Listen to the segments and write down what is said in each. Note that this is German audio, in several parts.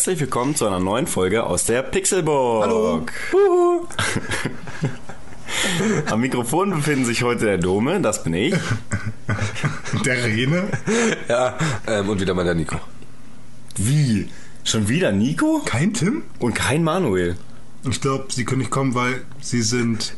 Herzlich willkommen zu einer neuen Folge aus der Pixelburg. Hallo. Huhu. Am Mikrofon befinden sich heute der Dome, das bin ich. Der Rene? Ja, ähm, und wieder mal der Nico. Wie? Schon wieder Nico? Kein Tim? Und kein Manuel. Ich glaube, sie können nicht kommen, weil sie sind.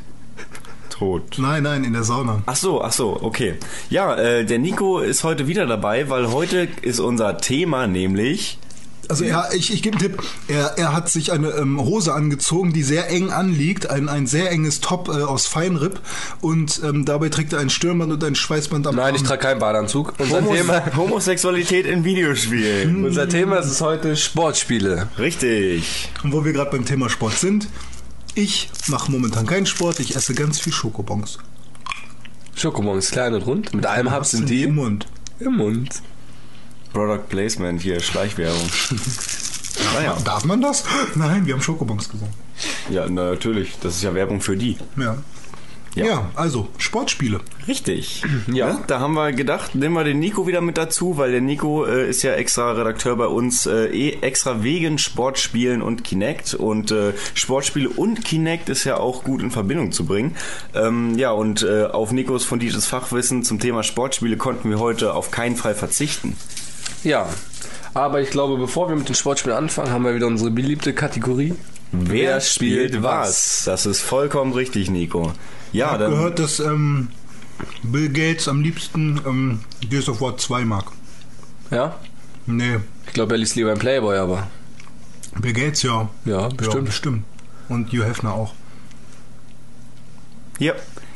Tot. Nein, nein, in der Sauna. Ach so, ach so, okay. Ja, äh, der Nico ist heute wieder dabei, weil heute ist unser Thema nämlich Also er, ich, ich gebe einen Tipp. Er, er hat sich eine ähm, Hose angezogen, die sehr eng anliegt, ein, ein sehr enges Top äh, aus Feinripp und ähm, dabei trägt er ein Stirnband und ein Schweißband am Nein, ich trage keinen Badeanzug. Unser Homos Thema, Homosexualität in Videospielen. unser Thema ist heute Sportspiele. Richtig. Und wo wir gerade beim Thema Sport sind, ich mache momentan keinen Sport, ich esse ganz viel Schokobons. Schokobons, klein und rund, mit einem Hubs im Im Team. Mund. Im Mund. Product Placement hier, Schleichwerbung. naja, Darf man das? Nein, wir haben Schokobons gesagt. ja, na, natürlich. Das ist ja Werbung für die. Ja. Ja. ja. also Sportspiele. Richtig. Ja. Da haben wir gedacht, nehmen wir den Nico wieder mit dazu, weil der Nico äh, ist ja extra Redakteur bei uns, äh, eh extra wegen Sportspielen und Kinect. Und äh, Sportspiele und Kinect ist ja auch gut in Verbindung zu bringen. Ähm, ja, und äh, auf Nikos fundiertes Fachwissen zum Thema Sportspiele konnten wir heute auf keinen Fall verzichten. Ja, aber ich glaube, bevor wir mit den Sportspielen anfangen, haben wir wieder unsere beliebte Kategorie. Wer spielt was? Das ist vollkommen richtig, Nico. Ja, Ich habe dann. gehört, dass ähm, Bill Gates am liebsten ähm, Gears of War 2 mag. Ja? Nee, Ich glaube, er liest lieber ein Playboy, aber. Bill Gates ja. Ja, Ja, bestimmt. bestimmt. Und Hugh Hefner auch. Ja,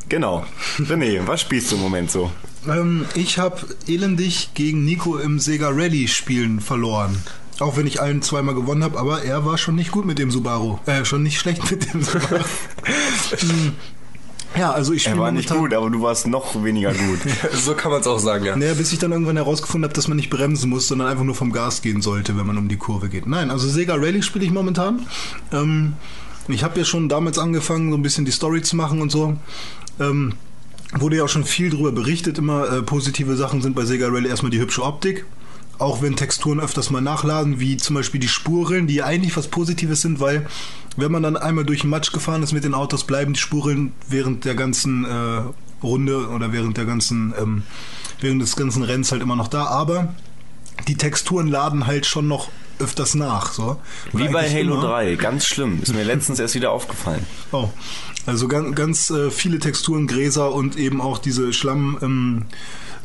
genau. René, was spielst du im Moment so? Ähm, ich habe elendig gegen Nico im Sega Rally Spielen verloren. Auch wenn ich allen zweimal gewonnen habe, aber er war schon nicht gut mit dem Subaru. Äh, schon nicht schlecht mit dem Subaru. Ja, also ich Er spiele war nicht gut, aber du warst noch weniger gut. So kann man es auch sagen, ja. Naja, bis ich dann irgendwann herausgefunden habe, dass man nicht bremsen muss, sondern einfach nur vom Gas gehen sollte, wenn man um die Kurve geht. Nein, also Sega Rally spiele ich momentan. Ähm, ich habe ja schon damals angefangen, so ein bisschen die Story zu machen und so. Ähm, wurde ja auch schon viel drüber berichtet. Immer äh, positive Sachen sind bei Sega Rally erstmal die hübsche Optik. Auch wenn Texturen öfters mal nachladen, wie zum Beispiel die Spuren, die eigentlich was Positives sind, weil wenn man dann einmal durch den Matsch gefahren ist mit den Autos, bleiben die Spuren während der ganzen äh, Runde oder während der ganzen, ähm, während des ganzen Rennens halt immer noch da. Aber die Texturen laden halt schon noch öfters nach. So. Wie bei Halo immer. 3, ganz schlimm. Ist mir letztens erst wieder aufgefallen. Oh, also ganz, ganz äh, viele Texturen, Gräser und eben auch diese Schlamm. Ähm,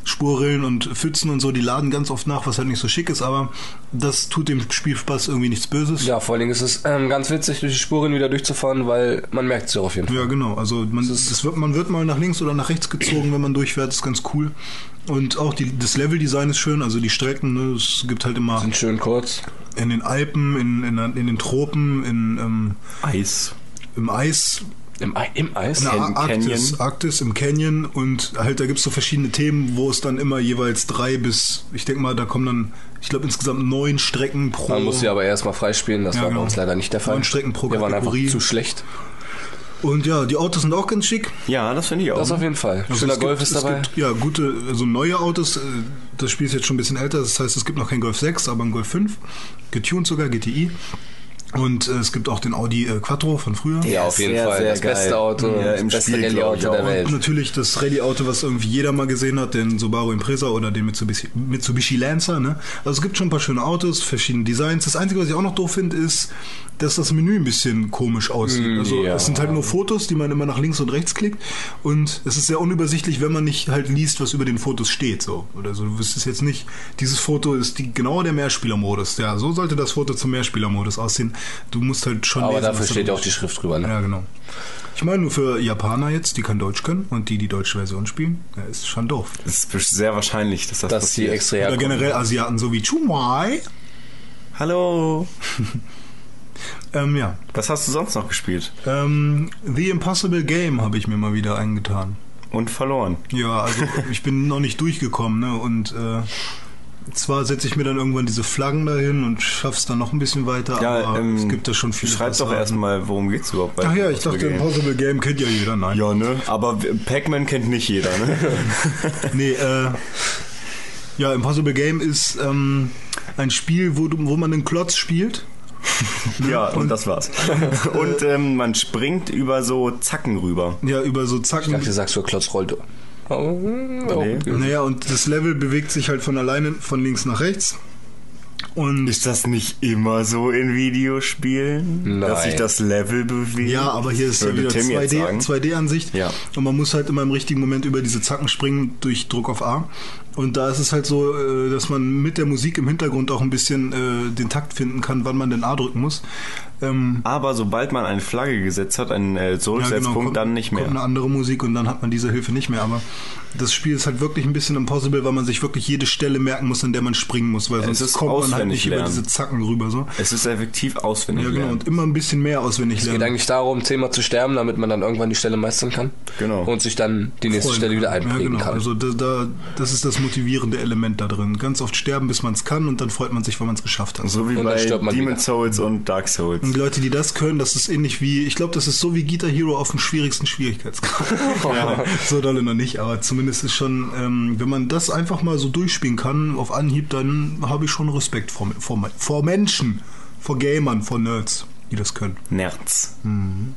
Spurrillen und Pfützen und so, die laden ganz oft nach, was halt nicht so schick ist, aber das tut dem Spielspaß irgendwie nichts Böses. Ja, vor allen Dingen ist es ähm, ganz witzig, durch die Spuren wieder durchzufahren, weil man merkt es ja auf jeden Fall. Ja, genau. Also man, das wird, man wird mal nach links oder nach rechts gezogen, wenn man durchfährt. Das ist ganz cool. Und auch die, das Leveldesign ist schön. Also die Strecken, ne, es gibt halt immer Sind schön kurz. in den Alpen, in, in, in den Tropen, in, ähm, Eis. im Eis, Im, im Eis? in der Can- Arktis, Canyon. Arktis, im Canyon. Und halt, da gibt es so verschiedene Themen, wo es dann immer jeweils drei bis, ich denke mal, da kommen dann, ich glaube, insgesamt neun Strecken pro. Man muss sie aber erstmal freispielen, das Ja, war genau. bei uns leider nicht der Fall. Neun Strecken pro Wir waren einfach Kategorie. zu schlecht. Und ja, die Autos sind auch ganz schick. Ja, das finde ich auch. Das auf jeden Fall. Also Schöner es Golf gibt, ist dabei. Es gibt, ja, gute, also neue Autos. äh, Das Spiel ist jetzt schon ein bisschen älter. Das heißt, es gibt noch kein Golf 6, aber ein Golf 5. Getuned sogar, GTI. Und äh, es gibt auch den Audi äh, Quattro von früher. Ja, auf jeden Sehr, Fall. sehr das geil. beste Auto, Ja, im das beste Rallye-Auto der. Welt. Und natürlich das Rallye-Auto, was irgendwie jeder mal gesehen hat, den Subaru Impreza oder den Mitsubishi, Mitsubishi Lancer. Ne? Also es gibt schon ein paar schöne Autos, verschiedene Designs. Das Einzige, was ich auch noch doof finde, ist, dass das Menü ein bisschen komisch aussieht. Mm, Also ja. es sind halt nur Fotos, die man immer nach links und rechts klickt. Und es ist sehr unübersichtlich, wenn man nicht halt liest, was über den Fotos steht. So. Oder so. Du wüsstest jetzt nicht, dieses Foto ist die, genau der Mehrspielermodus. Ja, so sollte das Foto zum Mehrspielermodus aussehen. Du musst halt schon Aber lesen, dafür steht ja auch die Schrift drüber. Ne? ja, genau. Ich meine, nur für Japaner jetzt, die kein Deutsch können und die die deutsche Version spielen, ja, ist schon doof. Es ist sehr wahrscheinlich, dass das Dass die passiert. extra Oder generell Asiaten, so wie Chumai. Hallo. Ähm, ja. Was hast du sonst noch gespielt? Ähm, The Impossible Game habe ich mir mal wieder eingetan. und verloren. Ja, also ich bin noch nicht durchgekommen, ne? Und äh, zwar setze ich mir dann irgendwann diese Flaggen dahin und schaff's dann noch ein bisschen weiter, aber ähm, es gibt da schon viele Schreib doch erstmal, worum geht's überhaupt bei Ach ja, ich dachte, Game? Impossible Game kennt ja jeder, nein. Ja, ne? Aber Pac-Man kennt nicht jeder, ne? Nee, äh, ja, Impossible Game ist ähm, ein Spiel, wo, du, wo man einen Klotz spielt. ja, und das war's. und ähm, man springt über so Zacken rüber. Ja, über so Ich Zacken. dachte, du sagst für Klotz rollt. Nee. Naja, und das Level bewegt sich halt von alleine von links nach rechts. Und Ist das nicht immer so in Videospielen? Nein. Dass sich das Level bewegt? Ja, aber hier ist ja wieder Tim jetzt 2D, sagen. 2D-Ansicht. Ja. Und man muss halt immer im richtigen Moment über diese Zacken springen durch Druck auf A. Und da ist es halt so, äh, dass man mit der Musik im Hintergrund auch ein bisschen äh, den Takt finden kann, wann man den A drücken muss. Ähm, Aber sobald man eine Flagge gesetzt hat, einen äh, Zurücksetzpunkt, kommt- dann nicht mehr. Kommt eine andere Musik und dann hat man diese Hilfe nicht mehr. Aber das Spiel ist halt wirklich ein bisschen impossible, weil man sich wirklich jede Stelle merken muss, an der man springen muss, weil Es sonst ist kommt man halt nicht über lernen. diese Zacken rüber. So. Es ist effektiv auswendig. Ja, genau. lernen. Und immer ein bisschen mehr auswendig Es geht lernen. eigentlich darum, zehnmal zu sterben, damit man dann irgendwann die Stelle meistern kann. Genau. Und sich dann die nächste freuen Stelle wieder kann. einprägen ja, genau. kann. Also da, da, das ist das motivierende Element da drin. Ganz oft sterben, bis man es kann und dann freut man sich, wenn man es geschafft hat. So wie Und bei Demon. Souls und Dark Souls. Die Leute, die das können, das ist ähnlich wie, ich glaube, das ist so wie Guitar Hero auf dem schwierigsten Schwierigkeitsgrad. so dolle noch nicht, aber zumindest ist schon, ähm, wenn man das einfach mal so durchspielen kann, auf Anhieb, dann habe ich schon Respekt vor, vor, vor Menschen, vor Gamern, vor Nerds, die das können. Nerz. Mhm.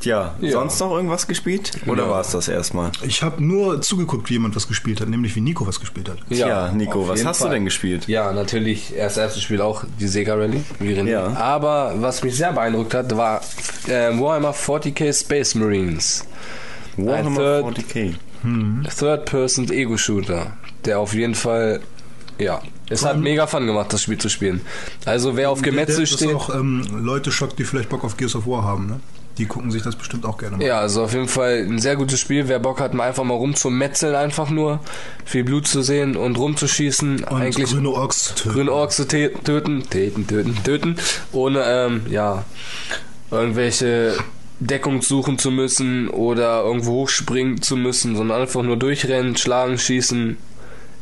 Tja, Ja. sonst noch irgendwas gespielt? Oder Ja. war es das erstmal? Ich habe nur zugeguckt, wie jemand was gespielt hat, nämlich wie Nico was gespielt hat. Tja, Nico, auf was hast du Fall. denn gespielt? Ja, natürlich, erst erstes Spiel auch die Sega Rally. Ja. Aber was mich sehr beeindruckt hat, war äh, Warhammer 40k Space Marines. Warhammer Third- 40k. Third-Person Ego-Shooter, der auf jeden Fall, ja, es hat mega Fun gemacht, das Spiel zu spielen. Also wer auf Gemetzel das steht, auch ähm, Leute schockt, die vielleicht Bock auf Gears of War haben, ne? Die gucken sich das bestimmt auch gerne mal. ja, also auf jeden Fall ein sehr gutes Spiel. Wer Bock hat, mal einfach mal rumzumetzeln, einfach nur viel Blut zu sehen und rumzuschießen, Und eigentlich grüne Orks zu töten. grüne Orks zu töten, töten, töten, töten, ohne, ähm, ja, irgendwelche Deckung suchen zu müssen oder irgendwo hochspringen zu müssen, sondern einfach nur durchrennen, schlagen, schießen,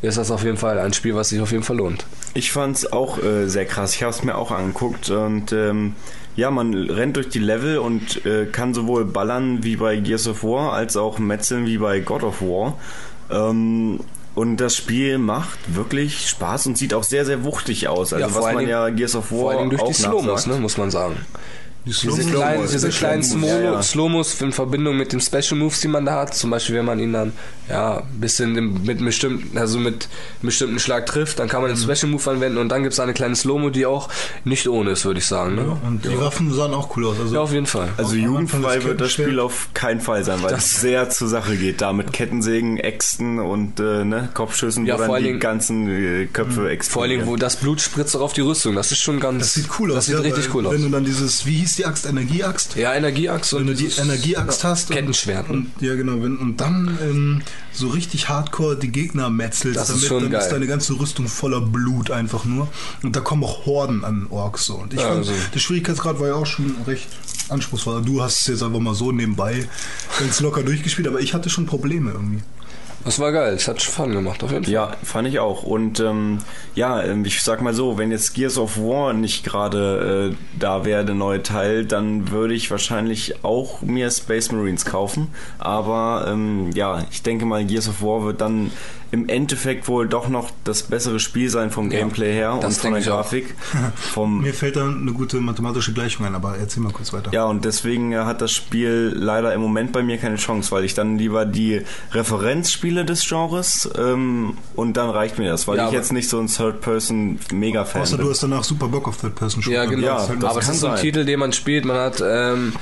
ist das auf jeden Fall ein Spiel, was sich auf jeden Fall lohnt. Ich fand's auch äh, sehr krass. Ich habe es mir auch angeguckt und ähm, ja, man rennt durch die Level und äh, kann sowohl ballern wie bei Gears of War als auch metzeln wie bei God of War. Ähm, und das Spiel macht wirklich Spaß und sieht auch sehr, sehr wuchtig aus. Also Ja, was man Dingen- ja Gears of War Vor allem durch auch die nachsagt. ne, muss man sagen. Die Diese Slow-Mo- kleinen, Slomos, diese kleinen. Smolo, Ja, ja. Slomos in Verbindung mit den Special Moves, die man da hat. Zum Beispiel, wenn man ihn dann ja ein bisschen mit einem bestimmten, also mit bestimmten Schlag trifft, dann kann man den Special Move anwenden und dann gibt es eine kleine Slow-Mo, die auch nicht ohne ist, würde ich sagen. Ne? Und die Waffen sahen auch cool aus. Also Ja, auf jeden Fall. Also jugendfrei wird das. Spiel auf keinen Fall sein, weil es sehr zur Sache geht. Da mit Kettensägen, Äxten und äh, ne, Kopfschüssen, Ja, wo dann die Dingen- ganzen äh, Köpfe explodieren. Vor allen Dingen, wo das Blut spritzt auch auf die Rüstung. Das ist schon ganz. das sieht cool aus. Das sieht ja, richtig cool aus. Wenn du dann dieses, wie hieß die Axt, Energieaxt? Ja, Energieaxt und Wenn du die Energieaxt hast Kettenschwert. ne? und ja genau, wenn, und dann ähm, so richtig hardcore die Gegner metzelst, Das ist damit schon dann geil. ist deine ganze Rüstung voller Blut einfach nur. Und da kommen auch Horden an Orks so. Und ich Ja, fand, also- der Schwierigkeitsgrad war ja auch schon recht anspruchsvoll. Du hast es jetzt einfach mal so nebenbei ganz locker durchgespielt, aber ich hatte schon Probleme irgendwie. Das war geil. Es hat Fun gemacht, auf jeden Fall. Ja, fand ich auch. Und ähm, ja, ähm, ich sag mal so, wenn jetzt Gears of War nicht gerade äh, da wäre, der neue Teil, dann würde ich wahrscheinlich auch mir Space Marines kaufen. Aber ähm, ja, ich denke mal, Gears of War wird dann im Endeffekt wohl doch noch das bessere Spiel sein vom Ja, Gameplay her und von der. Grafik. Vom, Mir fällt da eine gute mathematische Gleichung ein, aber erzähl mal kurz weiter. Ja, und deswegen äh, hat das Spiel leider im Moment bei mir keine Chance, weil ich dann lieber die Referenzspiele des Genres ähm, und dann reicht mir das, weil Ja, ich jetzt nicht so ein Third-Person-Mega-Fan Außer bin. du hast danach super Bock auf Third-Person-Shooter. Ja, genau. Ja, Das Aber es ist so ein sein. Titel, den man spielt. Man hat ähm,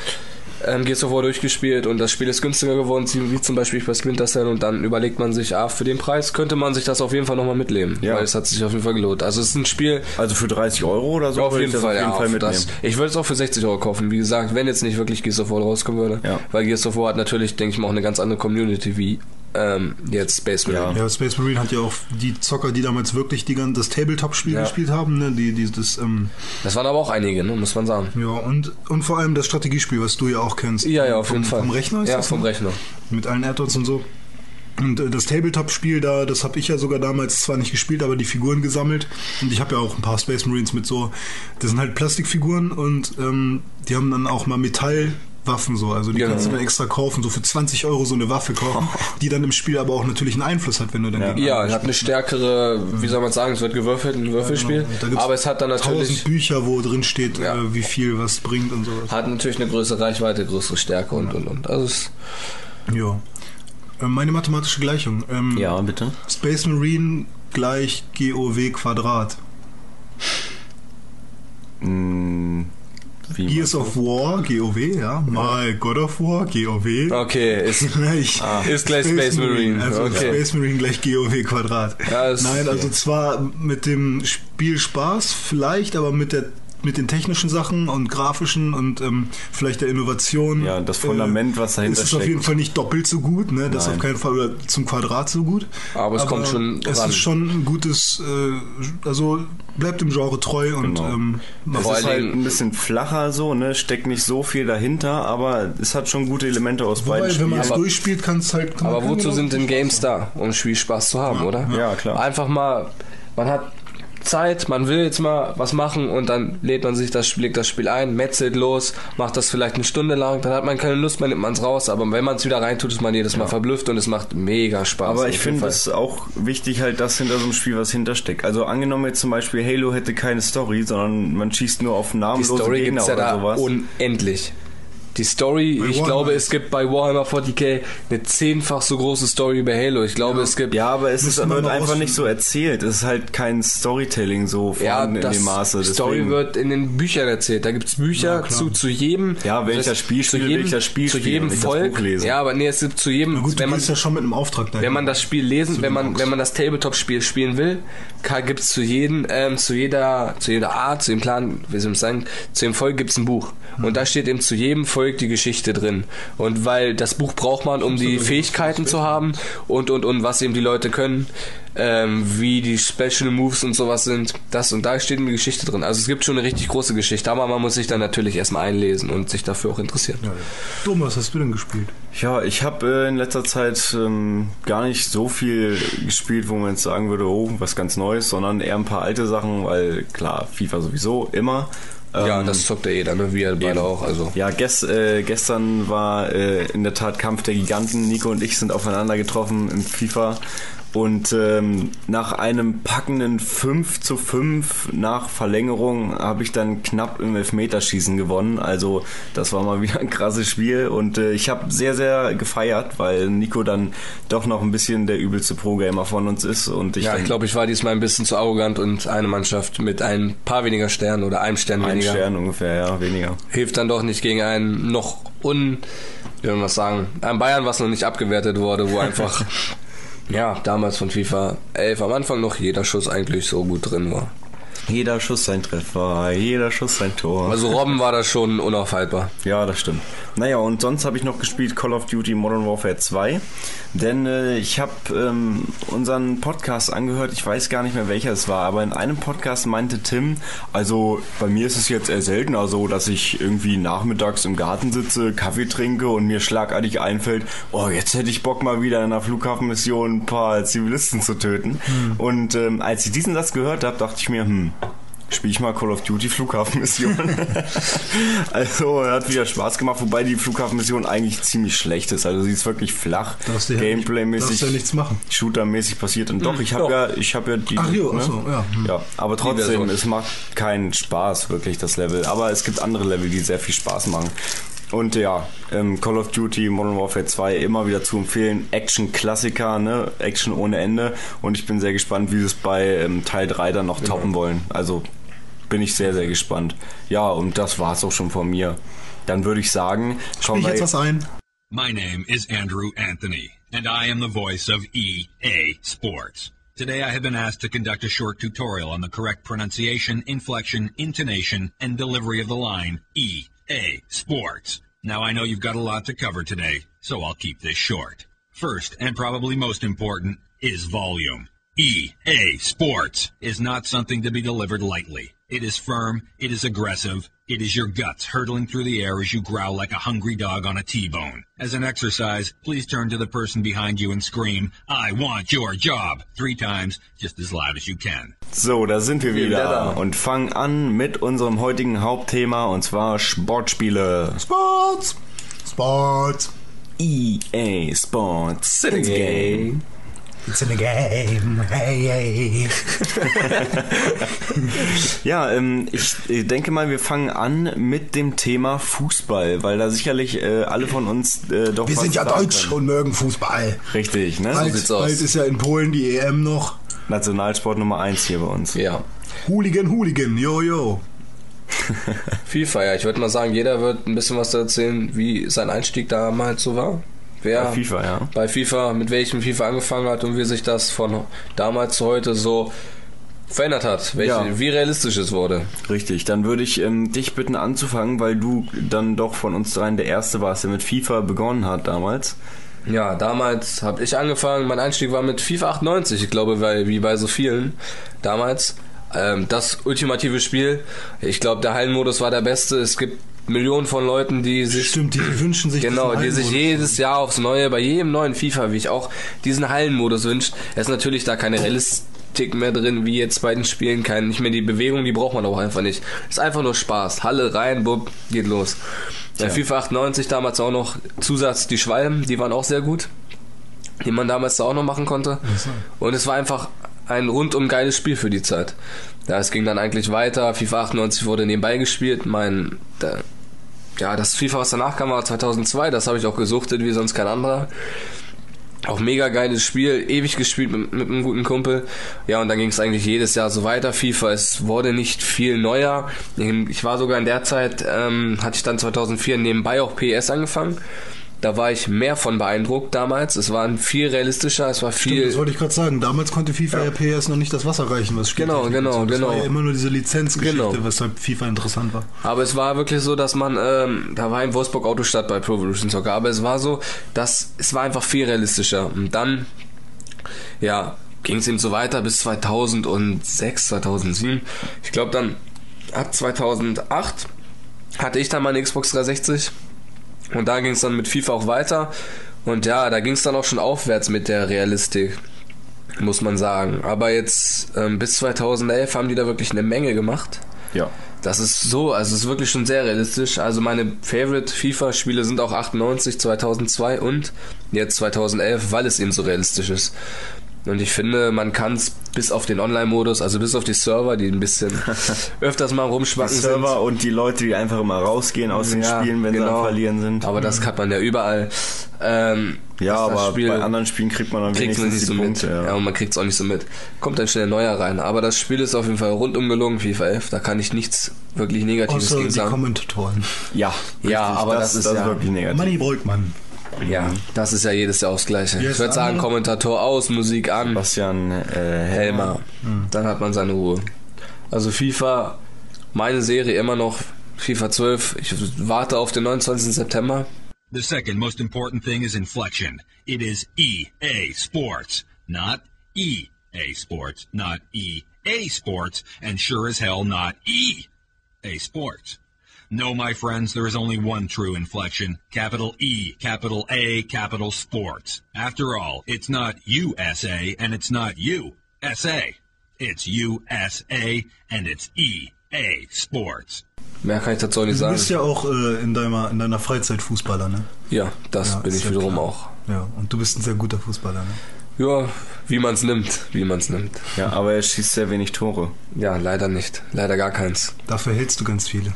ähm, Gears of War durchgespielt und das Spiel ist günstiger geworden, wie zum Beispiel bei Splinter Cell. Und dann überlegt man sich, ah, für den Preis könnte man sich das auf jeden Fall nochmal mitnehmen. Ja. Weil es hat sich auf jeden Fall gelohnt. Also es ist ein Spiel, Also für 30 Euro oder so auf jeden Fall, auf jeden ja. Fall auf mitnehmen. das, ich würde es auch für 60 Euro kaufen. Wie gesagt, wenn jetzt nicht wirklich Gears of War rauskommen würde. Ja. Weil Gears of War hat natürlich, denke ich mal, auch eine ganz andere Community wie ähm, jetzt Space Marine. Ja, Space Marine hat ja auch die Zocker, die damals wirklich die, das Tabletop-Spiel Ja. gespielt haben, ne? die, die, das, ähm, Das waren aber auch einige, ne, muss man sagen. ja, und, und vor allem das Strategiespiel, was du ja auch kennst. Ja, ja, auf vom, jeden Fall. Vom Rechner ist Ja, das, vom ne? Rechner. Mit allen Add-ons und so. Und äh, das Tabletop-Spiel da, das habe ich ja sogar damals zwar nicht gespielt, aber die Figuren gesammelt. Und ich habe ja auch ein paar Space Marines mit so, das sind halt Plastikfiguren und ähm, die haben dann auch mal Metallwaffen so. Also die Genau. kannst du dann extra kaufen, so für 20 Euro so eine Waffe kaufen, die dann im Spiel aber auch natürlich einen Einfluss hat, wenn du dann Ja, andere hat eine stärkere, wie soll man sagen, es wird gewürfelt, ein Würfelspiel. Da gibt's aber es hat dann tausend natürlich, Bücher, wo drin steht, Ja. äh, wie viel was bringt und sowas. hat natürlich eine größere Reichweite, größere Stärke und und und. Also es, Ja. Äh, Meine mathematische Gleichung. Ähm, Ja, bitte. Space Marine gleich GOW Quadrat. Hm, wie Gears of War, GOW, ja. Mal God of War, GOW. okay, ist, Gleich. ist gleich Space Marine. Also okay. Space Marine gleich GOW Quadrat. Ja, Nein, also zwar mit dem Spiel Spaß, vielleicht, aber mit der mit den technischen Sachen und grafischen und ähm, vielleicht der Innovation. Ja, das Fundament, was dahinter ist es auf steckt. jeden Fall nicht doppelt so gut, ne? Das ist Nein. auf keinen Fall oder zum Quadrat so gut. Aber es kommt schon Es ran. ist schon ein gutes, äh, also bleibt dem Genre treu und Genau. ähm, Es Vor ist allen halt ein bisschen flacher so, ne? Steckt nicht so viel dahinter, aber es hat schon gute Elemente aus beiden Wobei, wenn man es Spielen. Aber- durchspielt, kann es halt. kann Aber wozu sind denn Games da? Um Spielspaß zu haben, oder? Ja, klar. Einfach mal, man hat Zeit, man will jetzt mal was machen und dann lädt man sich das, legt das Spiel ein, metzelt los, macht das vielleicht eine Stunde lang, dann hat man keine Lust mehr, nimmt man es raus, aber wenn man es wieder reintut, ist man jedes Mal verblüfft und es macht mega Spaß. Aber ich finde es auch wichtig halt, dass hinter so einem Spiel was hintersteckt. Also angenommen jetzt zum Beispiel Halo hätte keine Story, sondern man schießt nur auf die namenlose Story Gegner gibt's ja oder da sowas. unendlich. Die Story, Bei ich Warhammer glaube, es gibt bei Warhammer 40k eine zehnfach so große Story bei Halo. Ich glaube, es gibt Ja, aber es ist, wird einfach nicht so erzählt. Es ist halt kein Storytelling so Ja, vorhanden in das dem Maße. Story Deswegen- wird in den Büchern erzählt. Da gibt's Bücher Ja, zu, zu jedem. Ja, wenn ich das Spiel zu spiele, will jedem, ich das Spiel zu jedem Volk. Buch lesen. Ja, aber nee, es gibt zu jedem, Na gut, du wenn man ja schon mit einem Auftrag dahin. wenn man das Spiel lesen, wenn man wenn man das Tabletop-Spiel spielen will, gibt es zu jedem, ähm, zu jeder, zu jeder Art, zu dem Plan, wie soll ich sagen, zu dem Volk gibt es ein Buch und da steht eben zu jedem Volk die Geschichte drin und weil das Buch braucht man, um die Fähigkeiten zu haben und und und was eben die Leute können, ähm, wie die Special Moves und sowas sind, das und da steht eine Geschichte drin. Also es gibt schon eine richtig große Geschichte, aber man muss sich dann natürlich erstmal einlesen und sich dafür auch interessieren. Ja, ja. Dom, was hast du denn gespielt? Ja, ich habe äh, in letzter Zeit ähm, gar nicht so viel gespielt, wo man jetzt sagen würde, oh, was ganz Neues, sondern eher ein paar alte Sachen, weil klar, FIFA sowieso immer. Ja, Ähm, das zockt ja jeder, ne? Wir beide eben. auch. Also Ja, ges äh, gestern war äh, in der Tat Kampf der Giganten. Nico und ich sind aufeinander getroffen im FIFA. Und ähm, nach einem packenden 5 zu 5 nach Verlängerung habe ich dann knapp im Elfmeterschießen gewonnen. Also das war mal wieder ein krasses Spiel. Und äh, ich habe sehr, sehr gefeiert, weil Nico dann doch noch ein bisschen der übelste Pro-Gamer von uns ist. Und ich Ja, ich glaube, ich war diesmal ein bisschen zu arrogant und eine Mannschaft mit ein paar weniger Sternen oder einem Stern ein weniger Stern ungefähr, ja, weniger. hilft dann doch nicht gegen einen noch un, wie soll man das sagen, ein Bayern, was noch nicht abgewertet wurde, wo einfach, ja, damals von FIFA 11 am Anfang noch jeder Schuss eigentlich so gut drin war. Jeder Schuss sein Treffer, jeder Schuss sein Tor. Also Robben war da schon unaufhaltbar. Ja, das stimmt. Naja, und sonst habe ich noch gespielt Call of Duty Modern Warfare 2. Denn äh, ich habe ähm, unseren Podcast angehört, ich weiß gar nicht mehr welcher es war, aber in einem Podcast meinte Tim, also bei mir ist es jetzt eher seltener so, dass ich irgendwie nachmittags im Garten sitze, Kaffee trinke und mir schlagartig einfällt, oh, jetzt hätte ich Bock mal wieder in einer Flughafenmission ein paar Zivilisten zu töten. Und ähm, als ich diesen Satz gehört habe, dachte ich mir, hm, spiele ich mal Call of Duty Flughafenmission. also hat wieder Spaß gemacht, wobei die Flughafenmission eigentlich ziemlich schlecht ist. Also sie ist wirklich flach, Gameplay-mäßig, ja nichts machen. Shooter-mäßig passiert. Und doch, ich habe ja, ich habe ja die. Ach jo, ne? ach so, ja. Hm. Ja, aber trotzdem, es macht keinen Spaß wirklich das Level. Aber es gibt andere Level, die sehr viel Spaß machen. Und ja, ähm, Call of Duty Modern Warfare 2 immer wieder zu empfehlen. Action-Klassiker, ne? Action ohne Ende. Und ich bin sehr gespannt, wie sie es bei ähm, Teil 3 dann noch toppen wollen. Also bin ich sehr, sehr gespannt. Ja, und das war's auch schon von mir. Dann würde ich sagen, Spiel schauen wir jetzt was ein? My name is Andrew Anthony, and I am the voice of EA Sports. Today I have been asked to conduct a short tutorial on the correct pronunciation, inflection, intonation, and delivery of the line EA Sports. Now I know you've got a lot to cover today, so I'll keep this short. First, and probably most important, is volume. EA Sports is not something to be delivered lightly. It is firm, it is aggressive, it is your guts hurtling through the air as you growl like a hungry dog on a T-bone. As an exercise, please turn to the person behind you and scream, I want your job, three times, just as loud as you can. So, da sind wir wieder da. und fangen an mit unserem heutigen Hauptthema und zwar Sportspiele. Sports! Sports! EA Sports. It's a game. It's in the game. Hey, hey. Ja, ähm, ich denke mal, wir fangen an mit dem Thema Fußball, weil da sicherlich äh, alle von uns äh, doch Wir was sind ja sagen deutsch können. und mögen Fußball. Richtig, ne? Bald, sieht's aus. bald ist ja in Polen die EM noch. Nationalsport Nummer eins hier bei uns. Ja. Hooligan, Hooligan, yo, yo. FIFA, ja. Ich würde mal sagen, jeder wird ein bisschen was erzählen, wie sein Einstieg damals so war. Wer Bei FIFA, ja. bei FIFA, mit welchem FIFA angefangen hat und wie sich das von damals zu heute so verändert hat. Welche, Ja. Wie realistisch es wurde. Richtig, dann würde ich ähm, dich bitten anzufangen, weil du dann doch von uns dreien der Erste warst, der mit FIFA begonnen hat damals. Ja, damals habe ich angefangen. Mein Einstieg war mit FIFA 98, ich glaube, weil, wie bei so vielen damals. Ähm, das ultimative Spiel. Ich glaube, der Hallenmodus war der beste. Es gibt Millionen von Leuten, die sich Stimmt, die wünschen sich Genau, die sich jedes Jahr aufs Neue, bei jedem neuen FIFA, wie ich auch, diesen Hallenmodus wünscht. Es ist natürlich da keine Realistik mehr drin, wie jetzt bei den Spielen, kein, nicht mehr die Bewegung, die braucht man auch einfach nicht. Ist einfach nur Spaß. Halle rein, bub, geht los. Ja. FIFA 98 damals auch noch Zusatz, die Schwalben, die waren auch sehr gut. Die man damals da auch noch machen konnte. Und es war einfach ein rundum geiles Spiel für die Zeit. Ja, es ging dann eigentlich weiter. FIFA 98 wurde nebenbei gespielt. Mein, der, ja, das FIFA, was danach kam, war 2002. Das habe ich auch gesuchtet, wie sonst kein anderer. Auch mega geiles Spiel, ewig gespielt mit, mit einem guten Kumpel. Ja, und dann ging es eigentlich jedes Jahr so weiter. FIFA, es wurde nicht viel neuer. Ich war sogar in der Zeit, ähm, hatte ich dann 2004 nebenbei auch PS angefangen. Da war ich mehr von beeindruckt damals. Es war viel realistischer, es war Stimmt, viel. das wollte ich gerade sagen. Damals konnte FIFA ja. PS noch nicht das Wasser reichen, was Genau, Spieltechnik genau, betrifft. Das genau. war ja immer nur diese Lizenzgeschichte, Genau. weshalb FIFA interessant war. Aber es war wirklich so, dass man, ähm, da war in Wolfsburg Autostadt bei Pro Evolution Soccer, aber es war so, dass es war einfach viel realistischer. Und dann, ja, ging es eben so weiter bis 2006, 2007. Ich glaube dann ab 2008 hatte ich dann meine Xbox 360 und da ging es dann mit FIFA auch weiter. Und ja, da ging es dann auch schon aufwärts mit der Realistik, muss man sagen. Aber jetzt ähm, bis 2011 haben die da wirklich eine Menge gemacht. Ja. Das ist so, also es ist wirklich schon sehr realistisch. Also meine Favorite FIFA-Spiele sind auch 98, 2002 und jetzt 2011, weil es eben so realistisch ist. Und ich finde, man kann es bis auf den Online-Modus, also bis auf die Server, die ein bisschen öfters mal Die rumschwacken Server und die Leute, die einfach immer rausgehen aus den Ja, Spielen, wenn sie genau. am Verlieren sind. Aber das hat man ja überall. Ähm, ja, das aber Spiel- bei anderen Spielen kriegt man dann kriegt man wenigstens nicht die so Punkte. mit. Ja. Ja. und man kriegt es auch nicht so mit. Kommt dann schnell ein neuer rein. Aber das Spiel ist auf jeden Fall rundum gelungen, FIFA 11. Da kann ich nichts wirklich Negatives Außer gegen die sagen. Kommentatoren. Ja, Ja, richtig, aber das ist ja- wirklich negativ. Manni Brückmann. Ja, das ist ja jedes Jahr aufs Gleiche. Ich würde sagen, Kommentator aus, Musik an, Bastian äh, Helmer. Dann hat man seine Ruhe. Also FIFA, meine Serie immer noch FIFA 12. Ich warte auf den 29. September. The second most important thing is inflection. It is EA Sports, not EA Sports, not EA Sports, and sure as hell not EA Sports. No, my friends, there is only one true inflection. Capital E, capital A, capital Sports. After all, it's not USA and it's not USA. It's USA and it's EA Sports. Mehr kann ich dazu nicht Du sagen. bist ja auch äh, in, deiner, in deiner Freizeit Fußballer, ne? Ja, das Ja, bin ich ja wiederum klar. auch. Ja, und du bist ein sehr guter Fußballer, ne? Ja, wie man's nimmt, wie man's nimmt. Ja, aber er schießt sehr wenig Tore. Ja, leider nicht. Leider gar keins. Dafür hältst du ganz viele.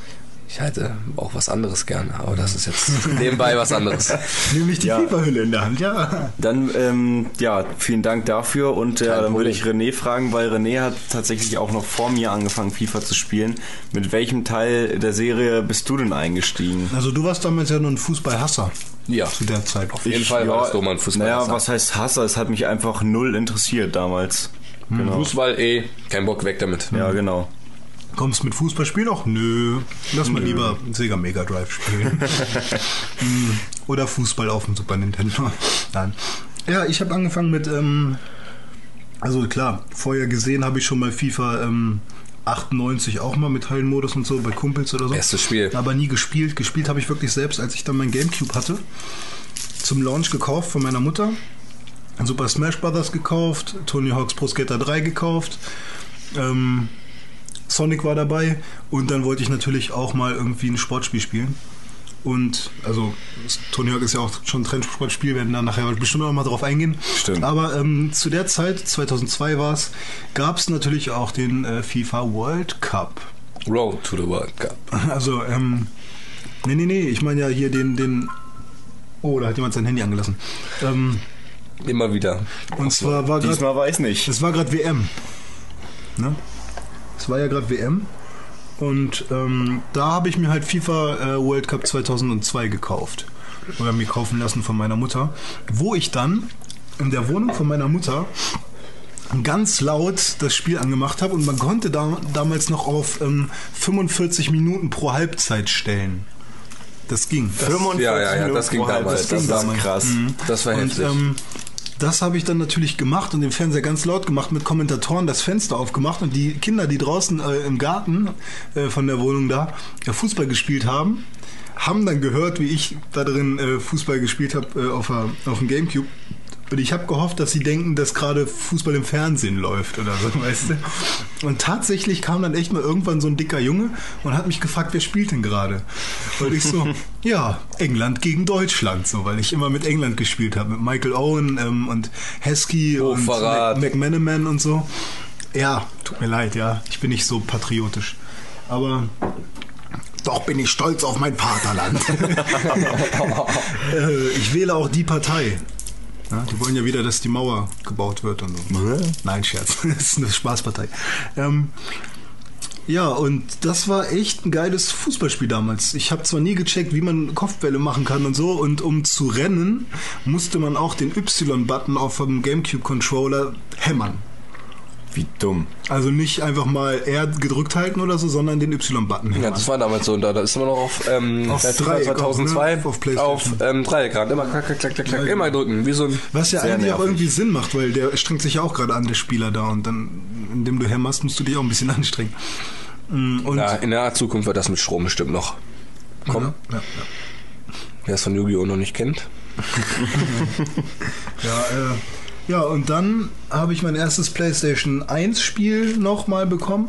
Ich halte auch was anderes gerne, aber das ist jetzt nebenbei was anderes. Nämlich die Ja. FIFA-Hülle in der Hand, ja. Dann, ähm, ja, vielen Dank dafür und ja, Kein dann würde ich René fragen, weil René hat tatsächlich auch noch vor mir angefangen, FIFA zu spielen. Mit welchem Teil der Serie bist du denn eingestiegen? Also du warst damals ja nur ein Fußballhasser Ja, zu der Zeit. auf jeden Fall war das Doman Fußball. Naja, was heißt Hasser? Es hat mich einfach null interessiert damals. Genau. Fußball eh, kein Bock, weg damit. Ja, genau. Kommst mit Fußballspielen auch? Nö. Lass mal lieber Sega Mega Drive spielen. Hm, Oder Fußball auf dem Super Nintendo. Nein. Ja, ich habe angefangen mit, ähm, also klar, vorher gesehen habe ich schon mal FIFA ähm, 98 auch mal mit Hallenmodus und so bei Kumpels oder so. Erstes Spiel. Aber nie gespielt. Gespielt habe ich wirklich selbst, als ich dann mein Gamecube hatte. Zum Launch gekauft von meiner Mutter. Super Smash Brothers gekauft, Tony Hawk's Pro Skater 3 gekauft. Ähm, Sonic war dabei und dann wollte ich natürlich auch mal irgendwie ein Sportspiel spielen. Und also Tony Hawk ist ja auch schon ein Trendsportspiel, werden da nachher bestimmt noch mal drauf eingehen. Stimmt. Aber ähm, zu der Zeit, 2002 war es, gab es natürlich auch den äh, FIFA World Cup. Road to the World Cup. Also, ähm, nee, nee, nee, ich meine ja hier den, den, oh, da hat jemand sein Handy angelassen. Ähm, Immer wieder. und zwar war gerade Diesmal weiß nicht. es war gerade WM. Ne? Es war ja gerade WM. Und ähm, da habe ich mir halt FIFA äh, World Cup 2002 gekauft. Oder mir kaufen lassen von meiner Mutter. Wo ich dann in der Wohnung von meiner Mutter ganz laut das Spiel angemacht habe und man konnte da, damals noch auf ähm, 45 Minuten pro Halbzeit stellen. Das ging. Das, 45 ja, ja, ja, das ging Minuten pro damals. Halbzeit, Das Das, ging ist damals. Mhm. krass. Das war und heftig. ähm, das habe ich dann natürlich gemacht und den Fernseher ganz laut gemacht mit Kommentatoren das Fenster aufgemacht und die Kinder, die draußen äh, im Garten äh, von der Wohnung da äh, Fußball gespielt haben, haben dann gehört, wie ich da drin äh, Fußball gespielt habe äh, auf, auf dem Gamecube. Ich habe gehofft, dass sie denken, dass gerade Fußball im Fernsehen läuft oder so, weißt du? Und tatsächlich kam dann echt mal irgendwann so ein dicker Junge und hat mich gefragt, wer spielt denn gerade? Und ich so, ja, England gegen Deutschland, so, weil ich immer mit England gespielt habe, mit Michael Owen ähm, und Heskey und. Mac- McManaman und so. Ja, tut mir leid, ja, ich bin nicht so patriotisch. Aber doch bin ich stolz auf mein Vaterland. äh, ich wähle auch die Partei. Ja, die wollen ja wieder, dass die Mauer gebaut wird und so. Nein, Scherz. Das ist eine Spaßpartei. Ähm, ja, und das war echt ein geiles Fußballspiel damals. Ich habe zwar nie gecheckt, wie man Kopfbälle machen kann und so, und um zu rennen, musste man auch den Y-Button auf dem GameCube-Controller hämmern. Wie dumm. Also nicht einfach mal R gedrückt halten oder so, sondern den Y-Button. Ja, das war damals so. Und da, da ist immer noch auf, ähm, Auf bei FIFA Dreieck auch, 2002 ne? Auf PlayStation. auf ähm, Dreieck gerade. Immer klack, klack, klack, klack, klack, immer drücken. Wie so ein. Was ja eigentlich auch nervig. irgendwie Sinn macht, weil der strengt sich ja auch gerade an, der Spieler da. Und dann, indem du hämmerst, musst du dich auch ein bisschen anstrengen. Mm, Und Ja, in der Zukunft wird das mit Strom bestimmt noch. Komm, Ja, ja, wer es von Yu-Gi-Oh! noch nicht kennt. ja, äh, ja, und dann habe ich mein erstes PlayStation 1 Spiel nochmal bekommen.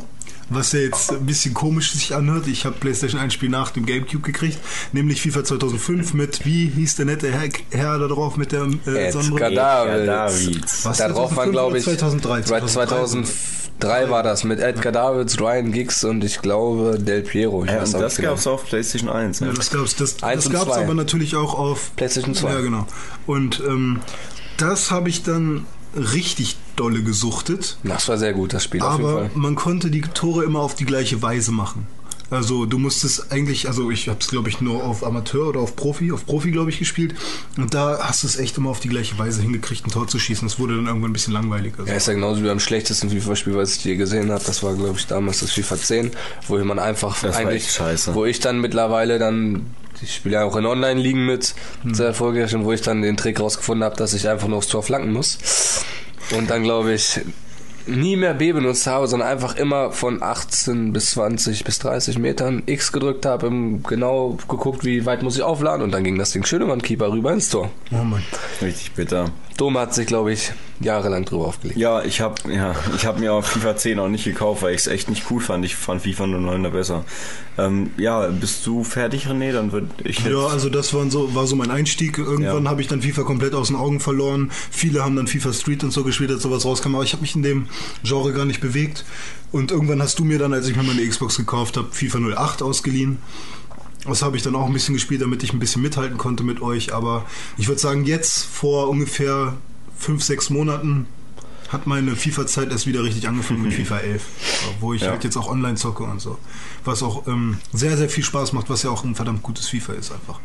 Was ja jetzt ein bisschen komisch sich anhört. Ich habe PlayStation 1 Spiel nach dem Gamecube gekriegt, nämlich FIFA 2005 mit, wie hieß der nette Herr, Herr da drauf mit der äh, Ed Sonnenbrille? Davids. Was, Da drauf 2005 glaube ich, 2003. 2003 war das mit Edgar Davids, Ryan Giggs und ich glaube Del Piero. Ich Ja, weiß das nicht gab's auf PlayStation 1. Ja, Ja. das gab's, das, Eins das und gab's aber natürlich auch auf PlayStation 2. Ja, genau. Und ähm, das habe ich dann richtig dolle gesuchtet, Das war sehr gut, das Spiel auf jeden aber Fall. man konnte die Tore immer auf die gleiche Weise machen. Also du musstest eigentlich, also ich habe es glaube ich nur auf Amateur oder auf Profi, auf Profi glaube ich gespielt und da hast du es echt immer auf die gleiche Weise hingekriegt, ein Tor zu schießen. Das wurde dann irgendwann ein bisschen langweilig. Also. Ja, ist ja genauso wie beim schlechtesten FIFA-Spiel, was ich je gesehen habe. Das war, glaube ich, damals das FIFA 10, wo man einfach Das eigentlich, scheiße. wo ich dann mittlerweile dann, ich spiele ja auch in Online-Ligen mit, Hm. sehr erfolgreich, und wo ich dann den Trick rausgefunden habe, dass ich einfach nur aufs Tor flanken muss. Und dann, glaube ich, nie mehr B benutzt habe, sondern einfach immer von 18 bis 20 bis 30 Metern X gedrückt habe, genau geguckt, wie weit muss ich aufladen und dann ging das Ding schön über den Keeper rüber ins Tor. Oh Mann. Richtig bitter. Dome hat sich, glaube ich, jahrelang drüber aufgelegt. Ja, ich habe ja, ich hab mir auch FIFA 10 auch nicht gekauft, weil ich es echt nicht cool fand. Ich fand FIFA 09 besser. Ähm, ja, bist du fertig, René? Dann würde ich jetzt... Ja, also das waren so, war so mein Einstieg. Irgendwann Ja. habe ich dann FIFA komplett aus den Augen verloren. Viele haben dann FIFA Street und so gespielt, als sowas rauskam, aber ich habe mich in dem Genre gar nicht bewegt. Und irgendwann hast du mir dann, als ich mir meine Xbox gekauft habe, FIFA 08 ausgeliehen. Das habe ich dann auch ein bisschen gespielt, damit ich ein bisschen mithalten konnte mit euch. Aber ich würde sagen, jetzt vor ungefähr fünf, sechs Monaten hat meine FIFA-Zeit erst wieder richtig angefangen mit FIFA 11, wo ich Ja. halt jetzt auch online zocke und so. Was auch ähm, sehr, sehr viel Spaß macht, was ja auch ein verdammt gutes FIFA ist einfach.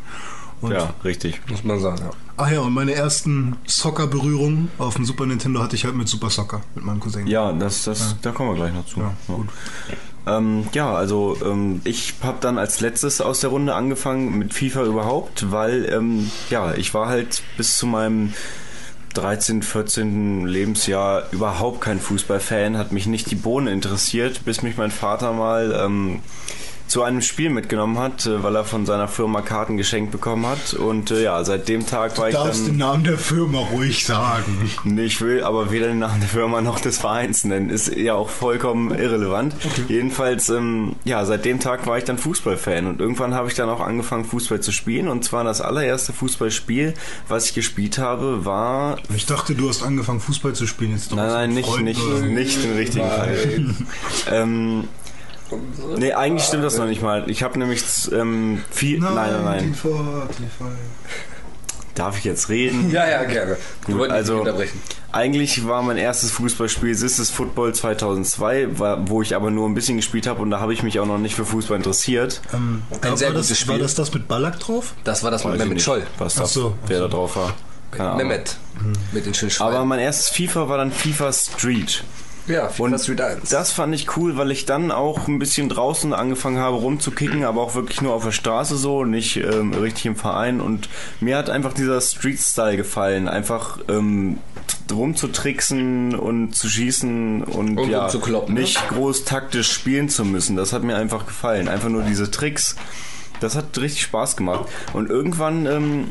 Und, ja, richtig. Muss man sagen, ja. Ach ja, und meine ersten Soccer-Berührungen auf dem Super Nintendo hatte ich halt mit Super Soccer, mit meinem Cousin. Ja, das, das, da kommen wir gleich noch zu. Ja, Ja. gut. Ähm, ja, also ähm, ich habe dann als letztes aus der Runde angefangen mit FIFA überhaupt, weil ähm, ja, ich war halt bis zu meinem 13, 14. Lebensjahr überhaupt kein Fußballfan, hat mich nicht die Bohne interessiert, bis mich mein Vater mal ähm, zu einem Spiel mitgenommen hat, äh, weil er von seiner Firma Karten geschenkt bekommen hat. Und äh, ja, seit dem Tag war Du ich darfst den. Namen der Firma ruhig sagen. Nee, ich will aber weder den Namen der Firma noch des Vereins nennen. Ist ja auch vollkommen irrelevant. Jedenfalls, ähm, ja, seit dem Tag war ich dann Fußballfan und irgendwann habe ich dann auch angefangen, Fußball zu spielen. Und zwar das allererste Fußballspiel, was ich gespielt habe, war Ich dachte, du hast angefangen, Fußball zu spielen. Jetzt doch Nein, nein, nicht, nicht, oder nicht den richtigen Fall. ähm, nee, eigentlich stimmt das noch nicht mal. Ich habe nämlich ähm, viel. Nein, nein, nein. TV. Darf ich jetzt reden? Ja, ja, gerne. Wir Gut, wollten also unterbrechen. eigentlich war mein erstes Fußballspiel Sisters Football 2002, war, wo ich aber nur ein bisschen gespielt habe und da habe ich mich auch noch nicht für Fußball interessiert. Ähm, Ein sehr war, das, gutes war Spiel. das das mit Ballack drauf? Das war das Weiß mit Mehmet Scholl. Was da, Ach so, wer so. da drauf war. Keine Ahnung. Mehmet. Mit den schönen Schweinen. Aber mein erstes FIFA war dann FIFA Street. Ja, FIFA Und Street 1. das fand ich cool, weil ich dann auch ein bisschen draußen angefangen habe rumzukicken, aber auch wirklich nur auf der Straße so, nicht ähm, richtig im Verein. Und mir hat einfach dieser Street-Style gefallen, einfach ähm, rumzutricksen und zu schießen und, Und ja, rumzukloppen, ne? nicht groß taktisch spielen zu müssen. Das hat mir einfach gefallen. Einfach nur diese Tricks. Das hat richtig Spaß gemacht. Und irgendwann ähm,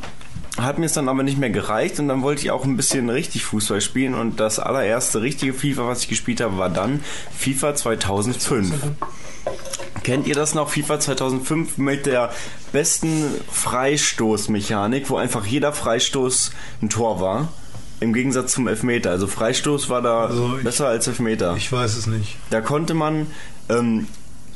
hat mir es dann aber nicht mehr gereicht und dann wollte ich auch ein bisschen richtig Fußball spielen und das allererste richtige FIFA, was ich gespielt habe, war dann FIFA 2005. Kennt ihr das noch? FIFA 2005 mit der besten Freistoßmechanik, wo einfach jeder Freistoß ein Tor war. Im Gegensatz zum Elfmeter. Also Freistoß war da Also ich- besser als Elfmeter. Ich weiß es nicht. Da konnte man ähm,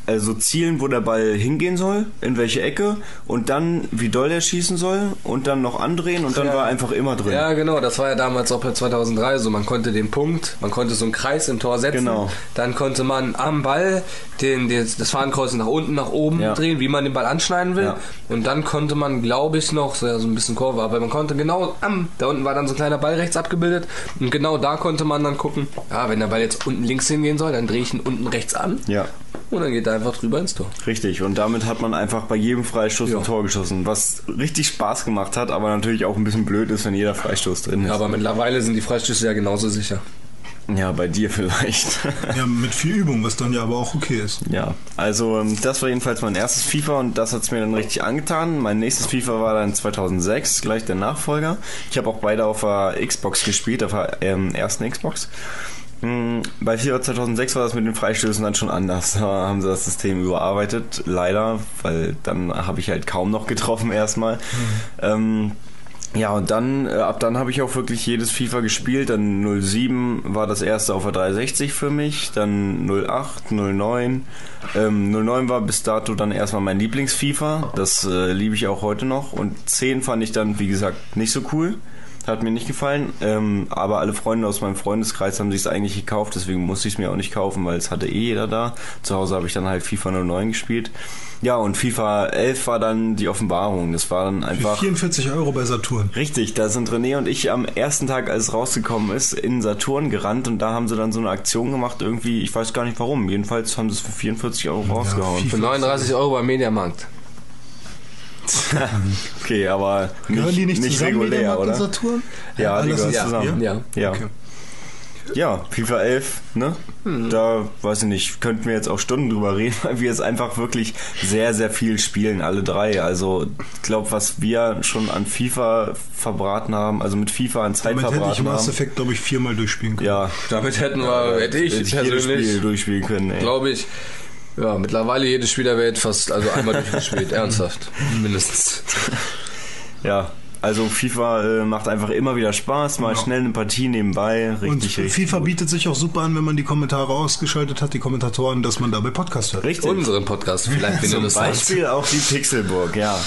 also zielen, wo der Ball hingehen soll, in welche Ecke und dann wie doll er schießen soll und dann noch andrehen und dann war er einfach immer drin. Ja, genau, das war ja damals auch bei 2003 so. Man konnte den Punkt, man konnte so einen Kreis im Tor setzen. Genau. Dann konnte man am Ball den, den, das Fahnenkreuz nach unten, nach oben Ja. drehen, wie man den Ball anschneiden will. Ja. Und dann konnte man, glaube ich, noch, so, ja, so ein bisschen Kurve, aber man konnte genau am, da unten war dann so ein kleiner Ball rechts abgebildet. Und genau da konnte man dann gucken, ja, wenn der Ball jetzt unten links hingehen soll, dann drehe ich ihn unten rechts an. Ja, Und dann geht er einfach drüber ins Tor. richtig. Und damit hat man einfach bei jedem Freistoß Ja. ein Tor geschossen, was richtig Spaß gemacht hat, aber natürlich auch ein bisschen blöd ist, wenn jeder Freistoß drin ist. Aber mittlerweile sind die Freistöße ja genauso sicher. Ja, bei dir vielleicht. Ja, mit viel Übung, was dann ja aber auch okay ist. Ja, also ähm, das war jedenfalls mein erstes FIFA und das hat's mir dann richtig angetan. Mein nächstes FIFA war dann 2006, gleich der Nachfolger. Ich habe auch beide auf der Xbox gespielt, auf der ähm, ersten Xbox. Hm, Bei FIFA 2006 war das mit den Freistößen dann schon anders. Da haben sie das System überarbeitet, leider, weil dann habe ich halt kaum noch getroffen erstmal. Ähm, ja, und dann, äh, ab dann habe ich auch wirklich jedes FIFA gespielt. Dann 07 war das erste auf der 360 für mich, dann 08, 09. Ähm, 09 war bis dato dann erstmal mein Lieblings-FIFA. Das äh, liebe ich auch heute noch. Und 10 fand ich dann, wie gesagt, nicht so cool. Hat mir nicht gefallen, ähm, aber alle Freunde aus meinem Freundeskreis haben sich es eigentlich gekauft, deswegen musste ich es mir auch nicht kaufen, weil es hatte eh jeder da. Zu Hause habe ich dann halt FIFA 09 gespielt. Ja, und FIFA 11 war dann die Offenbarung. Das war dann Für einfach... 44 Euro bei Saturn. Richtig, da sind René und ich am ersten Tag, als es rausgekommen ist, in Saturn gerannt und da haben sie dann so eine Aktion gemacht, irgendwie, ich weiß gar nicht warum. Jedenfalls haben sie es für 44 Euro rausgehauen. Für 39 Euro beim Mediamarkt. Okay, aber nicht, Gehören die nicht, zusammen, regulär, oder? Saturn? Ja, die alles gehören ist- zusammen. Ja. Ja. Okay. Ja, FIFA 11, ne? Da, weiß ich nicht, könnten wir jetzt auch Stunden drüber reden, weil wir jetzt einfach wirklich sehr, sehr viel spielen, alle drei. Also, ich glaube, was wir schon an FIFA verbraten haben, also mit FIFA an Zeit Damit hätte ich verbraten Mass haben. Effect, glaube ich, viermal durchspielen können. Ja, Damit hätten wir, hätte ich jedes persönlich, Spiel durchspielen können, ey. glaube ich, ja, mittlerweile jedes Spiel der Welt fast, also einmal durchgespielt, ernsthaft, mindestens. Ja, also FIFA äh, macht einfach immer wieder Spaß, mal schnell eine Partie nebenbei, Und richtig, richtig. FIFA gut. bietet sich auch super an, wenn man die Kommentare ausgeschaltet hat, die Kommentatoren, dass man dabei Podcast hört. Richtig. Unseren Podcast vielleicht, wenn du Zum das sagst. Beispiel auch die Pixelburg, ja.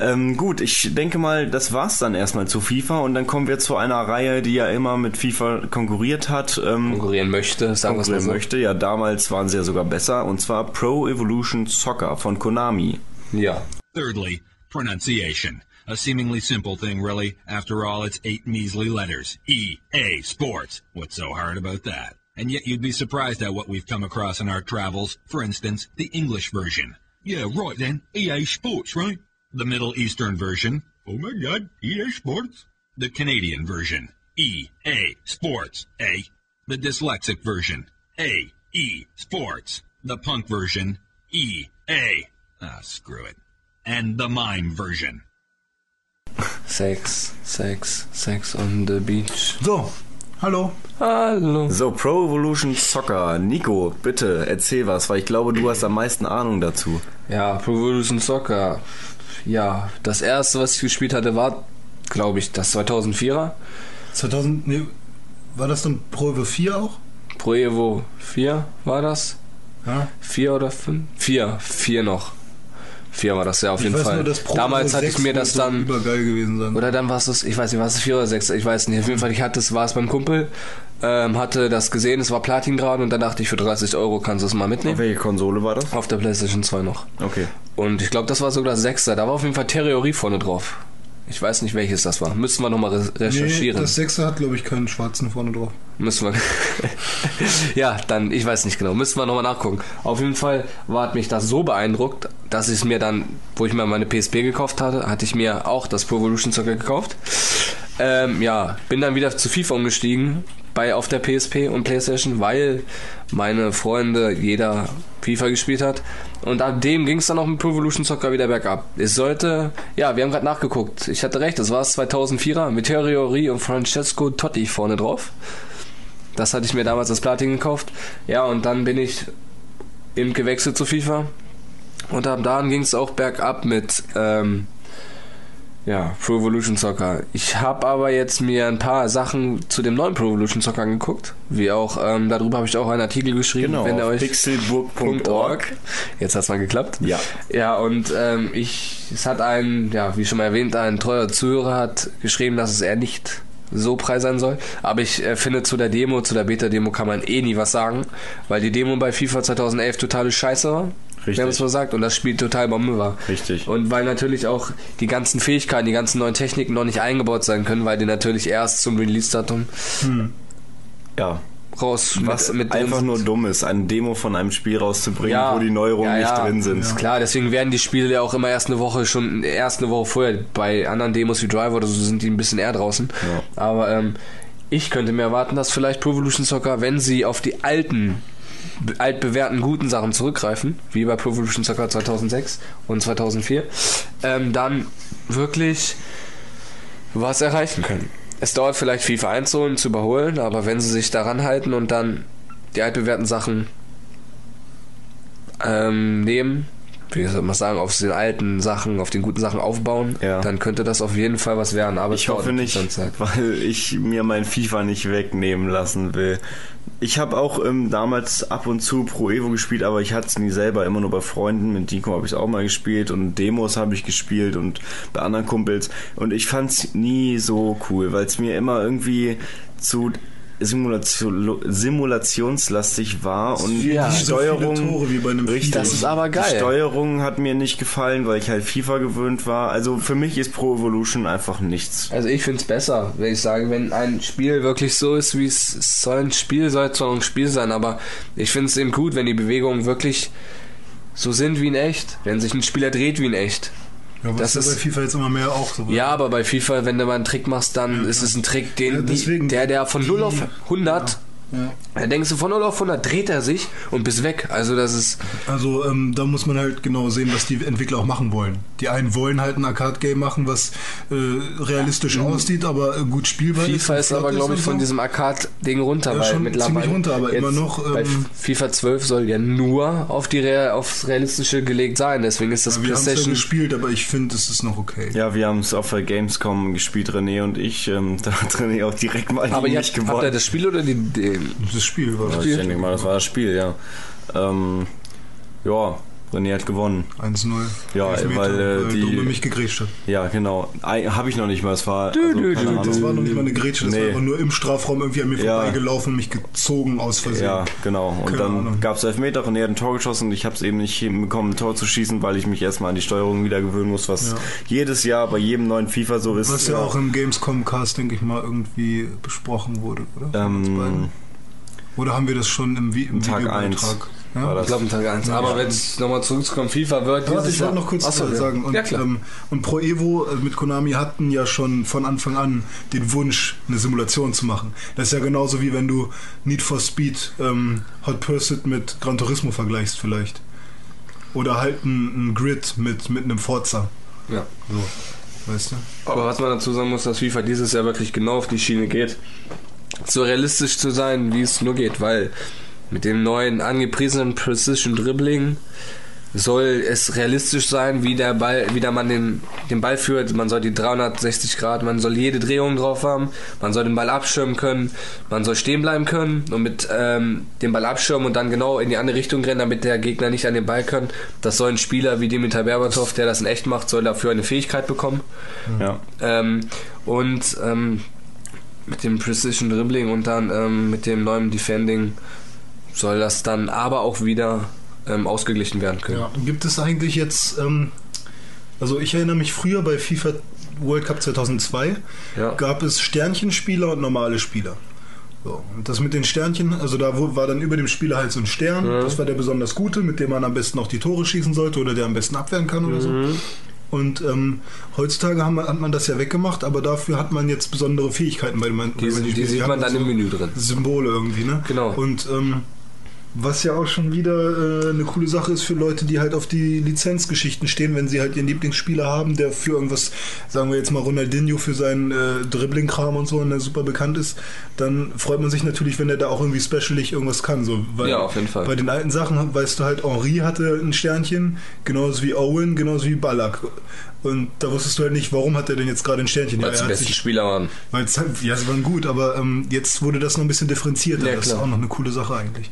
Ähm, gut, ich denke mal, das war's dann erstmal zu FIFA und dann kommen wir zu einer Reihe, die ja immer mit FIFA konkurriert hat. Ähm, Konkurrieren möchte, sagen wir mal konkurrieren so. möchte. Ja, damals waren sie ja sogar besser und zwar Pro Evolution Soccer von Konami. Ja. Thirdly, pronunciation. A seemingly simple thing, really. After all, it's eight measly letters. E A Sports. What's so hard about that? And yet you'd be surprised at what we've come across in our travels. For instance, the English version. Yeah, right then. EA Sports, right? The Middle Eastern version. Oh my god, EA Sports. The Canadian version. E A Sports. A. The dyslexic version. A E Sports. The punk version. E A. Ah, screw it. And the mime version. Sex, Sex, Sex on the beach. So, hallo. Hallo. So, Pro Evolution Soccer. Nico, bitte erzähl was, weil ich glaube, du hast am meisten Ahnung dazu. Ja, Pro Evolution Soccer. Ja, das erste, was ich gespielt hatte, war, glaube ich, das 2004er. 2000, nee, war das dann Pro Evo 4 auch? Pro Evo 4 war das? Ja. 4 oder 5? 4, 4 noch. 4 war das ja auf Ich jeden weiß Fall. nur, dass Pro Damals Evo hatte ich 6 mir das so dann. Übergeil gewesen sein. Oder dann war es das, ich weiß nicht, war es 4 oder 6, ich weiß nicht. Auf jeden Fall, ich hatte es, war es beim Kumpel, ähm, hatte das gesehen, es war Platin gerade und dann dachte ich, für 30 Euro kannst du es mal Auf mitnehmen. welche Konsole war das? Auf der Playstation 2 noch. Okay. Und ich glaube, das war sogar 6er. Da war auf jeden Fall Theorie vorne drauf. Ich weiß nicht, welches das war. Müssen wir nochmal re nee, recherchieren. das 6er hat, glaube ich, keinen schwarzen vorne drauf. Müssen wir. ja, dann, ich weiß nicht genau. Müssen wir nochmal nachgucken. Auf jeden Fall war hat mich das so beeindruckt, dass ich mir dann, wo ich mir meine PSP gekauft hatte, hatte ich mir auch das Pro Evolution Soccer gekauft. Ähm, ja, bin dann wieder zu FIFA umgestiegen bei auf der PSP und PlayStation, weil meine Freunde jeder FIFA gespielt hat. Und ab dem ging es dann auch mit Pro Evolution Soccer wieder bergab. Es sollte, ja, wir haben gerade nachgeguckt. Ich hatte recht, es war es 2004er mit Theorie und Francesco Totti vorne drauf. Das hatte ich mir damals als Platin gekauft. Ja, und dann bin ich eben gewechselt zu FIFA. Und ab dann ging es auch bergab mit ähm, ja, Pro Evolution Soccer. Ich habe aber jetzt mir ein paar Sachen zu dem neuen Pro Evolution Soccer angeguckt. Wie auch, ähm, darüber habe ich auch einen Artikel geschrieben, Genau, wenn ihr auf euch pixelburg.org. Jetzt hat's mal geklappt. Ja. Ja, und ähm, ich, es hat ein, ja, wie schon mal erwähnt, ein treuer Zuhörer hat geschrieben, dass es eher nicht so preis sein soll. Aber ich äh, finde, zu der Demo, zu der Beta-Demo kann man eh nie was sagen, weil die Demo bei FIFA 2011 totale Scheiße war. Richtig. Wenn man es so sagt. Und das Spiel total Bombe war. Richtig. Und weil natürlich auch die ganzen Fähigkeiten, die ganzen neuen Techniken noch nicht eingebaut sein können, weil die natürlich erst zum Release-Datum Ja. raus Was mit, mit einfach nur dumm ist, eine Demo von einem Spiel rauszubringen, wo die Neuerungen ja, nicht ja. drin sind. Ist Klar, deswegen werden die Spiele ja auch immer erst eine Woche schon erst eine Woche vorher. Bei anderen Demos wie Driver oder so sind die ein bisschen eher draußen. Ja. Aber ähm, ich könnte mir erwarten, dass vielleicht Pro Evolution Soccer, wenn sie auf die alten altbewährten guten Sachen zurückgreifen, wie bei Pro Evolution Soccer 2006 und 2004, ähm, dann wirklich was erreichen können. Es dauert vielleicht FIFA einzuholen, zu überholen, aber wenn sie sich daran halten und dann die altbewährten Sachen ähm, nehmen, wie soll man sagen, auf den alten Sachen, auf den guten Sachen aufbauen, Ja. dann könnte das auf jeden Fall was werden. Aber Ich hoffe nicht, weil ich mir mein FIFA nicht wegnehmen lassen will. Ich habe auch ähm, damals ab und zu Pro Evo gespielt, aber ich hatte es nie selber, immer nur bei Freunden. Mit Nico habe ich es auch mal gespielt und Demos habe ich gespielt und bei anderen Kumpels. Und ich fand es nie so cool, weil es mir immer irgendwie zu Simulation, simulationslastig war und Ja. die so Steuerung Tore wie bei einem richtig. Das ist aber geil. Die Steuerung hat mir nicht gefallen, weil ich halt FIFA gewöhnt war. Also für mich ist Pro Evolution einfach nichts. Also ich finde es besser, wenn ich sage, wenn ein Spiel wirklich so ist, wie es soll ein Spiel, soll es zwar ein Spiel sein, aber ich finde es eben gut, wenn die Bewegungen wirklich so sind wie in echt, wenn sich ein Spieler dreht wie in echt. Ja, was Das ja ist- bei FIFA jetzt immer mehr auch so. Ja, aber bei FIFA, wenn du mal einen Trick machst, dann ist es ein Trick, den Ja, deswegen- die, der, der von 0 auf 100, Ja. da denkst du von 0 auf 100 dreht er sich und bist weg. Also das ist, Also ähm, da muss man halt genau sehen, was die Entwickler auch machen wollen. Die einen wollen halt ein Arcade-Game machen, was äh, realistisch aussieht, aber äh, gut spielbar ist. Mhm. FIFA ist aber, glaube ich, von so. diesem Arcade-Ding runter, Ja, weil schon mittlerweile. ziemlich runter, aber immer noch, bei ähm, FIFA 12 soll ja nur auf die Real, aufs Realistische gelegt sein, deswegen ist das Ja, wir haben es ja PlayStation. gespielt, aber ich finde, es ist noch okay. Ja, wir haben es auf der Gamescom gespielt, René und ich. Ähm, da hat René auch direkt mal aber ihr mich habt, habt ihr gewonnen. das Spiel oder die, die Das Spiel war Ja, das. ich denke mal, das war das Spiel, ja. Ähm, ja, René hat gewonnen. 1-0. Ja, Elfmeter, weil, äh, die- Dome mich gegrätscht hat. Ja, genau. Habe ich noch nicht mal. Es war. Also, dü, dü, Ahnung. Das war noch nicht mal eine Grätsche, das Nee. war einfach nur im Strafraum irgendwie an mir Ja. vorbeigelaufen und mich gezogen aus Versehen. Ja, genau. Und Keine dann gab es Elfmeter, René hat ein Tor geschossen und ich habe es eben nicht hinbekommen, ein Tor zu schießen, weil ich mich erstmal an die Steuerung wieder gewöhnen muss, was Ja. jedes Jahr bei jedem neuen FIFA so ist. Was ja auch im Gamescom-Cast, denke ich mal, irgendwie besprochen wurde, oder? Ähm. Oder haben wir das schon im, Vi im Tag Videobeitrag? Ja? war Ich glaube, Tag 1. Aber wenn es nochmal zurückkommt, FIFA wird Warte, dieses ich wollte noch kurz Achso, ja. sagen. Und, ja, klar. ähm, und Pro Evo äh, mit Konami hatten ja schon von Anfang an den Wunsch, eine Simulation zu machen. Das ist ja genauso wie wenn du Need for Speed ähm, Hot Pursuit mit Gran Turismo vergleichst vielleicht. Oder halt ein, ein Grid mit, mit einem Forza. ja. So, weißt du? Aber was man dazu sagen muss, dass FIFA dieses Jahr wirklich genau auf die Schiene geht, so realistisch zu sein, wie es nur geht, weil mit dem neuen angepriesenen Precision Dribbling soll es realistisch sein, wie der Ball, wie der Mann den, den Ball führt. Man soll die 360 Grad, man soll jede Drehung drauf haben, man soll den Ball abschirmen können, man soll stehen bleiben können und mit ähm, dem Ball abschirmen und dann genau in die andere Richtung rennen, damit der Gegner nicht an den Ball kann. Das soll ein Spieler wie Dimitar Berbatov, der das in echt macht, soll dafür eine Fähigkeit bekommen. Ja. Ähm, und ähm, mit dem Precision Dribbling und dann ähm, mit dem neuen Defending soll das dann aber auch wieder ähm, ausgeglichen werden können. Ja. Gibt es eigentlich jetzt, ähm, also ich erinnere mich früher bei FIFA World Cup 2002, Ja. gab es Sternchenspieler und normale Spieler. So, und das mit den Sternchen, also da war dann über dem Spieler halt so ein Stern, das war der besonders gute, mit dem man am besten auch die Tore schießen sollte oder der am besten abwehren kann oder so. Und ähm, heutzutage haben, hat man das ja weggemacht, aber dafür hat man jetzt besondere Fähigkeiten bei dem Die, die Spielen. sieht man dann so im Menü drin. Symbole irgendwie, ne? Genau. Und ähm, was ja auch schon wieder äh, eine coole Sache ist für Leute, die halt auf die Lizenzgeschichten stehen, wenn sie halt ihren Lieblingsspieler haben, der für irgendwas, sagen wir jetzt mal Ronaldinho für seinen äh, Dribbling-Kram und so, und der super bekannt ist, dann freut man sich natürlich, wenn er da auch irgendwie specialig irgendwas kann. So, weil Ja, auf jeden Fall. Bei den alten Sachen weißt du halt, Henri hatte ein Sternchen, genauso wie Owen, genauso wie Ballack. Und da wusstest du halt nicht, warum hat er denn jetzt gerade ein Sternchen? Weil Ja, es er die besten Spieler waren. weil es halt, ja, sie waren gut, aber ähm, jetzt wurde das noch ein bisschen differenzierter. Ja, das ist auch noch eine coole Sache eigentlich.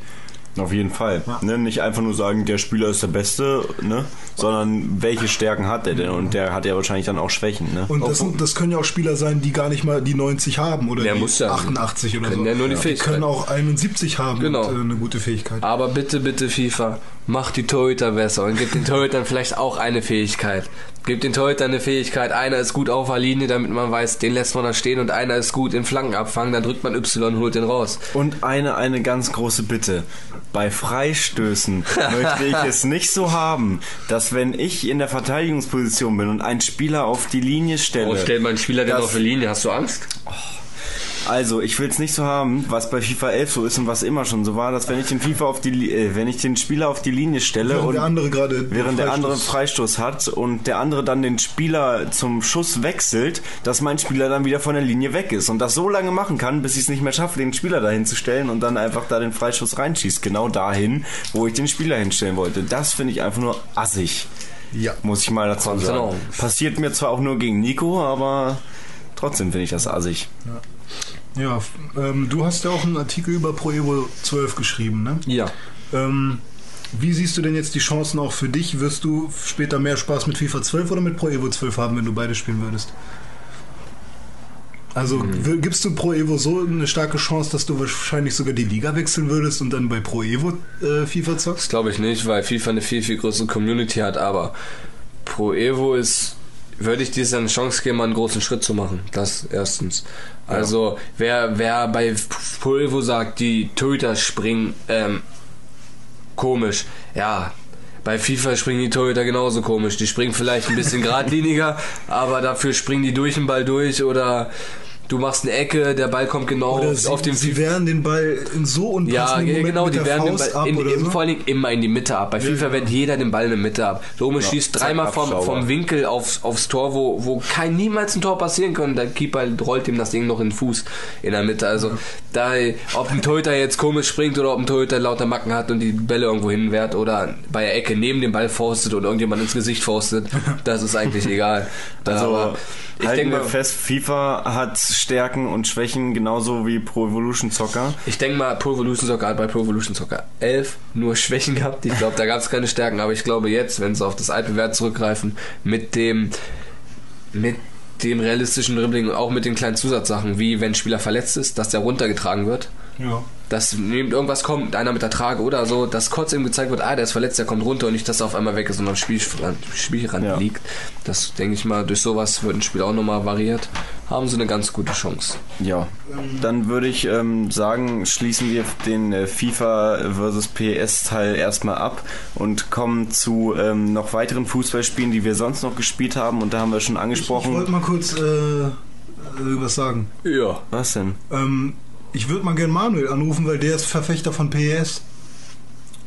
Auf jeden Fall. Ne, nicht einfach nur sagen, der Spieler ist der Beste, ne, sondern welche Stärken hat er denn? Und der hat ja wahrscheinlich dann auch Schwächen. Ne? Und das, sind, das können ja auch Spieler sein, die gar nicht mal die 90 haben oder Der die muss ja. 88 oder Können so. ja nur die Fähigkeit. können auch 71 haben Genau. und äh, eine gute Fähigkeit. Aber bitte, bitte FIFA, macht die Torhüter besser und gebt den Torhütern vielleicht auch eine Fähigkeit. Gebt den Torhütern eine Fähigkeit. Einer ist gut auf der Linie, damit man weiß, den lässt man da stehen und einer ist gut in Flanken abfangen, dann drückt man Y und holt den raus. Und eine, eine ganz große Bitte. Bei Freistößen möchte ich es nicht so haben, dass wenn ich in der Verteidigungsposition bin und einen Spieler auf die Linie stelle. Oh, stellt mal einen Spieler denn auf die Linie, hast du Angst? Also, ich will es nicht so haben, was bei FIFA 11 so ist und was immer schon so war, dass wenn ich den FIFA auf die, äh, wenn ich den Spieler auf die Linie stelle Während und der andere gerade während der andere Freistoß- hat und der andere dann den Spieler zum Schuss wechselt, dass mein Spieler dann wieder von der Linie weg ist und das so lange machen kann, bis ich es nicht mehr schaffe, den Spieler dahin zu stellen und dann einfach da den Freistoß reinschießt, genau dahin, wo ich den Spieler hinstellen wollte. Das finde ich einfach nur assig. Ja. Muss ich mal dazu sagen. Genau. Passiert mir zwar auch nur gegen Nico, aber trotzdem finde ich das assig. Ja, f- ähm, du hast ja auch einen Artikel über Pro Evo 12 geschrieben, ne? Ja. Ähm, wie siehst du denn jetzt die Chancen auch für dich? Wirst du später mehr Spaß mit FIFA 12 oder mit Pro Evo 12 haben, wenn du beide spielen würdest? Also Mhm. gibst du Pro Evo so eine starke Chance, dass du wahrscheinlich sogar die Liga wechseln würdest und dann bei Pro Evo äh, FIFA zockst? Das glaube ich nicht, weil FIFA eine viel, viel größere Community hat, aber Pro Evo ist, würde ich dir eine Chance geben, mal einen großen Schritt zu machen. Das erstens. Also, wer, wer bei Pro Evo sagt, die Torhüter springen, ähm, komisch, ja. Bei FIFA springen die Torhüter genauso komisch. Die springen vielleicht ein bisschen geradliniger, aber dafür springen die durch den Ball durch oder du machst eine Ecke, der Ball kommt genau Oder auf, sie, auf den sie wehren den Ball in so ja, unpassenden ja, genau, mit die der werden den Faust Ball ab in, oder in, so. vor allen Dingen immer in die Mitte ab. Bei FIFA wehrt jeder den Ball in die Mitte ab. Lome schießt zack, dreimal vom, vom Winkel aufs, aufs Tor, wo, wo kein niemals ein Tor passieren kann. Der Keeper rollt ihm das Ding noch in den Fuß in der Mitte. Also da, ob ein Torhüter jetzt komisch springt oder ob ein Torhüter lauter Macken hat und die Bälle irgendwo hinwehrt oder bei der Ecke neben dem Ball faustet und irgendjemand ins Gesicht faustet, das ist eigentlich egal. Also Aber ich denke mal, fest, FIFA hat Stärken und Schwächen genauso wie Pro Evolution Soccer. Ich denke mal, Pro Evolution Soccer hat bei Pro Evolution Soccer 11 nur Schwächen gehabt. Ich glaube, da gab es keine Stärken. Aber ich glaube jetzt, wenn sie auf das alte Wert zurückgreifen, mit dem, mit dem realistischen Dribbling und auch mit den kleinen Zusatzsachen, wie wenn ein Spieler verletzt ist, dass der runtergetragen wird. Ja. dass neben irgendwas kommt, einer mit der Trage oder so, dass kurz ihm gezeigt wird, ah, der ist verletzt, der kommt runter und nicht, dass er auf einmal weg ist und am Spielrand, Spielrand Ja. liegt. Das denke ich mal, durch sowas wird ein Spiel auch nochmal variiert. Haben sie eine ganz gute Chance. Ja, dann würde ich ähm, sagen, schließen wir den äh, FIFA vs. PS Teil erstmal ab und kommen zu ähm, noch weiteren Fußballspielen, die wir sonst noch gespielt haben und da haben wir schon Ich angesprochen. wollte mal kurz äh, äh, was sagen. Ja. Was denn? Ähm, ich würde mal gerne Manuel anrufen, weil der ist Verfechter von PES.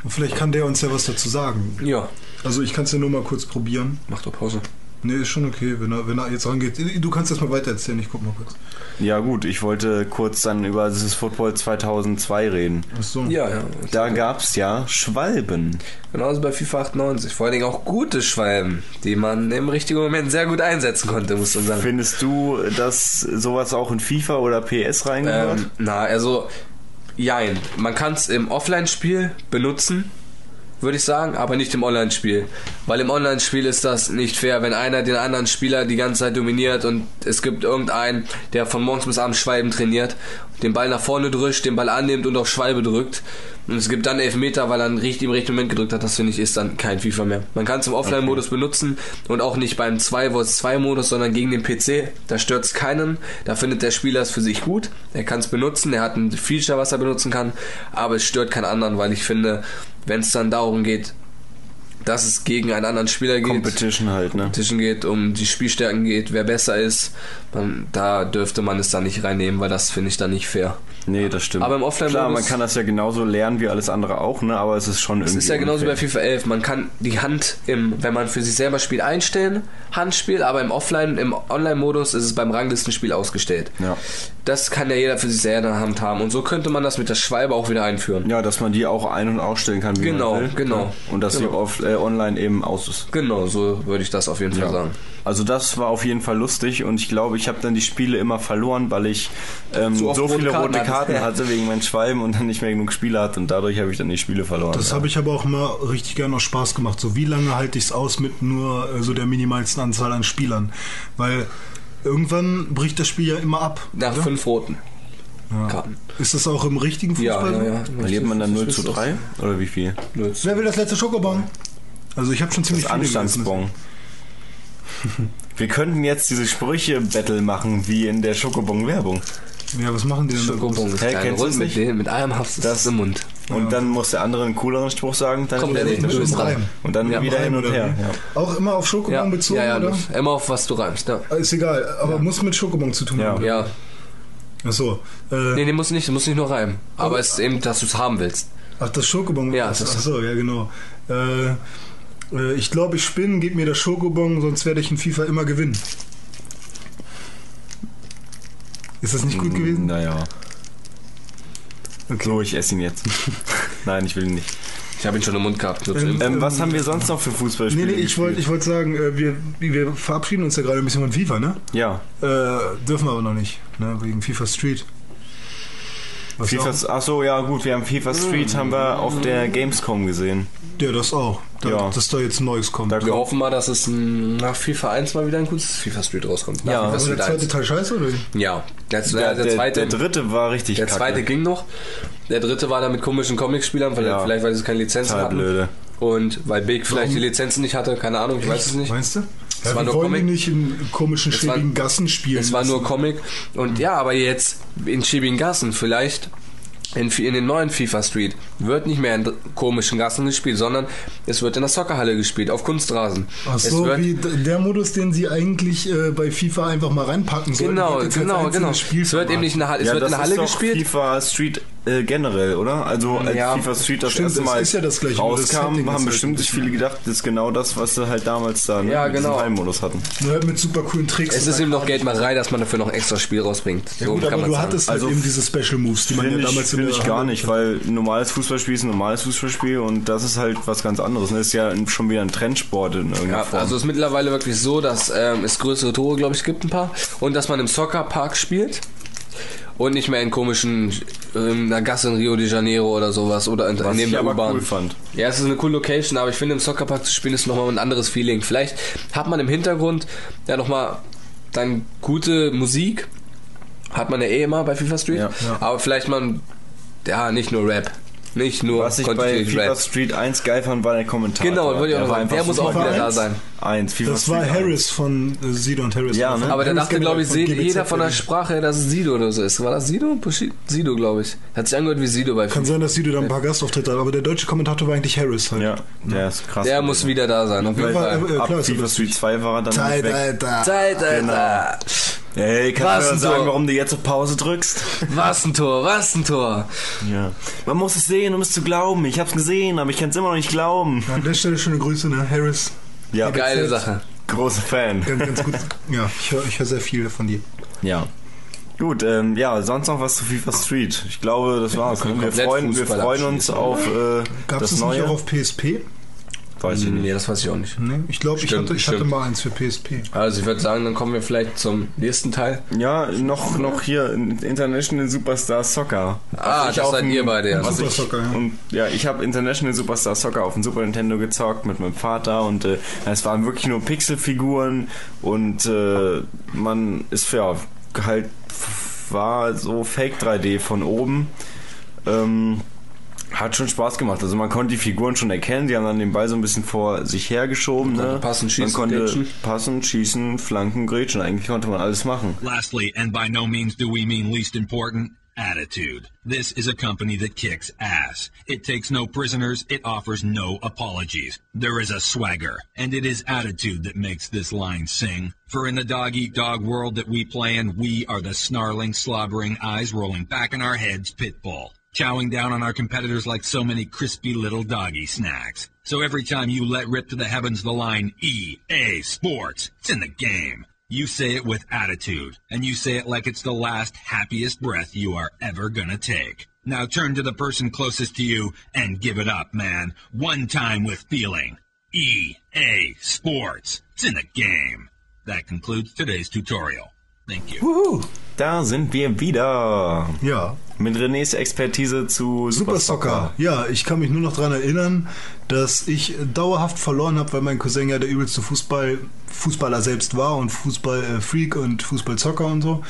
Und vielleicht kann der uns ja was dazu sagen. Ja. Also ich kann es ja nur mal kurz probieren. Mach doch Pause. Nee, ist schon okay, wenn er, wenn er jetzt rangeht. Du kannst erst mal weiter erzählen, ich guck mal kurz. Ja gut, ich wollte kurz dann über dieses Football 2002 reden. Achso. Ja, ja. Da gab's ja Schwalben. Genauso bei FIFA 98. Vor allen Dingen auch gute Schwalben, die man im richtigen Moment sehr gut einsetzen konnte, muss man sagen. Findest du, dass sowas auch in FIFA oder PS reingehört? Ähm, na, also, jein. Man kann es im Offline-Spiel benutzen, würde ich sagen, aber nicht im Online-Spiel. Weil im Online-Spiel ist das nicht fair, wenn einer den anderen Spieler die ganze Zeit dominiert und es gibt irgendeinen, der von morgens bis abends Schwalben trainiert, den Ball nach vorne drückt, den Ball annimmt und auf Schwalbe drückt. Und es gibt dann Elfmeter, weil er im richtigen Moment gedrückt hat. Das finde ich ist dann kein FIFA mehr. Man kann es im Offline-Modus benutzen und auch nicht beim 2 vs 2 Modus, sondern gegen den PC. Da stört es keinen. Da findet der Spieler es für sich gut. Er kann es benutzen. Er hat ein Feature, was er benutzen kann. Aber es stört keinen anderen, weil ich finde, wenn es dann darum geht, dass es gegen einen anderen Spieler geht, Competition halt, ne? Competition geht, um die Spielstärken geht, wer besser ist, dann, da dürfte man es dann nicht reinnehmen, weil das finde ich dann nicht fair. Nee, das stimmt. Aber im Offline-Modus- Klar, man kann das ja genauso lernen wie alles andere auch, ne? Aber es ist schon Es irgendwie. ist ja genauso unfair. bei FIFA 11. Man kann die Hand, im, wenn man für sich selber spielt, einstellen, Handspiel, aber im Offline, im Online-Modus ist es beim Ranglistenspiel ausgestellt. Ja. Das kann ja jeder für sich selber in der Hand haben. Und so könnte man das mit der Schwalbe auch wieder einführen. Ja, dass man die auch ein- und ausstellen kann, wie Genau, man will. genau. Ja. Und dass Genau. sie auf, äh, online eben aus ist. Genau, so würde ich das auf jeden Fall Ja. sagen. Also das war auf jeden Fall lustig und ich glaube, ich habe dann die Spiele immer verloren, weil ich ähm, so, oft rote viele Karten rote. Karten Ja. hatte wegen meinen Schwalben und dann nicht mehr genug Spiele hatte und dadurch habe ich dann die Spiele verloren. Das ja. habe ich aber auch mal richtig gerne noch Spaß gemacht. So wie lange halte ich es aus mit nur äh, so der minimalsten Anzahl an Spielern? Weil irgendwann bricht das Spiel ja immer ab. Nach oder? fünf roten Ja. Karten. Ist das auch im richtigen Ja, Fußball? ja, ja. Verliert man dann 0 zu 3? Oder wie viel? 0 zu Wer will das letzte Schokobon? Also ich habe schon ziemlich Das viele gegessen. Anstandsbon. Wir könnten jetzt diese Sprüche-Battle machen, wie in der Schokobon-Werbung. Ja, was machen die denn? Schokobon ist klein, kennst das mit, nicht? dem, mit allem hast du das im Mund. Und dann muss der andere einen cooleren Spruch sagen. Dann Kommt der bist dran. dran. Und dann Ja, wieder hin und oder her. wie? Ja. Auch immer auf Schokobon Ja, bezogen, ja, ja, oder? immer auf was du reimst, ja. Ist egal, aber muss mit Schokobon zu tun Ja. haben. Ja, Achso. Äh, nee, den musst du nicht, du musst nicht nur reimen. Aber es ist eben, dass du es haben willst. Ach, das Schokobon. Ja, Ach das- so, ja, genau. Äh, äh, ich glaube, ich spinne, gib mir das Schokobon, sonst werde ich in FIFA immer gewinnen. Ist das nicht gut gewesen? Naja. So, ich esse ihn jetzt. Nein, ich will ihn nicht. Ich habe ihn schon im Mund gehabt. Ähm. Ähm, was haben wir sonst noch für Nee, Fußballspiele nee, ich wollte ich wollt sagen, äh, wir, wir verabschieden uns ja gerade ein bisschen von FIFA, ne? Ja, Äh, dürfen wir aber noch nicht, ne? Wegen FIFA Street. Was FIFA, auch, ach so, ja gut, wir haben FIFA Street haben wir auf der Gamescom gesehen. ja, das auch. Da, Ja. Dass da jetzt ein Neues kommt. Da Wir hoffen mal, dass es nach FIFA 1 mal wieder ein gutes FIFA Street rauskommt. Nach Ja. FIFA aber der zweite 1. Teil scheiße, oder? Ja, der, der, der, der, zweite, der dritte war richtig der kacke. zweite ging noch. Der dritte war dann mit komischen Comic-Spielern, weil Ja. vielleicht weil sie keine Lizenzen Total hatten. blöde. Und weil Big vielleicht die Lizenzen nicht hatte, keine Ahnung, ich weiß es nicht. Meinst du? Es Ja, war wir nur wollen Comic. nicht in komischen, war- schäbigen Gassen spielen. Es war nur lassen. Comic. Und ja, aber jetzt in schäbigen Gassen vielleicht. In, in den neuen FIFA Street wird nicht mehr in komischen Gassen gespielt, sondern es wird in der Soccerhalle gespielt, auf Kunstrasen. Ach es so, wie der Modus, den sie eigentlich äh, bei FIFA einfach mal reinpacken sollten. genau, genau, genau. Spiel Es wird eben nicht in der Halle, es ja, wird in das der Halle ist doch gespielt. FIFA Street äh, generell, oder? Also als Ja. FIFA Street das Stimmt, erste es Mal ist ja das gleiche, rauskam, haben halt bestimmt sich viele gedacht, das ist genau das, was sie halt damals da ne, Ja, genau. Heimodus hatten. Nur halt mit super coolen Tricks. Es ist eben noch Geldmacherei, dass man dafür noch ein extra Spiel rausbringt. Ja, so gut, kann aber man du sagen. hattest halt Also, eben diese Special Moves, die man ja Finde ich, damals in der ich gar nicht, weil normales Fußballspiel ist ein normales Fußballspiel und das ist halt was ganz anderes. Das ist ja schon wieder ein Trendsport in irgendeiner Ja, Form. also es ist mittlerweile wirklich so, dass ähm, es größere Tore, glaube ich, gibt ein paar. Und dass man im Soccerpark spielt. Und nicht mehr in komischen, äh, in einer Gasse in Rio de Janeiro oder sowas. Oder in, was neben ich der U-Bahn. cool fand. Ja, es ist eine coole Location, aber ich finde im Soccerpark zu spielen ist nochmal ein anderes Feeling. Vielleicht hat man im Hintergrund ja nochmal dann gute Musik. Hat man ja eh immer bei FIFA Street. Ja. Ja. Aber vielleicht mal Ja, nicht nur Rap. Nicht nur Was ich bei FIFA Rap. Street 1 geil fand, war der Kommentar. Genau, wollte ich auch noch sagen. Der muss auch wieder da sein. 1, FIFA Das war Street Harris von äh, Sido und Harris. Ja, ne? Aber der dachte, glaube ich, von jeder von der. Sprache, her, dass es Sido oder so ist. War das Sido? Bushi- Sido, glaube ich. Hat sich angehört wie Sido bei Kann FIFA. sein, dass Sido da ein paar Gastauftritte hat, aber der deutsche Kommentator war eigentlich Harris halt. Ja, der ist krass. Der muss wieder da sein, auf jeden Fall. äh, Ab klar, ist FIFA das Street 2 war er dann Zeit, weg. Alter. Zeit, Alter. Ey, kannst Was du mir ein sagen, Tor. warum du jetzt auf Pause drückst? Was ein Tor, was ein Tor. Ja. Man muss es sehen, um es zu glauben. Ich hab's gesehen, aber ich kann es immer noch nicht glauben. An der Stelle schöne Grüße, ne? Harris. Ja, Geile Sache. großer Fan. Ganz, ganz gut. Ja, ich höre ich hör sehr viel von dir. Ja. Gut, ähm, ja, sonst noch was zu FIFA Street. Ich glaube, das war's. Ne? Wir freuen, wir freuen uns auf äh, Gab es das nicht Neue. auch auf PSP? Weiß ich nicht. Nee, das weiß ich auch nicht. Ne? Ich glaube, ich, hatte, ich hatte mal eins für PSP. Also ich würde sagen, dann kommen wir vielleicht zum nächsten Teil. Ja, noch, noch hier International Superstar Soccer. Ah, das seid dem- ihr beide, ja. Super ich, Soccer, ja. Und ja, ich habe International Superstar Soccer auf dem Super Nintendo gezockt mit meinem Vater und äh, es waren wirklich nur Pixelfiguren und äh, man ist für halt war so Fake 3D von oben. Ähm, hat schon Spaß gemacht. Also man konnte die Figuren schon erkennen. Die haben dann den Ball so ein bisschen vor sich hergeschoben. Man Ne? passen, schießen, man konnte grätschen. passen, schießen, flanken, grätschen. Eigentlich konnte man alles machen. Lastly, and by no means do we mean least important, attitude. This is a company that kicks ass. It takes no prisoners, it offers no apologies. There is a swagger, and it is attitude that makes this line sing. For in the dog eat dog world that we play in, we are the snarling, slobbering, eyes rolling back in our heads pit bull. Chowing down on our competitors like so many crispy little doggy snacks. So every time you let rip to the heavens the line EA Sports, it's in the game. You say it with attitude, and you say it like it's the last happiest breath you are ever gonna take. Now turn to the person closest to you and give it up, man. One time with feeling. EA Sports. It's in the game. That concludes today's tutorial. Thank you. Wuhu, da sind wir wieder. Ja, Mit Renés Expertise zu Super Soccer. Ja, ich kann mich nur noch daran erinnern, dass ich dauerhaft verloren habe, weil mein Cousin ja der übelste Fußball, Fußballer selbst war und Fußballfreak und Fußballzocker und so.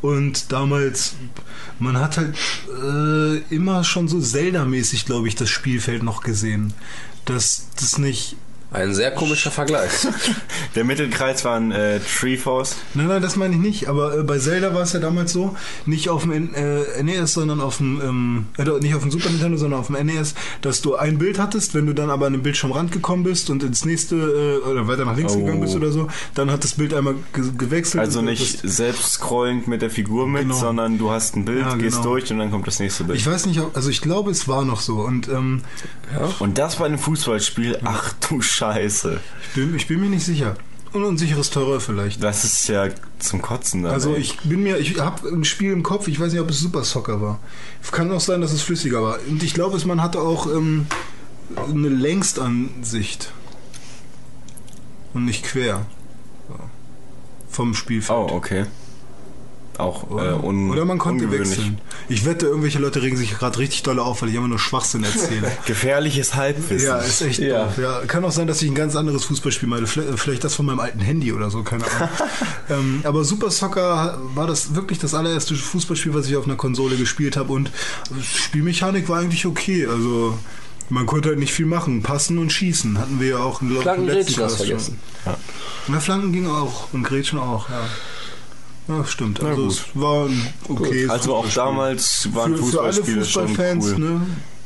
Und damals, man hat halt äh, immer schon so Zelda-mäßig, glaube ich, das Spielfeld noch gesehen. Dass das nicht Ein sehr komischer Vergleich. Der Mittelkreis war ein äh, Treeforce. Nein, nein, das meine ich nicht. Aber äh, bei Zelda war es ja damals so, nicht auf dem N äh, NES, sondern auf dem, ähm, äh, nicht auf dem Super Nintendo, sondern auf dem NES, dass du ein Bild hattest, wenn du dann aber an den Bildschirmrand gekommen bist und ins nächste äh, oder weiter nach links Oh. gegangen bist oder so, dann hat das Bild einmal ge gewechselt. Also nicht selbst scrollend mit der Figur mit, Genau. sondern du hast ein Bild, Ja, gehst genau. durch und dann kommt das nächste Bild. Ich weiß nicht, ob, also ich glaube, es war noch so. Und ähm, und das bei einem Fußballspiel, ach du Scheiße. Ich, bin, ich bin mir nicht sicher. Und unsicheres Terror vielleicht. Das ist ja zum Kotzen dann. Also ey. ich bin mir, ich habe ein Spiel im Kopf, ich weiß nicht, ob es Super Soccer war. Kann auch sein, dass es flüssiger war. Und ich glaube, man hatte auch ähm, eine Längstansicht. Und nicht quer. So. Vom Spielfeld. Oh, okay. Auch äh, Oder, un Oder man konnte wechseln. Ich wette, irgendwelche Leute regen sich gerade richtig doll auf, weil ich immer nur Schwachsinn erzähle. Gefährliches Halbwissen. ja, ist echt Ja. doof. Ja, kann auch sein, dass ich ein ganz anderes Fußballspiel meine. Vielleicht, vielleicht das von meinem alten Handy oder so, keine Ahnung. ähm, aber Super Soccer war das wirklich das allererste Fußballspiel, was ich auf einer Konsole gespielt habe und Spielmechanik war eigentlich okay. Also man konnte halt nicht viel machen. Passen und schießen hatten wir ja auch im Flanken, letzten Grätschen hast Cast vergessen. Ja, Flanken ging auch und Grätschen auch, ja. Ja, stimmt. Na Also gut. es war ein okay. Also auch damals waren für, für alle Fußballspiele schon Fußballfans, cool. ne,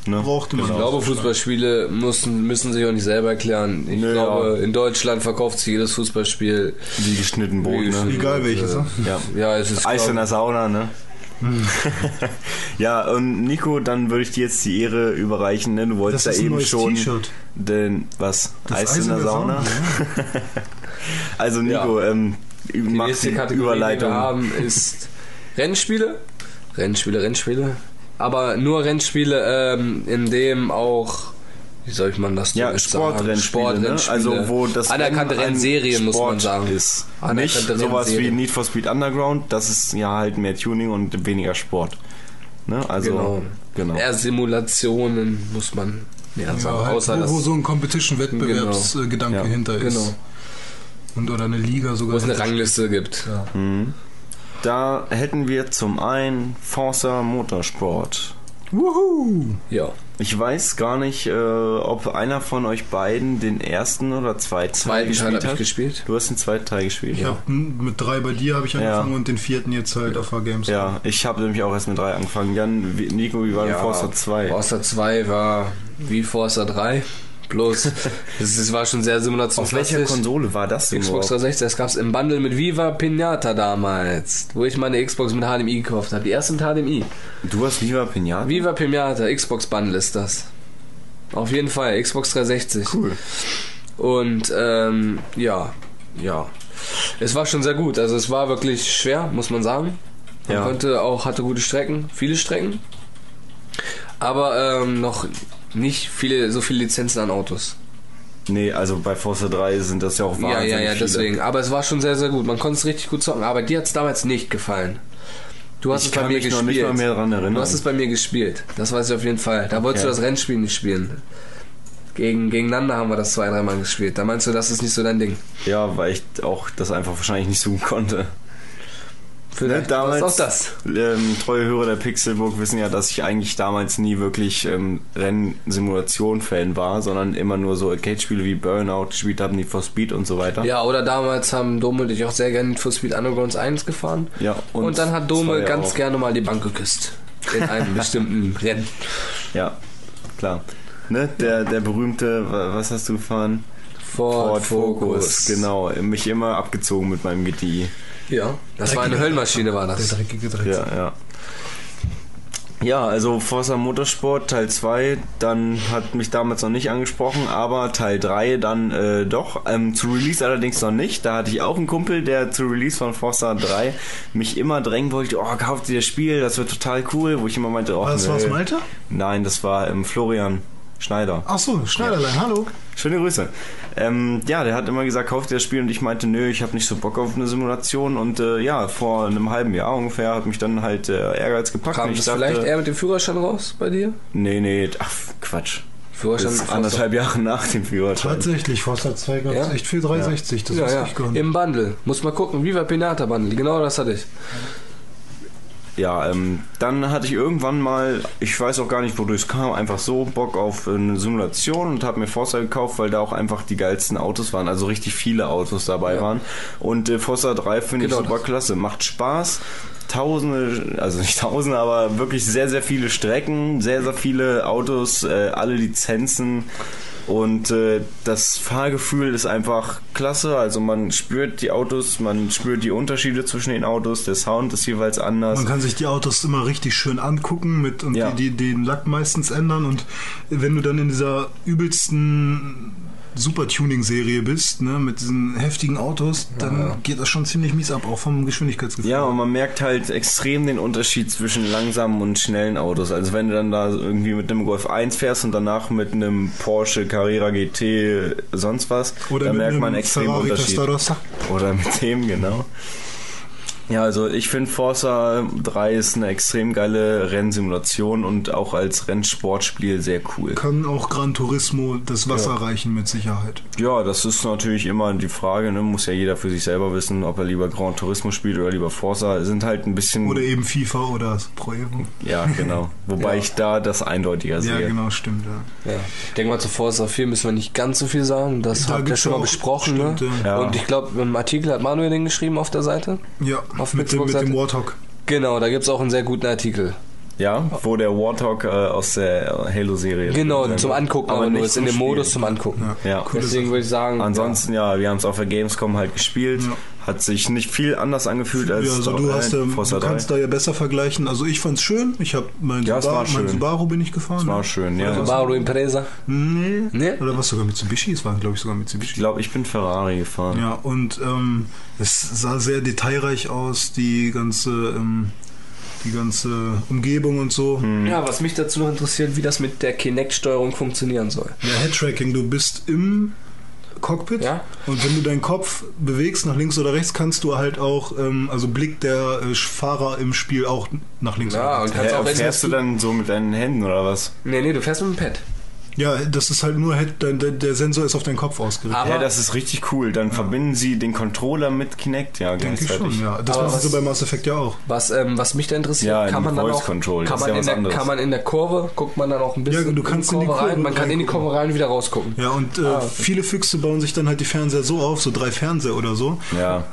Ne? brauchte man Ich glaube, Fußballspiele müssen, müssen sich auch nicht selber erklären. Ich Nö, glaube, ja. in Deutschland verkauft sich jedes Fußballspiel. Wie geschnitten Brot, ne? Egal welches, ne? Ja. Ja, es ist Eis in der Sauna, ne? Hm. ja, und Nico, dann würde ich dir jetzt die Ehre überreichen, ne? Du wolltest ja eben schon den was? Das Eis, in der Sauna? also Nico, ähm, Die nächste Kategorie, Überleitung. die wir haben, ist Rennspiele. Rennspiele, Rennspiele. Aber nur Rennspiele, ähm, in dem auch, wie soll ich man das Ja, Sportrennspiele, ne? Sportrennspiele. Also wo das anerkannte Rennen Rennserien, muss man Sport sagen. ist. Nicht sowas wie. Need for Speed Underground, das ist ja halt mehr Tuning und weniger Sport. Ne? Also, Genau. genau. Eher Simulationen, muss man mehr sagen. Ja, halt, Außer wo, das, wo so ein Competition-Wettbewerbsgedanke Ja. hinter ist. Genau. Und oder eine Liga wo sogar. es eine Rangliste gibt. Da hätten wir zum einen Forza Motorsport. Wuhu! Ja. Ich weiß gar nicht, äh, ob einer von euch beiden den ersten oder zweiten Teil gespielt habe ich hat. gespielt. Du hast den zweiten Teil gespielt. Ich hab m- mit drei bei dir habe ich angefangen und den vierten jetzt halt auf der Games. Ja, ich habe nämlich auch erst mit drei angefangen. Jan, Nico, wie war denn Forza 2? Forza 2 war wie Forza 3. Bloß, es, es war schon sehr Auf simulationslastig. welcher Konsole war das denn Xbox überhaupt? 360, das gab's im Bundle mit Viva Pinata damals, wo ich meine Xbox mit HDMI gekauft habe. Die erste mit HDMI. Du hast Viva Pinata? Viva Pinata, Xbox Bundle ist das. Auf jeden Fall, Xbox 360. Cool. Und ähm, ja, ja. Es war schon sehr gut. Also es war wirklich schwer, muss man sagen. Man Ja. konnte auch, hatte gute Strecken, viele Strecken. Aber ähm, noch nicht viele, so viele Lizenzen an Autos. Nee, also bei Forza 3 sind das ja auch Ja, wahnsinnig ja, ja, viele. deswegen. Aber es war schon sehr, sehr gut. Man konnte es richtig gut zocken. Aber dir hat es damals nicht gefallen. Du hast Ich es bei mir gespielt. Du hast es bei mir gespielt. Das weiß ich auf jeden Fall. Da wolltest du das Rennspiel nicht spielen. Gegen, gegeneinander haben wir das zwei, dreimal gespielt. Da meinst du, das ist nicht so dein Ding. Ja, weil ich auch das einfach wahrscheinlich nicht so gut konnte. Vielleicht damals, auch das. Ähm, treue Hörer der Pixelburg wissen ja, dass ich eigentlich damals nie wirklich ähm, Rennsimulation-Fan war, sondern immer nur so Arcade-Spiele wie Burnout gespielt habe, Need for Speed und so weiter. Ja, oder damals haben Dome und ich auch sehr gerne Need for Speed Undergrounds 1 gefahren. Ja, Und, und dann hat Dome zwei ganz auch. gerne mal die Bank geküsst. In einem bestimmten Rennen. Ja, klar. Ne, der, der berühmte, wa- was hast du gefahren? Ford, Focus. Genau, mich immer abgezogen mit meinem GTI. Ja, das war eine Höllenmaschine, war Der das. dreckige Dreck. Ja, ja. Ja, also Forza Motorsport Teil 2, dann hat mich damals noch nicht angesprochen, aber Teil 3 dann äh, doch. Ähm, zu Release allerdings noch nicht. Da hatte ich auch einen Kumpel, der zu Release von Forza 3 mich immer drängen wollte, oh, kauf dir das Spiel, das wird total cool, wo ich immer meinte, oh, Was nö. war's, Malte? Nein, das war ähm, Florian Schneider. Ach so, Schneiderlein, hallo. Schöne Grüße. Ähm, ja, der hat immer gesagt, kauf dir das Spiel und ich meinte, nö, ich habe nicht so Bock auf eine Simulation und äh, ja, vor einem halben Jahr ungefähr hat mich dann halt äh, Ehrgeiz gepackt Kam das vielleicht dachte, eher mit dem Führerschein raus bei dir? nee, nee, ach Quatsch. Führerschein ist anderthalb Jahre nach dem Führerschein. Tatsächlich, Forza 2 gab es Ja? echt für 360. Das ja, ja. ich nicht. Im Bundle. Muss mal gucken. Viva Pinata Bundle. Genau das hatte ich. Ja, ähm, dann hatte ich irgendwann mal, ich weiß auch gar nicht, wodurch es kam, einfach so Bock auf eine Simulation und habe mir Forza gekauft, weil da auch einfach die geilsten Autos waren, also richtig viele Autos dabei Ja. waren. Und äh, Forza 3 finde Genau ich super das. klasse, macht Spaß. Tausende, also nicht tausende, aber wirklich sehr, sehr viele Strecken, sehr, sehr viele Autos, äh, alle Lizenzen. Und äh, das Fahrgefühl ist einfach klasse. Also man spürt die Autos, man spürt die Unterschiede zwischen den Autos, der Sound ist jeweils anders. Man kann sich die Autos immer richtig schön angucken mit und Ja. die, die den Lack meistens ändern und wenn du dann in dieser übelsten Super-Tuning-Serie bist, ne, mit diesen heftigen Autos, dann geht das schon ziemlich mies ab, auch vom Geschwindigkeitsgefühl. Ja, und man merkt halt extrem den Unterschied zwischen langsamen und schnellen Autos. Also wenn du dann da irgendwie mit einem Golf 1 fährst und danach mit einem Porsche Carrera GT sonst was, Oder dann merkt man extrem Ferrari Unterschied. Testarossa. Oder mit dem, genau. Ja, also ich finde Forza 3 ist eine extrem geile Rennsimulation und auch als Rennsportspiel sehr cool. Kann auch Gran Turismo das Wasser reichen mit Sicherheit. Ja, das ist natürlich immer die Frage, ne? muss ja jeder für sich selber wissen, ob er lieber Gran Turismo spielt oder lieber Forza. Sind halt ein bisschen... Oder eben FIFA oder Pro Evo. ja, genau. Wobei Ja. ich da das eindeutiger Ja, sehe. genau, stimmt, ja. Ja. Ich denke mal, zu Forza 4 müssen wir nicht ganz so viel sagen. Das Da habt ihr schon mal besprochen. stimmt, ne? ja. Und ich glaube, im Artikel hat Manuel den geschrieben auf der Seite. Ja, Auf mit dem, mit dem Warthog. Genau, da gibt es auch einen sehr guten Artikel. Ja, wo der Warthog äh, aus der Halo-Serie Genau, drin zum. Angucken, aber, nur nicht ist in zum dem Modus zum Angucken. Ja. Coole Deswegen Sache. würde ich sagen, Ansonsten, ja, wir haben es auf der Gamescom halt gespielt. Ja. Hat sich nicht viel anders angefühlt als Ja, also du äh, hast ja, Forza du 3. kannst da ja besser vergleichen. Also ich fand's schön. Ich habe mein, Ja, es Subaru- war mein. Subaru bin ich gefahren. Das war ne? schön, ja. Oder was? Subaru Impresa. Nee. Nee? Oder was sogar Mitsubishi? Es waren glaube ich sogar Ich Mitsubishi. glaube, ich bin Ferrari gefahren. Ja, und ähm, es sah sehr detailreich aus, die ganze, ähm, die ganze Umgebung und so. Hm. Ja, was mich dazu noch interessiert, wie das mit der Kinect-Steuerung funktionieren soll. Ja, Headtracking, du bist im Cockpit Ja. und wenn du deinen Kopf bewegst nach links oder rechts, kannst du halt auch, ähm, also blickt der äh, Fahrer im Spiel auch nach links Ja, oder und rechts. kannst Hä, auch, fährst du dann so mit deinen Händen oder was? Nee, nee, du fährst mit dem Pad. Ja, das ist halt nur, Head- der, Sensor ist auf deinen Kopf ausgerichtet. Aber- ja, das ist richtig cool. Dann verbinden sie den Controller mit Kinect, ja, Denke ich schon, ja. Das machen sie was- bei Mass Effect ja auch. Was, ähm, was mich da interessiert, Ja, kann die man dann auch, Control, kann man, ja in was der, kann man in der Kurve, guckt man dann auch ein bisschen Ja, du kannst in die Kurve rein, man kann in die. Kurve rein und wieder rausgucken. Ja, und äh, Ah, okay. viele Füchse bauen sich dann halt die Fernseher so auf, so drei Fernseher oder so, Ja.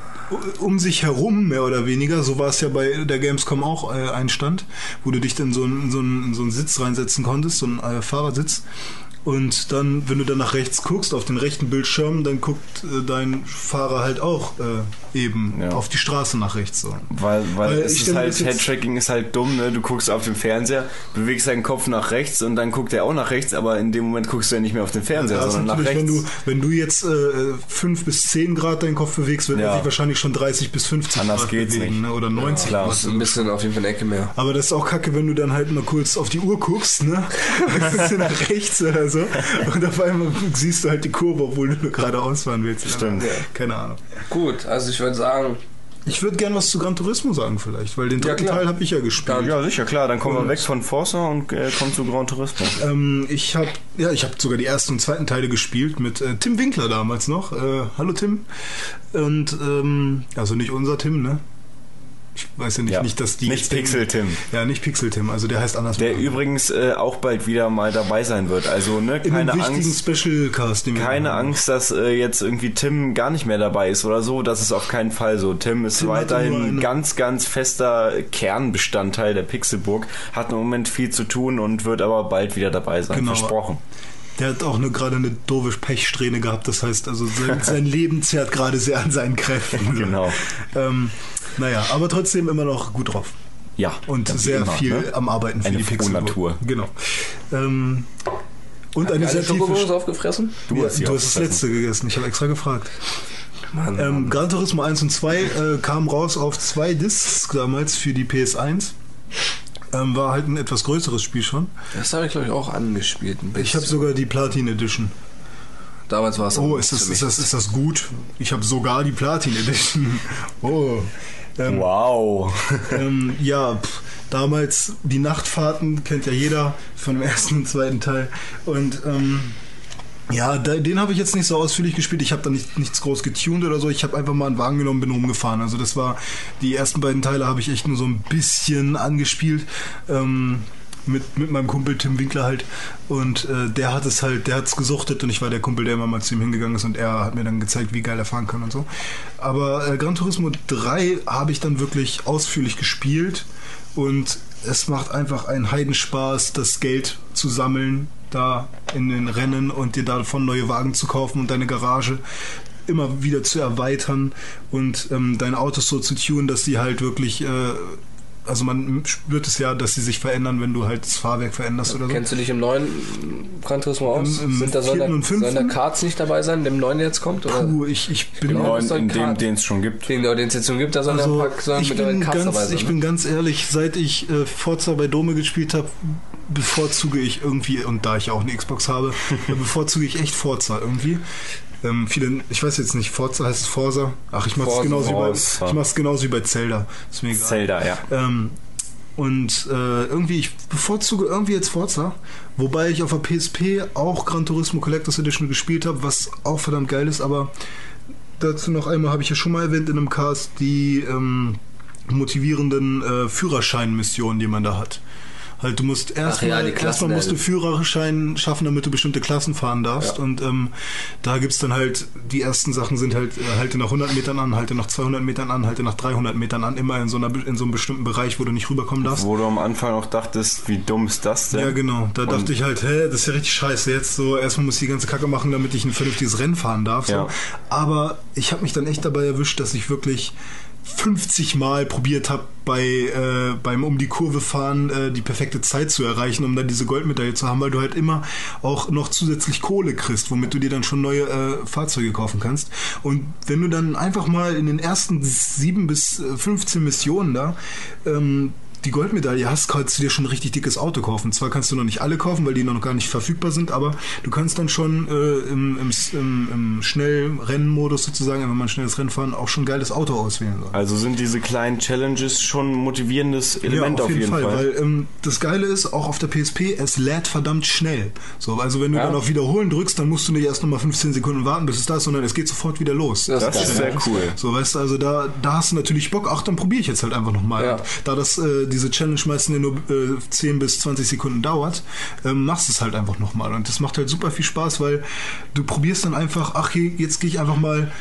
Um sich herum mehr oder weniger. So war es ja bei der Gamescom auch äh, ein Stand, wo du dich dann so in so einen, in so einen Sitz reinsetzen konntest, so einen äh, Fahrersitz. Und dann, wenn du dann nach rechts guckst, auf den rechten Bildschirm, dann guckt äh, dein Fahrer halt auch äh, eben Ja. auf die Straße nach rechts. So. Weil, weil, Weil es ist halt, Headtracking ist halt dumm, ne? Du guckst auf den Fernseher, bewegst deinen Kopf nach rechts und dann guckt er auch nach rechts, aber in dem Moment guckst du ja nicht mehr auf den Fernseher, Ja, ist sondern nach natürlich, rechts. wenn du, wenn du jetzt äh, 5 bis 10 Grad deinen Kopf bewegst, wird er Ja. sich wahrscheinlich schon 30 bis 50 Anders Grad geht's bewegen, nicht. Ne? oder 90 klar. Grad. Ein bisschen auf jeden Fall eine Ecke mehr. Aber das ist auch kacke, wenn du dann halt mal kurz auf die Uhr guckst, ne? Nach rechts oder so und auf einmal siehst du halt die Kurve, obwohl du geradeaus fahren willst. Stimmt. Ja. Keine Ahnung. Gut, also ich würde sagen, Ich würde gern was zu Gran Turismo sagen vielleicht, weil den Ja, dritten klar. Teil habe ich ja gespielt. Ja, sicher, klar. Dann kommen wir weg von Forza und äh, kommen zu Gran Turismo. Ähm, ich habe ja, ich habe sogar die ersten und zweiten Teile gespielt mit äh, Tim Winkler damals noch. Äh, hallo Tim. Und ähm, also nicht unser Tim, ne? Ich weiß ja nicht, Ja. nicht dass die Nicht Pixel Tim. Ja, nicht Pixel Tim. Also der heißt anders. Der Namen. übrigens äh, auch bald wieder mal dabei sein wird. Also, ne, in keine wichtigen Angst. Special Cast. Keine. Angst, dass äh, jetzt irgendwie Tim gar nicht mehr dabei ist oder so. Das ist auf keinen Fall so. Tim ist Tim weiterhin ganz, ganz fester Kernbestandteil der Pixelburg. Hat im Moment viel zu tun und wird aber bald wieder dabei sein. Genau. Versprochen. Der hat auch eine, gerade eine doofe Pechsträhne gehabt. Das heißt, also sein, sein Leben zehrt gerade sehr an seinen Kräften. Genau. Ähm, naja, aber trotzdem immer noch gut drauf. Ja. Und sehr immer, viel ne? am Arbeiten für Eine die frohe Pixel. Natur. Genau. Ähm, und eine alle sehr Schokobons tiefe... aufgefressen? Du Ja, hast, du hast das letzte gegessen. Ich habe extra gefragt. Mann, Ähm, Gran Turismo 1 und 2 äh, kamen raus auf zwei Discs damals für die PS1. Ähm, war halt ein etwas größeres Spiel schon. das habe ich glaube ich auch angespielt. Ein bisschen. Ich habe sogar die Platin Edition. Damals war es Oh, auch ist das, ist das, ist das gut? Ich habe sogar die Platin Edition. Oh. Ähm, Wow. ähm, ja, pff, damals die Nachtfahrten kennt ja jeder von dem ersten und zweiten Teil. Und ähm, ja, den habe ich jetzt nicht so ausführlich gespielt. Ich habe da nicht, nichts groß getuned oder so. Ich habe einfach mal einen Wagen genommen, bin rumgefahren. Also das war, die ersten beiden Teile habe ich echt nur so ein bisschen angespielt. Ähm, mit, mit meinem Kumpel Tim Winkler halt. Und äh, der hat es halt, der hat es gesuchtet und ich war der Kumpel, der immer mal zu ihm hingegangen ist und er hat mir dann gezeigt, wie geil er fahren kann und so. Aber äh, Gran Turismo 3 habe ich dann wirklich ausführlich gespielt und es macht einfach einen Heidenspaß, das Geld zu sammeln da in den Rennen und dir davon neue Wagen zu kaufen und deine Garage immer wieder zu erweitern und ähm, deine Autos so zu tunen, dass sie halt wirklich äh, also man spürt es ja, dass sie sich verändern, wenn du halt das Fahrwerk veränderst oder so. Kennst du dich im neuen Gran Turismo aus? Im- im Sind da sollen, da, und sollen da Karts nicht dabei sein, dem neuen, der jetzt kommt? Oder? Puh, ich, ich bin Genau. Neuen, in dem, den es schon gibt. Den, den es jetzt schon gibt, da sollen also ein paar sollen ich mittlerweile bin, Karts ganz, dabei sein. ich ne? bin ganz ehrlich, seit ich äh, Forza bei Dome gespielt habe, bevorzuge ich irgendwie, und da ich auch eine Xbox habe, bevorzuge ich echt Forza irgendwie. Ähm, viele, ich weiß jetzt nicht, Forza heißt es Forza. Ach, ich mach's Forza. genauso wie bei, ich mach's genauso wie bei Zelda. Ist mir egal. Zelda, ja. Ähm, und äh, irgendwie, ich bevorzuge irgendwie jetzt Forza. Wobei ich auf der PSP auch Gran Turismo Collectors Edition gespielt habe, was auch verdammt geil ist. Aber dazu noch einmal habe ich ja schon mal erwähnt in einem Cast die ähm, motivierenden äh, Führerscheinmissionen, die man da hat. Halt, du musst Ach ja, erstmal erstmal musst du Führerschein schaffen, damit du bestimmte Klassen fahren darfst. Ja. Und ähm, da gibt's dann halt, die ersten Sachen sind halt, äh, halte nach 100 Metern an, halte nach 200 Metern an, halte nach 300 Metern an, immer in so, einer, in so einem bestimmten Bereich, wo du nicht rüberkommen darfst. Wo du am Anfang auch dachtest, wie dumm ist das denn? Ja, genau. Da dachte ich halt, hä, das ist ja richtig scheiße. Jetzt so, erstmal muss ich die ganze Kacke machen, damit ich ein vernünftiges Rennen fahren darf. So. Ja. Aber ich habe mich dann echt dabei erwischt, dass ich wirklich 50 Mal probiert habe, bei, äh, beim um die Kurve fahren äh, die perfekte Zeit zu erreichen, um dann diese Goldmedaille zu haben, weil du halt immer auch noch zusätzlich Kohle kriegst, womit du dir dann schon neue äh, Fahrzeuge kaufen kannst. Und wenn du dann einfach mal in den ersten sieben bis äh, 15 Missionen da ähm, die Goldmedaille hast, kannst du dir schon ein richtig dickes Auto kaufen. Zwar kannst du noch nicht alle kaufen, weil die noch gar nicht verfügbar sind, aber du kannst dann schon äh, im, im, im, im Schnellrennenmodus sozusagen, wenn man schnelles Rennen fahren, auch schon ein geiles Auto auswählen. So. Also sind diese kleinen Challenges schon ein motivierendes Element auf jeden, Fall. Weil ähm, das Geile ist, auch auf der PSP, es lädt verdammt schnell. So, also wenn du Ja. dann auf Wiederholen drückst, dann musst du nicht erst nochmal 15 Sekunden warten, bis es da ist, sondern es geht sofort wieder los. Das Das ist sehr cool. So, weißt du, also da, da hast du natürlich Bock, ach, dann probiere ich jetzt halt einfach nochmal. Ja. Da das, äh, diese Challenge meistens ja nur äh, 10 bis 20 Sekunden dauert, ähm, machst du es halt einfach nochmal. Und das macht halt super viel Spaß, weil du probierst dann einfach, ach, hier, jetzt gehe ich einfach mal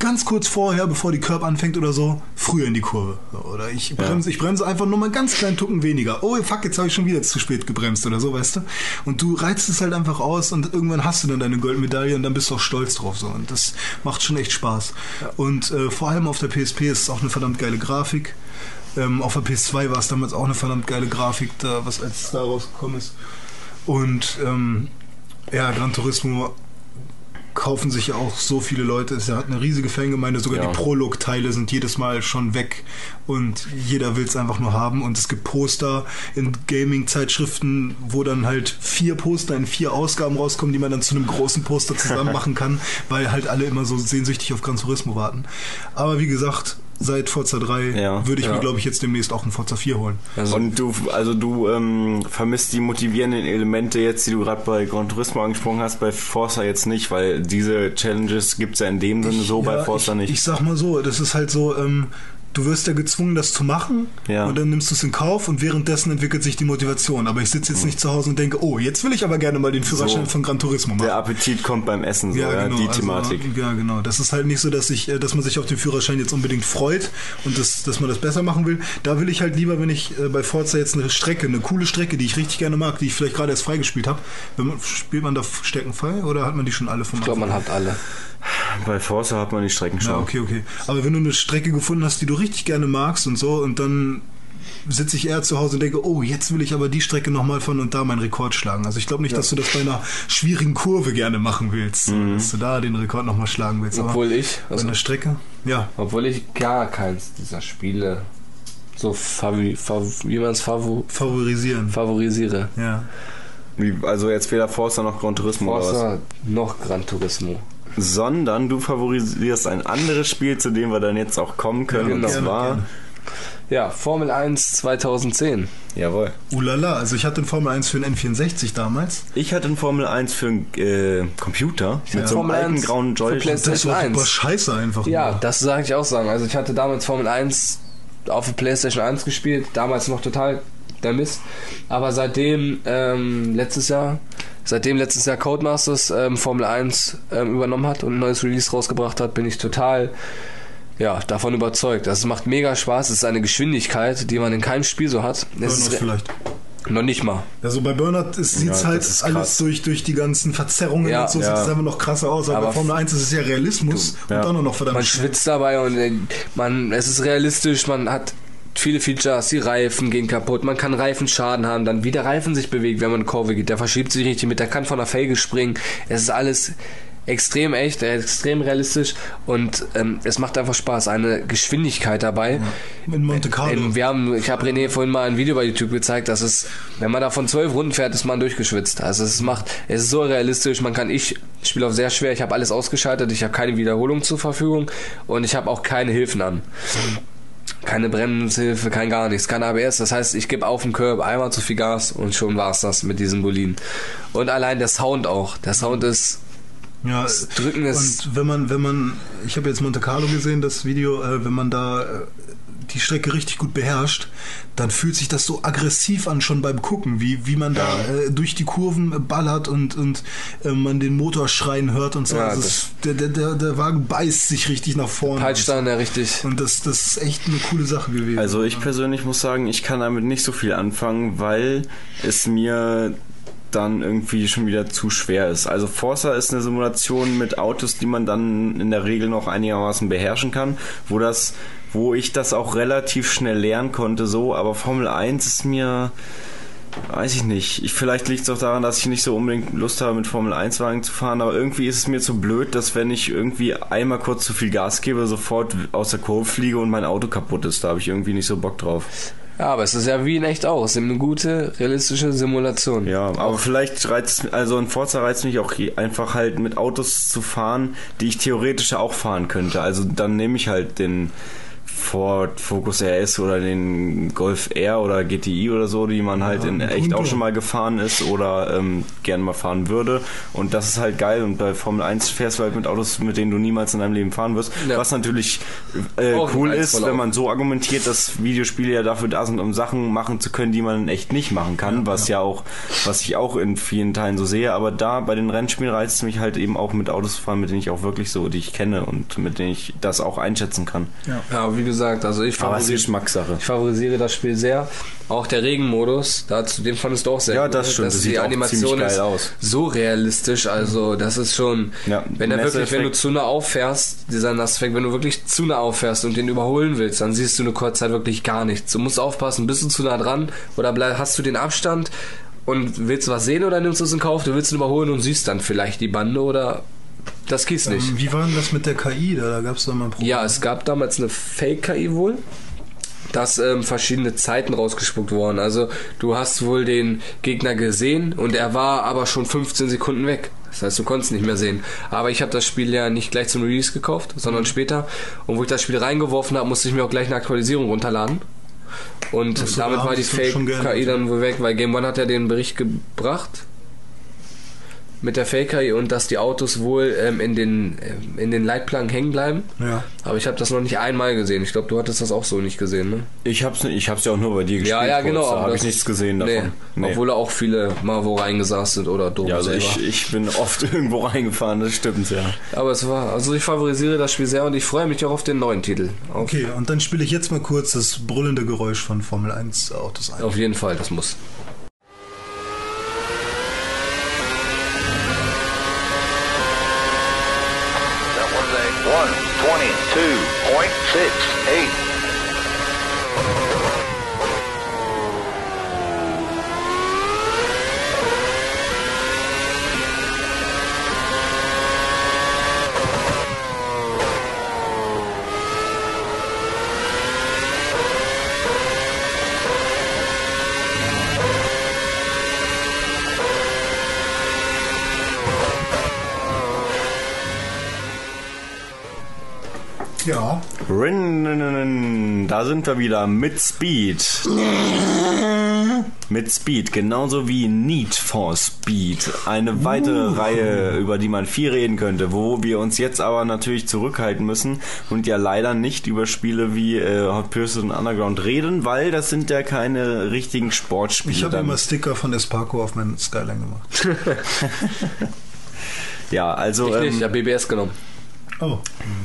ganz kurz vorher, bevor die Curb anfängt oder so, früher in die Kurve. Oder ich bremse, ich bremse einfach nur mal ganz kleinen Tucken weniger. Oh, fuck, jetzt habe ich schon wieder zu spät gebremst oder so, weißt du? Und du reizt es halt einfach aus und irgendwann hast du dann deine Goldmedaille und dann bist du auch stolz drauf. So. Und das macht schon echt Spaß. Und äh, vor allem auf der PSP ist es auch eine verdammt geile Grafik. Ähm, auf der PS2 war es damals auch eine verdammt geile Grafik, da, was als da rausgekommen ist. Und ähm, ja, Gran Turismo kaufen sich ja auch so viele Leute. Es hat eine riesige Fangemeinde. Sogar Ja. die Prolog-Teile sind jedes Mal schon weg und jeder will es einfach nur haben. Und es gibt Poster in Gaming-Zeitschriften, wo dann halt vier Poster in vier Ausgaben rauskommen, die man dann zu einem großen Poster zusammen machen kann, weil halt alle immer so sehnsüchtig auf Gran Turismo warten. Aber wie gesagt, seit Forza 3 Ja. würde ich Ja. mir, glaube ich, jetzt demnächst auch einen Forza 4 holen. Also, Und du, also du ähm, vermisst die motivierenden Elemente jetzt, die du gerade bei Gran Turismo angesprochen hast, bei Forza jetzt nicht, weil diese Challenges gibt's ja in dem Sinne so bei Ja, Forza ich, nicht. Ich sag mal so, das ist halt so, ähm, du wirst ja gezwungen, das zu machen Ja. und dann nimmst du es in Kauf und währenddessen entwickelt sich die Motivation. Aber ich sitze jetzt nicht zu Hause und denke, oh, jetzt will ich aber gerne mal den Führerschein So. von Gran Turismo machen. Der Appetit kommt beim Essen, so, ja, die also, Thematik. ja, genau. Das ist halt nicht so, dass ich, äh, dass man sich auf den Führerschein jetzt unbedingt freut und das, dass man das besser machen will. Da will ich halt lieber, wenn ich äh, bei Forza jetzt eine Strecke, eine coole Strecke, die ich richtig gerne mag, die ich vielleicht gerade erst freigespielt habe. Spielt man da Strecken frei oder hat man die schon alle vom ich glaube, man hat alle. Bei Forza hat man die Strecken schon. Ja, okay, okay. Aber wenn du eine Strecke gefunden hast, die du richtig gerne magst und so, und dann sitze ich eher zu Hause und denke, oh, jetzt will ich aber die Strecke nochmal von und da meinen Rekord schlagen. Also ich glaube nicht, dass du das bei einer schwierigen Kurve gerne machen willst, dass du da den Rekord nochmal schlagen willst. Aber Obwohl ich, bei also, einer Strecke, ja. obwohl ich gar keins dieser Spiele so favori, fav, wie man es fav, Favorisieren. favorisiere. Ja. Wie, also jetzt weder Forza noch Gran Turismo oder was? Forza noch Gran Turismo. Sondern du favorisierst ein anderes Spiel, zu dem wir dann jetzt auch kommen können. Ja, genau. Und Gerne, zwar, gerne. Ja, Formel 1 2010. jawohl. Ulala, also ich hatte den Formel 1 für den N64 damals. Ich hatte einen Formel 1 für einen äh, Computer mit so einem Formel alten 1 grauen für Joystick. PlayStation. Das war 1. super scheiße einfach. Ja, nur. das sage ich auch sagen. Also ich hatte damals Formel 1 auf der PlayStation 1 gespielt, damals noch total der Mist. Aber seitdem ähm, letztes Jahr, seitdem letztes Jahr Codemasters ähm, Formel 1 ähm, übernommen hat und ein neues Release rausgebracht hat, bin ich total ja, davon überzeugt. Das macht mega Spaß. Es ist eine Geschwindigkeit, die man in keinem Spiel so hat. Es Burnout ist vielleicht. noch nicht mal. Also bei Burnout sieht es Ja, halt alles durch, durch die ganzen Verzerrungen Ja, und so ja. sieht es einfach noch krasser aus. Aber, Aber bei Formel 1 ist es ja Realismus Du, und dann auch noch verdammt Man schwitzt dabei und äh, man, es ist realistisch, man hat viele Features, die Reifen gehen kaputt, man kann Reifenschaden haben, dann wie der Reifen sich bewegt, wenn man eine Kurve geht, der verschiebt sich richtig mit, der kann von der Felge springen, es ist alles extrem echt, äh, extrem realistisch und ähm, es macht einfach Spaß, eine Geschwindigkeit dabei. In Monte Carlo. Ähm, wir haben, ich habe René vorhin mal ein Video bei YouTube gezeigt, dass es, wenn man da von zwölf Runden fährt, ist man durchgeschwitzt. Also es macht, es ist so realistisch. Man kann, ich spiele auf sehr schwer. Ich habe alles ausgeschaltet. Ich habe keine Wiederholung zur Verfügung und ich habe auch keine Hilfen an. Keine Bremshilfe, kein gar nichts, kein ABS. Das heißt, ich gebe auf den Curb einmal zu viel Gas und schon war's das mit diesem Boliden. Und allein der Sound auch. Der Sound ist Ja, Drücken ist- Und wenn man, wenn man, ich habe jetzt Monte Carlo gesehen, das Video, äh, wenn man da äh, die Strecke richtig gut beherrscht, dann fühlt sich das so aggressiv an schon beim Gucken, wie, wie man da äh, durch die Kurven ballert und, und äh, man den Motor schreien hört und so. Ja, also das- der, der, der Wagen beißt sich richtig nach vorne. peitscht dann ja richtig. Und das, das ist echt eine coole Sache gewesen. Also ich persönlich muss sagen, ich kann damit nicht so viel anfangen, weil es mir dann irgendwie schon wieder zu schwer ist. Also Forza ist eine Simulation mit Autos, die man dann in der Regel noch einigermaßen beherrschen kann, wo das, wo ich das auch relativ schnell lernen konnte, so, aber Formel 1 ist mir, weiß ich nicht. Ich, vielleicht liegt es auch daran, dass ich nicht so unbedingt Lust habe, mit Formel 1 Wagen zu fahren, aber irgendwie ist es mir zu blöd, dass wenn ich irgendwie einmal kurz zu viel Gas gebe, sofort aus der Kurve fliege und mein Auto kaputt ist. Da habe ich irgendwie nicht so Bock drauf. Ja, aber es ist ja wie in echt auch. Es ist eine gute, realistische Simulation. Ja, aber vielleicht reizt, also ein Forza reizt mich auch einfach halt mit Autos zu fahren, die ich theoretisch auch fahren könnte. Also dann nehme ich halt den Ford Focus RS oder den Golf R oder GTI oder so, die man halt in echt auch schon mal gefahren ist oder ähm, gerne mal fahren würde. Und das ist halt geil. Und bei Formel 1 fährst du halt mit Autos, mit denen du niemals in deinem Leben fahren wirst. Ja. Was natürlich äh, cool ist, wenn man so argumentiert, dass Videospiele ja dafür da sind, um Sachen machen zu können, die man in echt nicht machen kann, was ja auch, was ich auch in vielen Teilen so sehe. Aber da bei den Rennspielen reizt es mich halt eben auch mit Autos zu fahren, mit denen ich auch wirklich so, die ich kenne und mit denen ich das auch einschätzen kann. Ja, wie gesagt, also ich favorisiere, Geschmackssache. ich favorisiere das Spiel sehr. Auch der Regenmodus, dazu, den fandest du auch sehr Ja, gut. das ne? stimmt. Das die sieht Animation geil ist aus. so realistisch, also das ist schon, Ja, wenn er wirklich, wenn du zu nah auffährst, dieser Nasseffekt, wenn du wirklich zu nah auffährst und den überholen willst, dann siehst du eine kurze Zeit wirklich gar nichts. Du musst aufpassen, bist du zu nah dran oder hast du den Abstand und willst du was sehen oder nimmst du es in Kauf? Du willst ihn überholen und siehst dann vielleicht die Bande oder das gießt nicht. Ähm, wie war denn das mit der KI? Da, da gab es doch mal ein Problem. Ja, es gab damals eine Fake-KI wohl, dass ähm, verschiedene Zeiten rausgespuckt wurden. Also du hast wohl den Gegner gesehen und er war aber schon 15 Sekunden weg. Das heißt, du konntest nicht mehr sehen. Aber ich habe das Spiel ja nicht gleich zum Release gekauft, sondern später. Und wo ich das Spiel reingeworfen habe, musste ich mir auch gleich eine Aktualisierung runterladen. Und so, damit da war die Fake-KI dann wohl weg, weil Game One hat ja den Bericht gebracht mit der Fake-KI und dass die Autos wohl ähm, in, den, ähm, in den Leitplanken hängen bleiben. Ja. Aber ich habe das noch nicht einmal gesehen. Ich glaube, du hattest das auch so nicht gesehen, ne? Ich nicht- ich hab's ja auch nur bei dir gespielt. Ja, ja, kurz, genau. Da habe ich nichts gesehen nee. davon. Nee. Obwohl da auch viele mal wo reingesast sind oder doof ja, also selber. ich, ich bin oft irgendwo reingefahren, das stimmt ja. Aber es war, also ich favorisiere das Spiel sehr und ich freue mich auch auf den neuen Titel. Auf, Okay, und dann spiele ich jetzt mal kurz das brüllende Geräusch von Formel 1 Autos ein. auf jeden Fall, das muss. 2.68 Ja. Rin, Da sind wir wieder mit Speed. Mit Speed, genauso wie Need for Speed. Eine weitere Reihe, über die man viel reden könnte, wo wir uns jetzt aber natürlich zurückhalten müssen und ja leider nicht über Spiele wie äh, Hot Pursuit und Underground reden, weil das sind ja keine richtigen Sportspiele. Ich habe immer Sticker von Esparco auf meinen Skyline gemacht. ja, also Ich nicht, ähm, ich habe BBS genommen. Oh.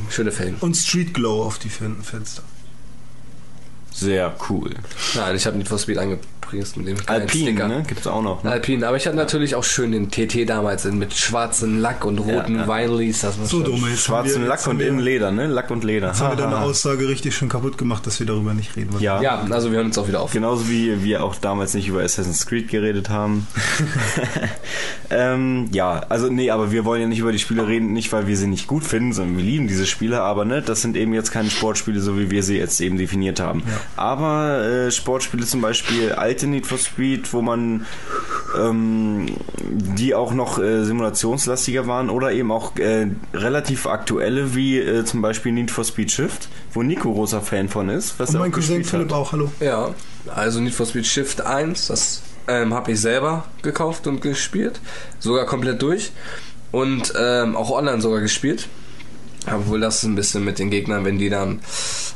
Schöne Felgen. Und Street Glow auf die Fen Fenster. sehr cool. Nein, ich habe Need for Speed angepriesen mit dem Alpine, Sticker. ne? Gibt's auch noch. Ne? Alpine, aber ich hatte natürlich auch schön den TT damals mit schwarzem Lack und roten Ja, ja. Vinyls. Das war So schon- dumm, Schwarzen Lack und innen Leder, ne? Lack und Leder. Jetzt haben wir Ha, deine ha, ha. Aussage richtig schön kaputt gemacht, dass wir darüber nicht reden wollen. Ja. Ja, also wir hören uns auch wieder auf. Genauso wie wir auch damals nicht über Assassin's Creed geredet haben. ähm, ja, also nee, aber wir wollen ja nicht über die Spiele reden, nicht weil wir sie nicht gut finden, sondern wir lieben diese Spiele, aber ne, das sind eben jetzt keine Sportspiele, so wie wir sie jetzt eben definiert haben. Aber äh, Sportspiele zum Beispiel alte Need for Speed, wo man ähm, die auch noch äh, simulationslastiger waren oder eben auch äh, relativ aktuelle, wie äh, zum Beispiel Need for Speed Shift, wo Nico großer Fan von ist. Was Und mein auch Cousin Philipp hat. auch, hallo. Ja, also Need for Speed Shift 1, das ähm, habe ich selber gekauft und gespielt. Sogar komplett durch. Und ähm, auch online sogar gespielt. Obwohl das ein bisschen mit den Gegnern, wenn die dann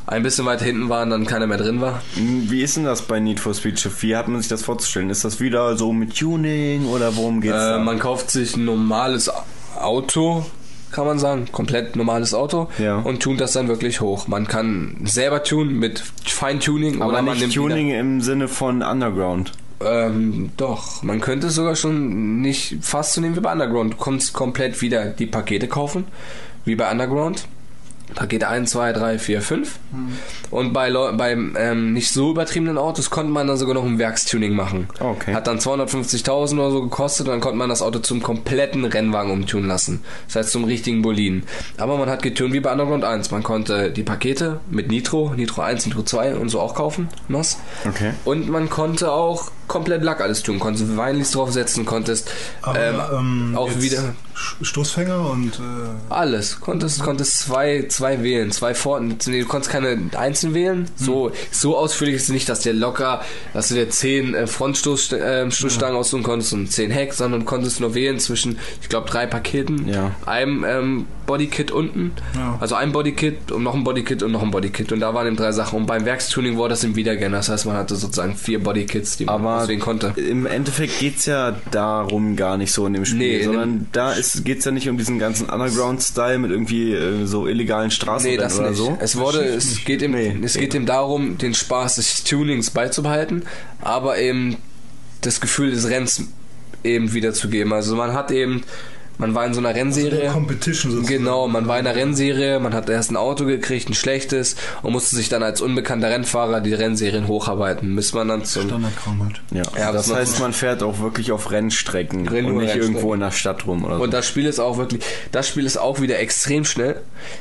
ein bisschen weiter hinten waren, dann keiner mehr drin war. Wie ist denn das bei Need for Speed Shift? Wie hat man sich das vorzustellen? Ist das wieder so mit Tuning oder worum geht's Äh, man kauft sich ein normales Auto, kann man sagen, komplett normales Auto Ja. und tunt das dann wirklich hoch. Man kann selber tunen mit Feintuning Aber oder man nimmt Tuning im Sinne von Underground. Ähm, doch, man könnte es sogar schon nicht fast so nehmen wie bei Underground. Du kannst komplett wieder die Pakete kaufen, wie bei Underground. Pakete 1, 2, 3, 4, 5. Und bei, Leu- bei ähm, nicht so übertriebenen Autos konnte man dann sogar noch ein Werkstuning machen. Okay. Hat dann 250.000 oder so gekostet und dann konnte man das Auto zum kompletten Rennwagen umtunen lassen. Das heißt zum richtigen Boliden. Aber man hat getunt wie bei Underground 1. Man konnte die Pakete mit Nitro, Nitro 1, Nitro 2 und so auch kaufen. Nass. Okay. Und man konnte auch komplett Lack alles tun. Konntest Weinlis draufsetzen, konntest ähm, ähm, auch wieder Stoßfänger und äh, alles. Konntest, konntest zwei, zwei wählen, zwei vor, nee, du konntest keine einzeln wählen. So, so ausführlich ist es nicht, dass der locker, dass du dir zehn äh, Frontstoßstangen äh, Stoßstangen aussuchen konntest und zehn Heck, sondern konntest nur wählen zwischen, ich glaube, drei Paketen, Ja. einem ähm, Bodykit unten, Ja. also ein Bodykit und noch ein Bodykit und noch ein Bodykit und da waren eben drei Sachen. Und beim Werkstuning war das im Wiedergern, das heißt, man hatte sozusagen vier Bodykits, die man Aber auswählen konnte. im Endeffekt geht's ja darum gar nicht so in dem Spiel, Nee, in sondern da ist, geht's ja nicht um diesen ganzen Underground-Style mit irgendwie äh, so illegalen Straßen Nee, das oder nicht. so. Es wurde, es geht ihm, Nee. es geht ihm darum, den Spaß des Tunings beizubehalten, aber eben das Gefühl des Rennens eben wiederzugeben. Also man hat eben, man war in so einer der Rennserie. Competition sozusagen. Genau, man war in einer Rennserie, man hat erst ein Auto gekriegt, ein schlechtes, und musste sich dann als unbekannter Rennfahrer die Rennserien hocharbeiten, bis man dann zum Standardkram halt. Ja, Ja, das das heißt, man fährt auch wirklich auf Rennstrecken Renn- und nur nicht Rennstrecken. irgendwo in der Stadt rum oder so. Und das Spiel ist auch wirklich, das Spiel ist auch wieder extrem schnell.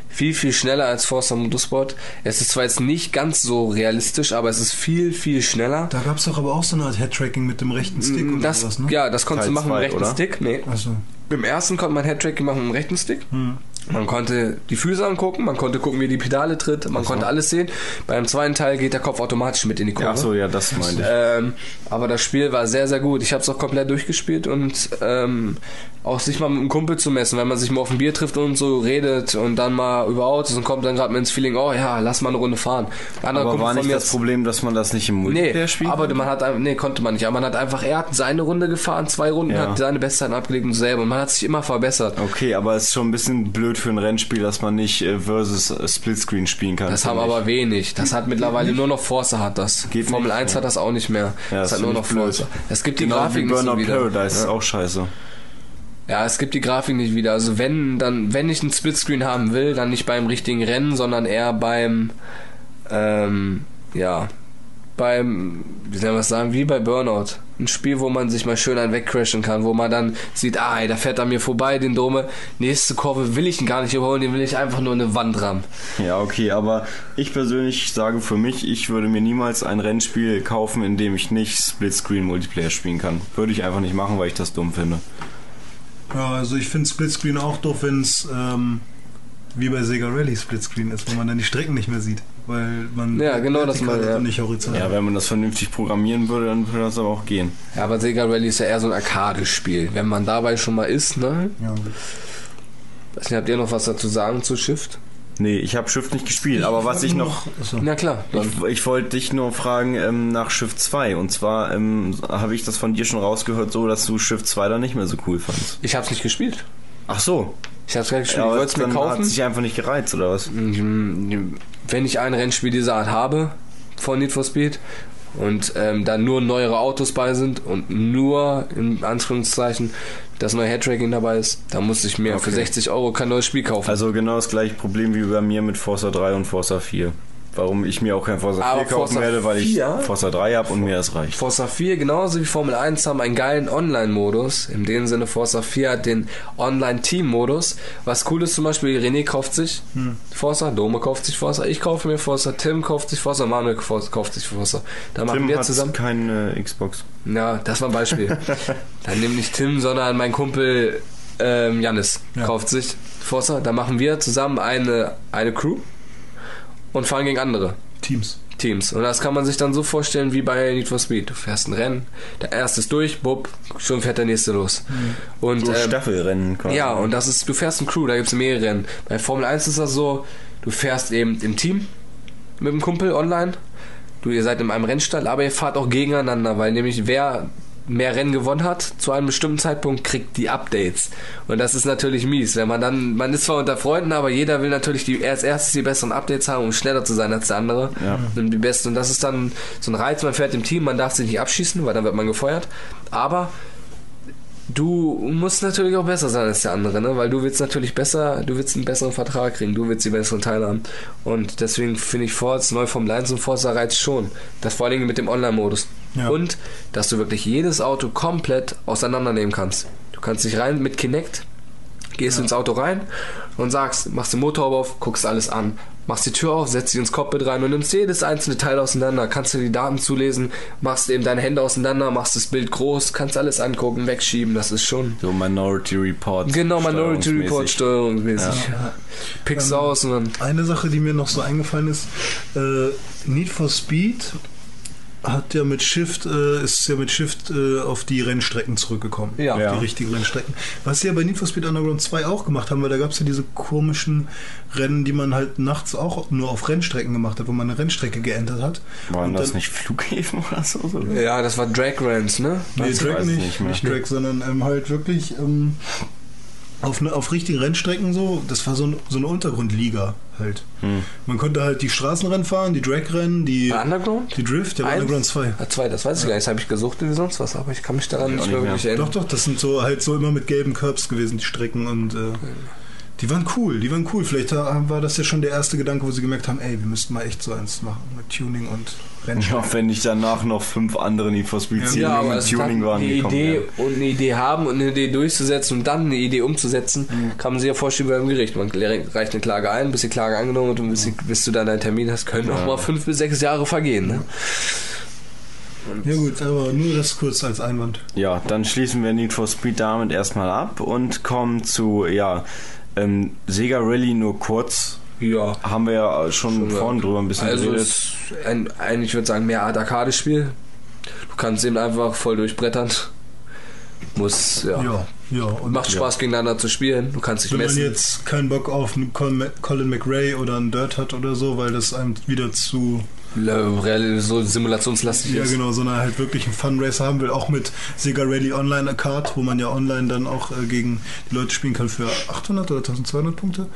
Viel, viel schneller als Forza Motorsport. Es ist zwar jetzt nicht ganz so realistisch, aber es ist viel, viel schneller. Da gab es doch aber auch so eine Art Headtracking mit dem rechten Stick oder Mm, Das, sowas, ne? Ja, das konntest Teil du machen mit dem rechten oder? Stick. Nee. Also, Im ersten konnte man Headtracking machen mit dem rechten Stick. Hm. Man konnte die Füße angucken, man konnte gucken, wie die Pedale tritt, man konnte alles sehen. Beim zweiten Teil geht der Kopf automatisch mit in die Kurve. Ach so, ja, das meinte ich. Ähm, aber das Spiel war sehr, sehr gut. Ich habe es auch komplett durchgespielt und ähm, auch sich mal mit einem Kumpel zu messen, wenn man sich mal auf ein Bier trifft und so redet und dann mal über Autos und kommt dann gerade mit ins Feeling, oh ja, lass mal eine Runde fahren. Ein anderer Aber Kumpel war nicht das Problem, dass man das nicht im Nee, Multiplayer spielt? aber man hat nee, konnte man nicht. Aber man hat einfach, er hat seine Runde gefahren, zwei Runden, Ja. hat seine Bestzeiten abgelegt und selber. Und man hat sich immer verbessert. Okay, aber es ist schon ein bisschen blöd für ein Rennspiel, dass man nicht äh, versus äh, Splitscreen spielen kann. Das haben aber wenig. Das hat mittlerweile nur noch Forza hat das. Geht Formel nicht, 1 ja. hat das auch nicht mehr. Ja, das das hat nur noch. Forza. Es gibt die Genau Grafik wie nicht so Burnout wieder. Paradise ist Ja. auch scheiße. ja, es gibt die Grafik nicht wieder. Also wenn dann, wenn ich einen Splitscreen haben will, dann nicht beim richtigen Rennen, sondern eher beim, ähm, ja, beim, wie soll man das sagen, wie bei Burnout. Ein Spiel, wo man sich mal schön einen wegcrashen kann, wo man dann sieht, ah, ey, da fährt er mir vorbei, den Dome. Nächste Kurve will ich ihn gar nicht überholen, den will ich einfach nur eine Wand rammen. Ja, okay, aber ich persönlich sage für mich, ich würde mir niemals ein Rennspiel kaufen, in dem ich nicht Splitscreen Multiplayer spielen kann. Würde ich einfach nicht machen, weil ich das dumm finde. ja, also ich finde Splitscreen auch doof, wenn es ähm, wie bei Sega Rally Splitscreen ist, wo man dann die Strecken nicht mehr sieht. Weil man Ja, genau das ist ja. nicht horizontal. Ja, wenn man das vernünftig programmieren würde, dann würde das aber auch gehen. Ja, aber Sega Rally ist ja eher so ein Arcade-Spiel. Wenn man dabei schon mal ist, ne? Ja. Weiß nicht, habt ihr noch was dazu sagen zu Shift? Nee, ich habe Shift nicht gespielt, aber was ich noch... Achso. Na klar, dann. Ich, ich wollte dich nur fragen ähm, nach Shift 2. Und zwar ähm, habe ich das von dir schon rausgehört, so dass du Shift 2 dann nicht mehr so cool fandst. Ich hab's nicht gespielt. Ach so. Ich hab's gar nicht gespielt. Ja, ich wollte es mir dann hat kaufen. sich einfach nicht gereizt, oder was? Wenn ich ein Rennspiel dieser Art habe von Need for Speed und ähm, da nur neuere Autos bei sind und nur in Anführungszeichen das neue Headtracking dabei ist, dann muss ich mir für Okay. 60 Euro kein neues Spiel kaufen. Also genau das gleiche Problem wie bei mir mit Forza 3 und Forza 4. Warum ich mir auch kein Forza 4 Aber kaufen Forza werde, weil ich 4? Forza 3 habe und mir das reicht. Forza 4 genauso wie Formel 1 haben einen geilen Online-Modus. In dem Sinne Forza 4 hat den Online-Team-Modus. Was cool ist zum Beispiel, René kauft sich Forza, Dome kauft sich Forza, ich kaufe mir Forza, Tim kauft sich Forza, Manuel kauft sich Forza. Da machen Tim wir hat zusammen. keine Xbox. Ja, das war ein Beispiel. Dann nimm nicht Tim, sondern mein Kumpel ähm, Janis Ja. kauft sich Forza. Da machen wir zusammen eine, eine Crew und fahren gegen andere. Teams. Teams. Und das kann man sich dann so vorstellen wie bei Need for Speed. Du fährst ein Rennen, der erste ist durch, bupp, schon fährt der nächste los. Und So ähm, Staffelrennen quasi. ja, und das ist, du fährst ein Crew, da gibt es mehrere Rennen. Bei Formel 1 ist das so, du fährst eben im Team mit dem Kumpel online. Du, ihr seid in einem Rennstall, aber ihr fahrt auch gegeneinander, weil nämlich wer mehr Rennen gewonnen hat, zu einem bestimmten Zeitpunkt kriegt die Updates. Und das ist natürlich mies, wenn man dann, man ist zwar unter Freunden, aber jeder will natürlich die, als erstes die besseren Updates haben, um schneller zu sein als der andere. Ja. Und die besten. Und das ist dann so ein Reiz, man fährt im Team, man darf sich nicht abschießen, weil dann wird man gefeuert. Aber Du musst natürlich auch besser sein als der andere, ne? Weil du willst natürlich besser, du willst einen besseren Vertrag kriegen, du willst die besseren Teile haben. Und deswegen finde ich Forza, neu vom 1 und Forza reizt schon. Das vor allen Dingen mit dem Online-Modus. Ja. Und, dass du wirklich jedes Auto komplett auseinandernehmen kannst. Du kannst dich rein mit Kinect, gehst ins Auto rein und sagst, machst den Motor auf, guckst alles an. Machst die Tür auf, setzt dich ins Cockpit rein und nimmst jedes einzelne Teil auseinander. Kannst du die Daten zulesen, machst eben deine Hände auseinander, machst das Bild groß, kannst alles angucken, wegschieben. Das ist schon So Minority Report. Genau, Minority Report steuerungsmäßig. steuerungsmäßig. Pickst aus und dann. Eine Sache, die mir noch so eingefallen ist, äh, Need for Speed hat ja mit Shift, äh, ist ja mit Shift äh, auf die Rennstrecken zurückgekommen. Ja. Auf Ja. die richtigen Rennstrecken. Was sie ja bei Need for Speed Underground 2 auch gemacht haben, weil da gab es ja diese komischen Rennen, die man halt nachts auch nur auf Rennstrecken gemacht hat, wo man eine Rennstrecke geändert hat. Waren Und das dann- nicht Flughäfen oder so? Ja, das war Drag Rants, ne? Nee, weiß Drag ich nicht, nicht nicht. Drag, sondern ähm, halt wirklich ähm, auf, ne, auf richtigen Rennstrecken so. Das war so, ein, so eine Untergrundliga halt. Hm. Man konnte halt die Straßenrennen fahren, die Dragrennen, die, Underground? die Drift, der war Eins? Underground 2. Ah, zwei, das weiß ich gar nicht. Das habe ich gesucht wie sonst was, aber ich kann mich daran Ja, nicht mehr wirklich erinnern. Doch, doch, das sind so halt so immer mit gelben Curbs gewesen, die Strecken und äh, die waren cool, die waren cool. Vielleicht war das ja schon der erste Gedanke, wo sie gemerkt haben, ey, wir müssten mal echt so eins machen mit Tuning und Rennstrecken. Ja, wenn nicht danach noch fünf andere Need for Speed Ja, Ja, aber mit Tuning waren eine gekommen Idee wären. und eine Idee haben und eine Idee durchzusetzen und dann eine Idee umzusetzen, kann man sich ja vorstellen beim Gericht. Man reicht eine Klage ein, bis die Klage angenommen wird und bis, die- bis du dann deinen Termin hast, können auch mal fünf bis sechs Jahre vergehen. Ne? Ja gut, aber nur das kurz als Einwand. Ja, dann schließen wir Need for Speed damit erstmal ab und kommen zu, ja, ähm, Sega Rally nur kurz. Ja. Haben wir ja schon, Schon, ja. vorhin drüber ein bisschen Also geredet. ein, ein, ich würde sagen, mehr Art Arcade-Spiel. Du kannst eben einfach voll durchbrettern. Muss, ja. Ja, ja. Und Macht Spaß gegeneinander zu spielen. Du kannst dich wenn man messen. jetzt keinen Bock auf einen Colin McRae oder einen Dirt hat oder so, weil das einem wieder zu so simulationslastig Ja, ist. genau, sondern halt wirklich einen Fun Race haben will, auch mit Sega Rally Online Card, wo man ja online dann auch äh, gegen die Leute spielen kann für 800 oder 1200 Punkte.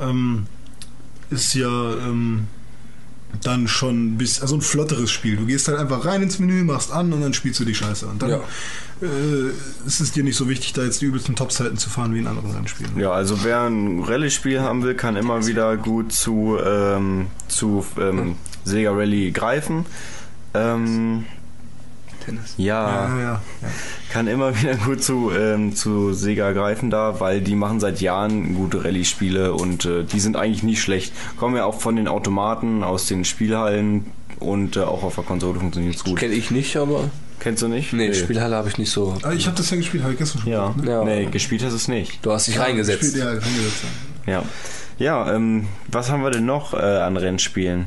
Ähm, ist ja ähm, dann schon ein bisschen, also ein flotteres Spiel. Du gehst halt einfach rein ins Menü, machst an und dann spielst du die Scheiße. Und dann Ja. äh, ist es dir nicht so wichtig, da jetzt die übelsten Topzeiten zu fahren wie in anderen Rennspielen. Ja, also wer ein Rallye-Spiel haben will, kann immer wieder gut zu, ähm, zu ähm, Sega Rally greifen. Ähm, Tennis. ja, ja, ja. kann immer wieder gut zu, ähm, zu Sega greifen da, weil die machen seit Jahren gute Rallye-Spiele und äh, die sind eigentlich nicht schlecht. Kommen ja auch von den Automaten, aus den Spielhallen und äh, auch auf der Konsole funktioniert es gut. Kenne ich nicht, aber. Kennst du nicht? Nee, Spielhalle habe ich nicht so. Ah, Ich habe das ja gespielt, habe ich gestern schon Ja. gesagt, ne? Ja. Nee, gespielt hast du es nicht. Du hast dich reingesetzt. Gespielt, ja, reingesetzt. ja. Ja. Ja, ähm, was haben wir denn noch äh, an Rennspielen?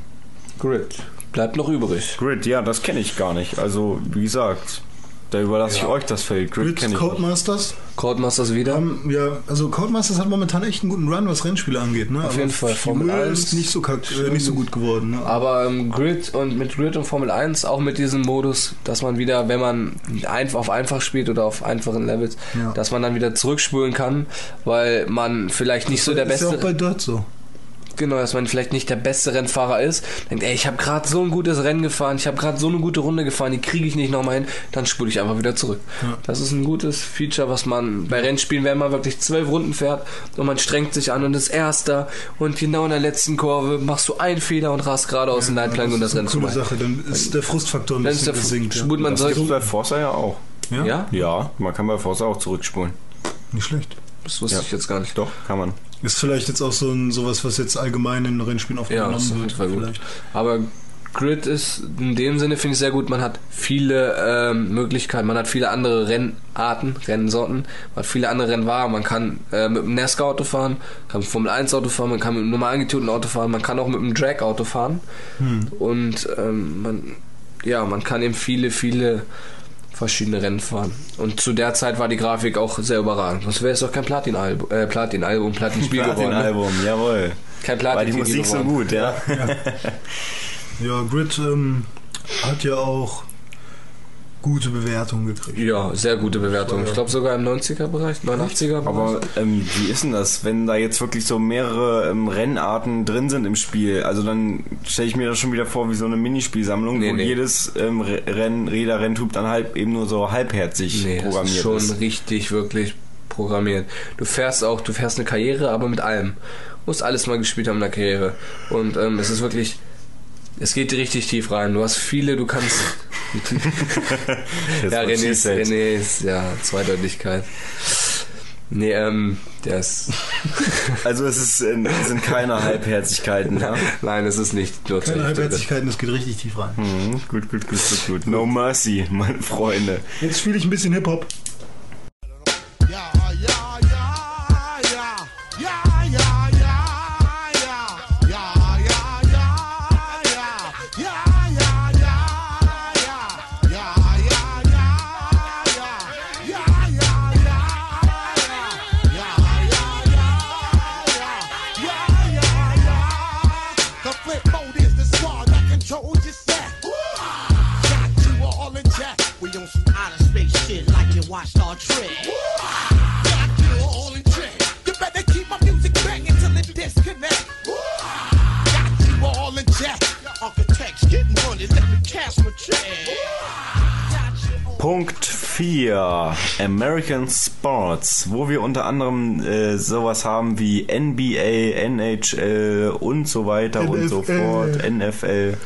Grid. Bleibt noch übrig. Grid, ja, das kenne ich gar nicht. Also, wie gesagt, da überlasse ich euch das Feld. Grid Grid kenne ich. Codemasters. Codemasters wieder. Ähm, ja, also Codemasters hat momentan echt einen guten Run, was Rennspiele angeht. Ne? Auf jeden Fall. Formel Fuel 1 ist nicht so, kack, äh, nicht so gut geworden. Ne? Aber ähm, Grid und mit Grid und Formel 1 auch mit diesem Modus, dass man wieder, wenn man ein, auf einfach spielt oder auf einfachen Levels, Ja. dass man dann wieder zurückspulen kann, weil man vielleicht nicht so der ist ja auch beste, bei Dirt so. Genau, dass man vielleicht nicht der beste Rennfahrer ist, denkt, ey, ich habe gerade so ein gutes Rennen gefahren, ich habe gerade so eine gute Runde gefahren, die kriege ich nicht nochmal hin, dann spule ich einfach wieder zurück. Ja. Das ist ein gutes Feature, was man bei Rennspielen, wenn man wirklich zwölf Runden fährt und man strengt sich an und ist Erster und genau in der letzten Kurve machst du einen Fehler und rast geradeaus in den Leitplank und das ist Rennen eine coole vorbei. Sache. Dann ist der Frustfaktor ein Dann bisschen gesinkt. Ja. spult man Das gibt bei Forza ja auch. Ja? ja? Ja, man kann bei Forza auch zurückspulen. Nicht schlecht. Das wusste Ja. ich jetzt gar nicht. Doch, kann man. Ist vielleicht jetzt auch so ein sowas, was jetzt allgemein in Rennspielen Ja, das ist auf wird. Fall gut. Vielleicht. Aber Grid ist in dem Sinne, finde ich sehr gut. Man hat viele ähm, Möglichkeiten, man hat viele andere Rennarten, Rennsorten, man hat viele andere Rennwagen. Man kann äh, mit einem NASCAR-Auto fahren, kann mit einem Formel 1-Auto fahren, man kann mit einem normal angetunten Auto fahren, man kann auch mit einem Drag-Auto fahren. Hm. Und ähm, man, ja, man kann eben viele, viele verschiedene Rennen fahren. Und zu der Zeit war die Grafik auch sehr überragend. Sonst wäre es doch kein Platin-Album, äh, Platin-Album, Platin-Spiel geworden. Ne? Platin-Album, jawohl. Kein War die Musik so geworden. gut, ja? Ja, Grid ähm, hat ja auch gute Bewertungen gekriegt. Ja, sehr gute Bewertung. Ich glaube sogar im 90er-Bereich, 89er-Bereich. Aber ähm, wie ist denn das, wenn da jetzt wirklich so mehrere ähm, Rennarten drin sind im Spiel? Also dann stelle ich mir das schon wieder vor wie so eine Minispielsammlung, Nee, wo nee. jedes ähm, Re- Renn, Räder-Renntub dann halt eben nur so halbherzig Nee, das programmiert ist schon ist. richtig, wirklich programmiert. Du fährst auch, du fährst eine Karriere, aber mit allem. Musst alles mal gespielt haben in der Karriere. Und ähm, es ist wirklich, es geht richtig tief rein. Du hast viele, du kannst. Ja, René ist. René ist, ja, Zweideutigkeit. Nee, ähm, der ist. Also es ist, äh, es sind keine Halbherzigkeiten. ja? Nein, es ist nicht nur Keine. Halbherzigkeiten, es geht richtig tief rein. Mhm, gut, gut, gut, gut, gut. No mercy, meine Freunde. Jetzt spiele ich ein bisschen Hip-Hop. Shit like you watch Star Trek. Got you all in check. You better keep my music banging till it disconnect. Got you all in check. Architects getting money, let me cash my check. Punkt 4. American Sports, wo wir unter anderem äh, sowas haben wie NBA, NHL und so weiter und so NFL. fort, NFL.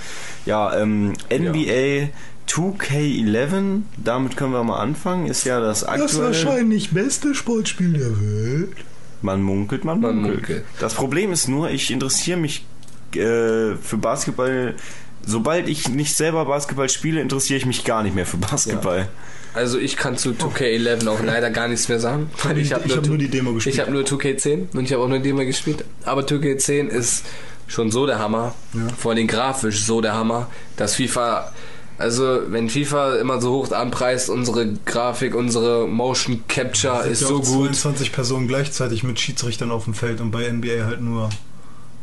Ja, ähm, NBA 2K11, damit können wir mal anfangen, ist ja das Das aktuelle... wahrscheinlich beste Sportspiel der Welt. Man munkelt, man Man munkelt. munkelt. Das Problem ist nur, ich interessiere mich äh, für Basketball. Sobald ich nicht selber Basketball spiele, interessiere ich mich gar nicht mehr für Basketball. Also ich kann zu 2K11 auch leider gar nichts mehr sagen. Weil ich habe Ich hab nur die Demo gespielt. Ich habe nur 2K10 und ich habe auch nur Demo gespielt. Aber 2K10 ist schon so der Hammer. Vor allem grafisch so der Hammer, dass FIFA also wenn FIFA immer so hoch anpreist, unsere Grafik, unsere Motion Capture ist ja so auch gut. 22 Personen gleichzeitig mit Schiedsrichtern auf dem Feld und bei NBA halt nur.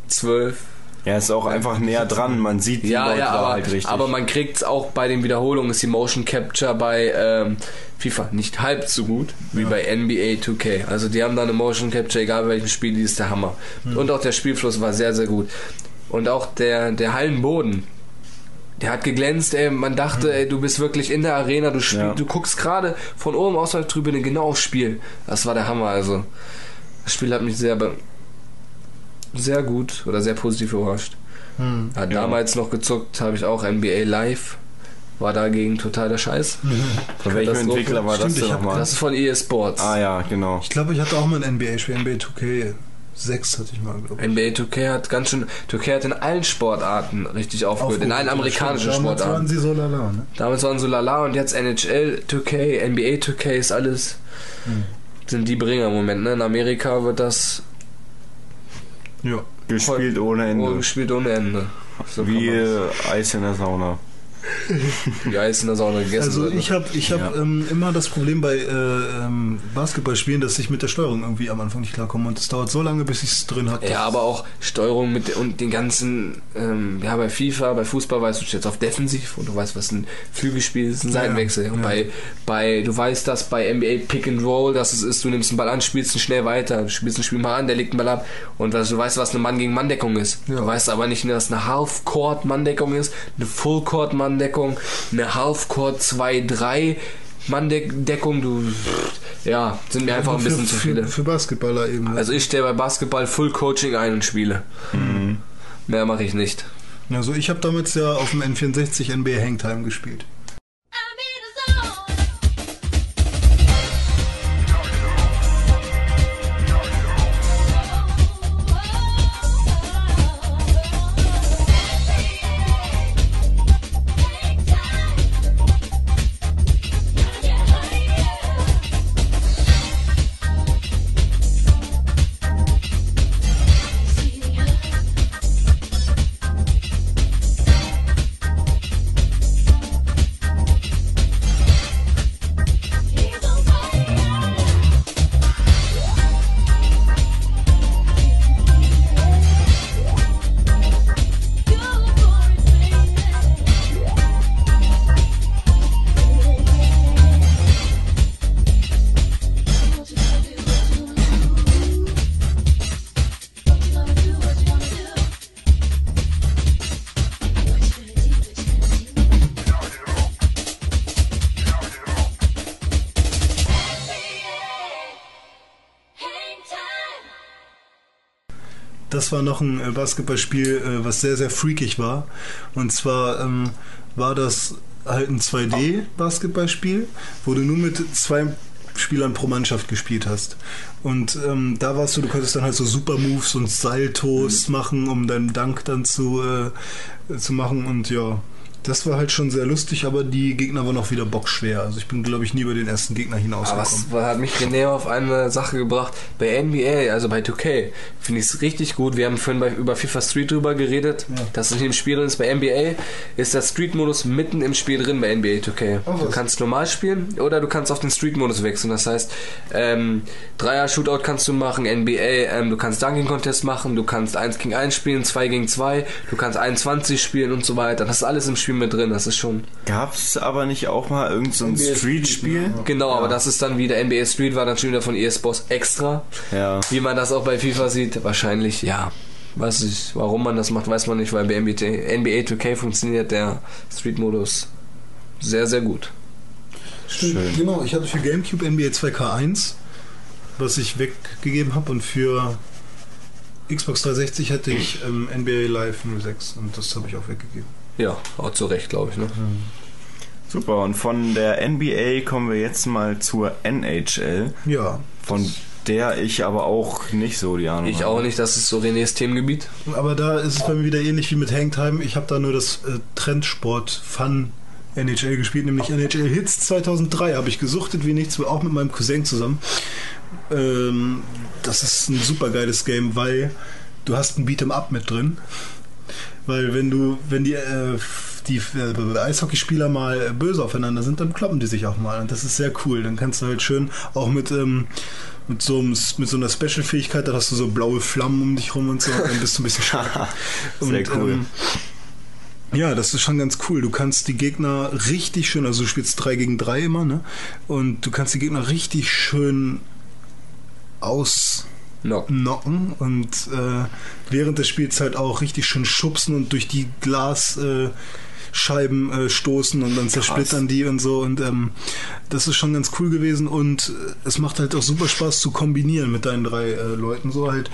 12. Ja, ist auch einfach näher dran. Man sieht die Ja, Leute ja, da aber, halt richtig. aber man kriegt auch bei den Wiederholungen ist die Motion Capture bei ähm, FIFA nicht halb so gut wie bei NBA 2K. Also die haben da eine Motion Capture, egal bei welchem Spiel, die ist der Hammer. Und auch der Spielfluss war sehr, sehr gut. Und auch der, der Hallenboden, der hat geglänzt, ey. Man dachte, ey, du bist wirklich in der Arena, du, spiel, Ja. du guckst gerade von oben aus der Tribüne genau aufs Spiel. Das war der Hammer, also. Das Spiel hat mich sehr, sehr gut oder sehr positiv überrascht. Hat damals noch gezockt, habe ich auch NBA Live. War dagegen total der Scheiß. Von welchem. Entwickler war Stimmt, das denn nochmal? Das ist von EA Sports. Ah ja, genau. Ich glaube, ich hatte auch mal ein NBA-Spiel, NBA 2K 6 hatte ich mal, glaube ich. NBA 2K hat ganz schön, 2K hat in allen Sportarten richtig aufgeholt, in allen amerikanischen Damals waren Sportarten. sie so lala, ne? Damals waren so lala und jetzt NHL 2K, NBA 2K ist alles, sind die Bringer im Moment. Ne? In Amerika wird das Ja. Gespielt ohne oh, Ende. gespielt ohne Ende. So Wie äh, Eis in der Sauna. Wie Eis in der Sauna gegessen Also ich habe ich hab, ähm, immer das Problem bei äh, ähm, Basketballspielen, dass ich mit der Steuerung irgendwie am Anfang nicht klarkomme und es dauert so lange, bis ich es drin habe. Ja, aber auch Steuerung mit und den ganzen, ähm, ja, bei FIFA, bei Fußball weißt du, du stehst auf Defensiv und du weißt, was ein Flügelspiel ist, ein Seitenwechsel. Und ja. bei, bei, du weißt, dass bei NBA Pick and Roll, dass es ist, du nimmst einen Ball an, spielst ihn schnell weiter, du spielst ein Spiel mal an, der legt einen Ball ab und was, du weißt, was eine Mann gegen Mann-Deckung ist. Ja. Du weißt aber nicht, dass eine Half-Court-Mann-Deckung ist, eine Full-Court-Mann-Deckung, eine Half-Court 2-3 Mann-Deckung, du, ja, sind mir einfach ein bisschen für, zu viele. Für, Basketballer eben. Also ich stelle bei Basketball Full Coaching ein und spiele. Mehr mache ich nicht. also ich habe damals ja auf dem N64 NBA Hangtime gespielt. War noch ein äh, Basketballspiel, äh, was sehr, sehr freakig war. Und zwar ähm, war das halt ein 2D-Basketballspiel, wo du nur mit zwei Spielern pro Mannschaft gespielt hast. Und ähm, da warst du, du konntest dann halt so Super Moves und Saltos machen, um deinen Dank dann zu, äh, zu machen. Und ja, das war halt schon sehr lustig, aber die Gegner waren auch wieder bockschwer. Also ich bin, glaube ich, nie über den ersten Gegner Aber hinausgekommen. was hat mich René auf eine Sache gebracht? Bei NBA, also bei 2K, finde ich es richtig gut. Wir haben vorhin bei, über FIFA Street drüber geredet, dass es nicht im Spiel drin ist. Bei NBA ist der Street-Modus mitten im Spiel drin bei NBA 2K. Oh, du kannst normal spielen oder du kannst auf den Street-Modus wechseln. Das heißt, ähm, Dreier-Shootout kannst du machen, NBA, ähm, du kannst Dunking-Contest machen, du kannst 1 gegen 1 spielen, 2 gegen 2, du kannst 21 spielen und so weiter. Das ist alles im Spiel mit drin. Das ist schon Gab's aber nicht auch mal irgend so ein Street-Spiel? Genau, aber das ist dann wieder NBA Street, war dann schon wieder von EA Sports extra. Ja. Wie man das auch bei FIFA sieht, wahrscheinlich ja. Weiß ich, warum man das macht, weiß man nicht, weil bei NBA, NBA 2K funktioniert der Street-Modus sehr, sehr gut. Stimmt, Genau, ich hatte für GameCube NBA 2K1, was ich weggegeben habe, und für Xbox 360 hatte ich ähm, NBA Live 06 und das habe ich auch weggegeben. Ja, auch zu Recht, glaube ich. Ne? Super, und von der NBA kommen wir jetzt mal zur NHL, Ja, von der ich aber auch nicht so die Ahnung Ich habe. auch nicht, das ist so Renés Themengebiet. aber da ist es bei mir wieder ähnlich wie mit Hangtime. Ich habe da nur das äh, Trendsport-Fun NHL gespielt, nämlich NHL Hits 2003 habe ich gesuchtet wie nichts, auch mit meinem Cousin zusammen. Ähm, das ist ein super geiles Game, weil du hast ein Beat'em Up mit drin. Weil wenn du, wenn die, äh, die äh, Eishockeyspieler mal böse aufeinander sind, dann kloppen die sich auch mal. Und das ist sehr cool. Dann kannst du halt schön auch mit, ähm, mit, so, einem, mit so einer Special-Fähigkeit, da hast du so blaue Flammen um dich rum und so, dann bist du ein bisschen stark. Sehr cool. Ähm, ja, das ist schon ganz cool. Du kannst die Gegner richtig schön, also du spielst 3 gegen 3 immer, ne? Und du kannst die Gegner richtig schön aus No. knocken und äh, während des Spiels halt auch richtig schön schubsen und durch die Glasscheiben äh, äh, stoßen und dann zersplittern die und so und ähm, das ist schon ganz cool gewesen und äh, es macht halt auch super Spaß zu kombinieren mit deinen drei äh, Leuten so halt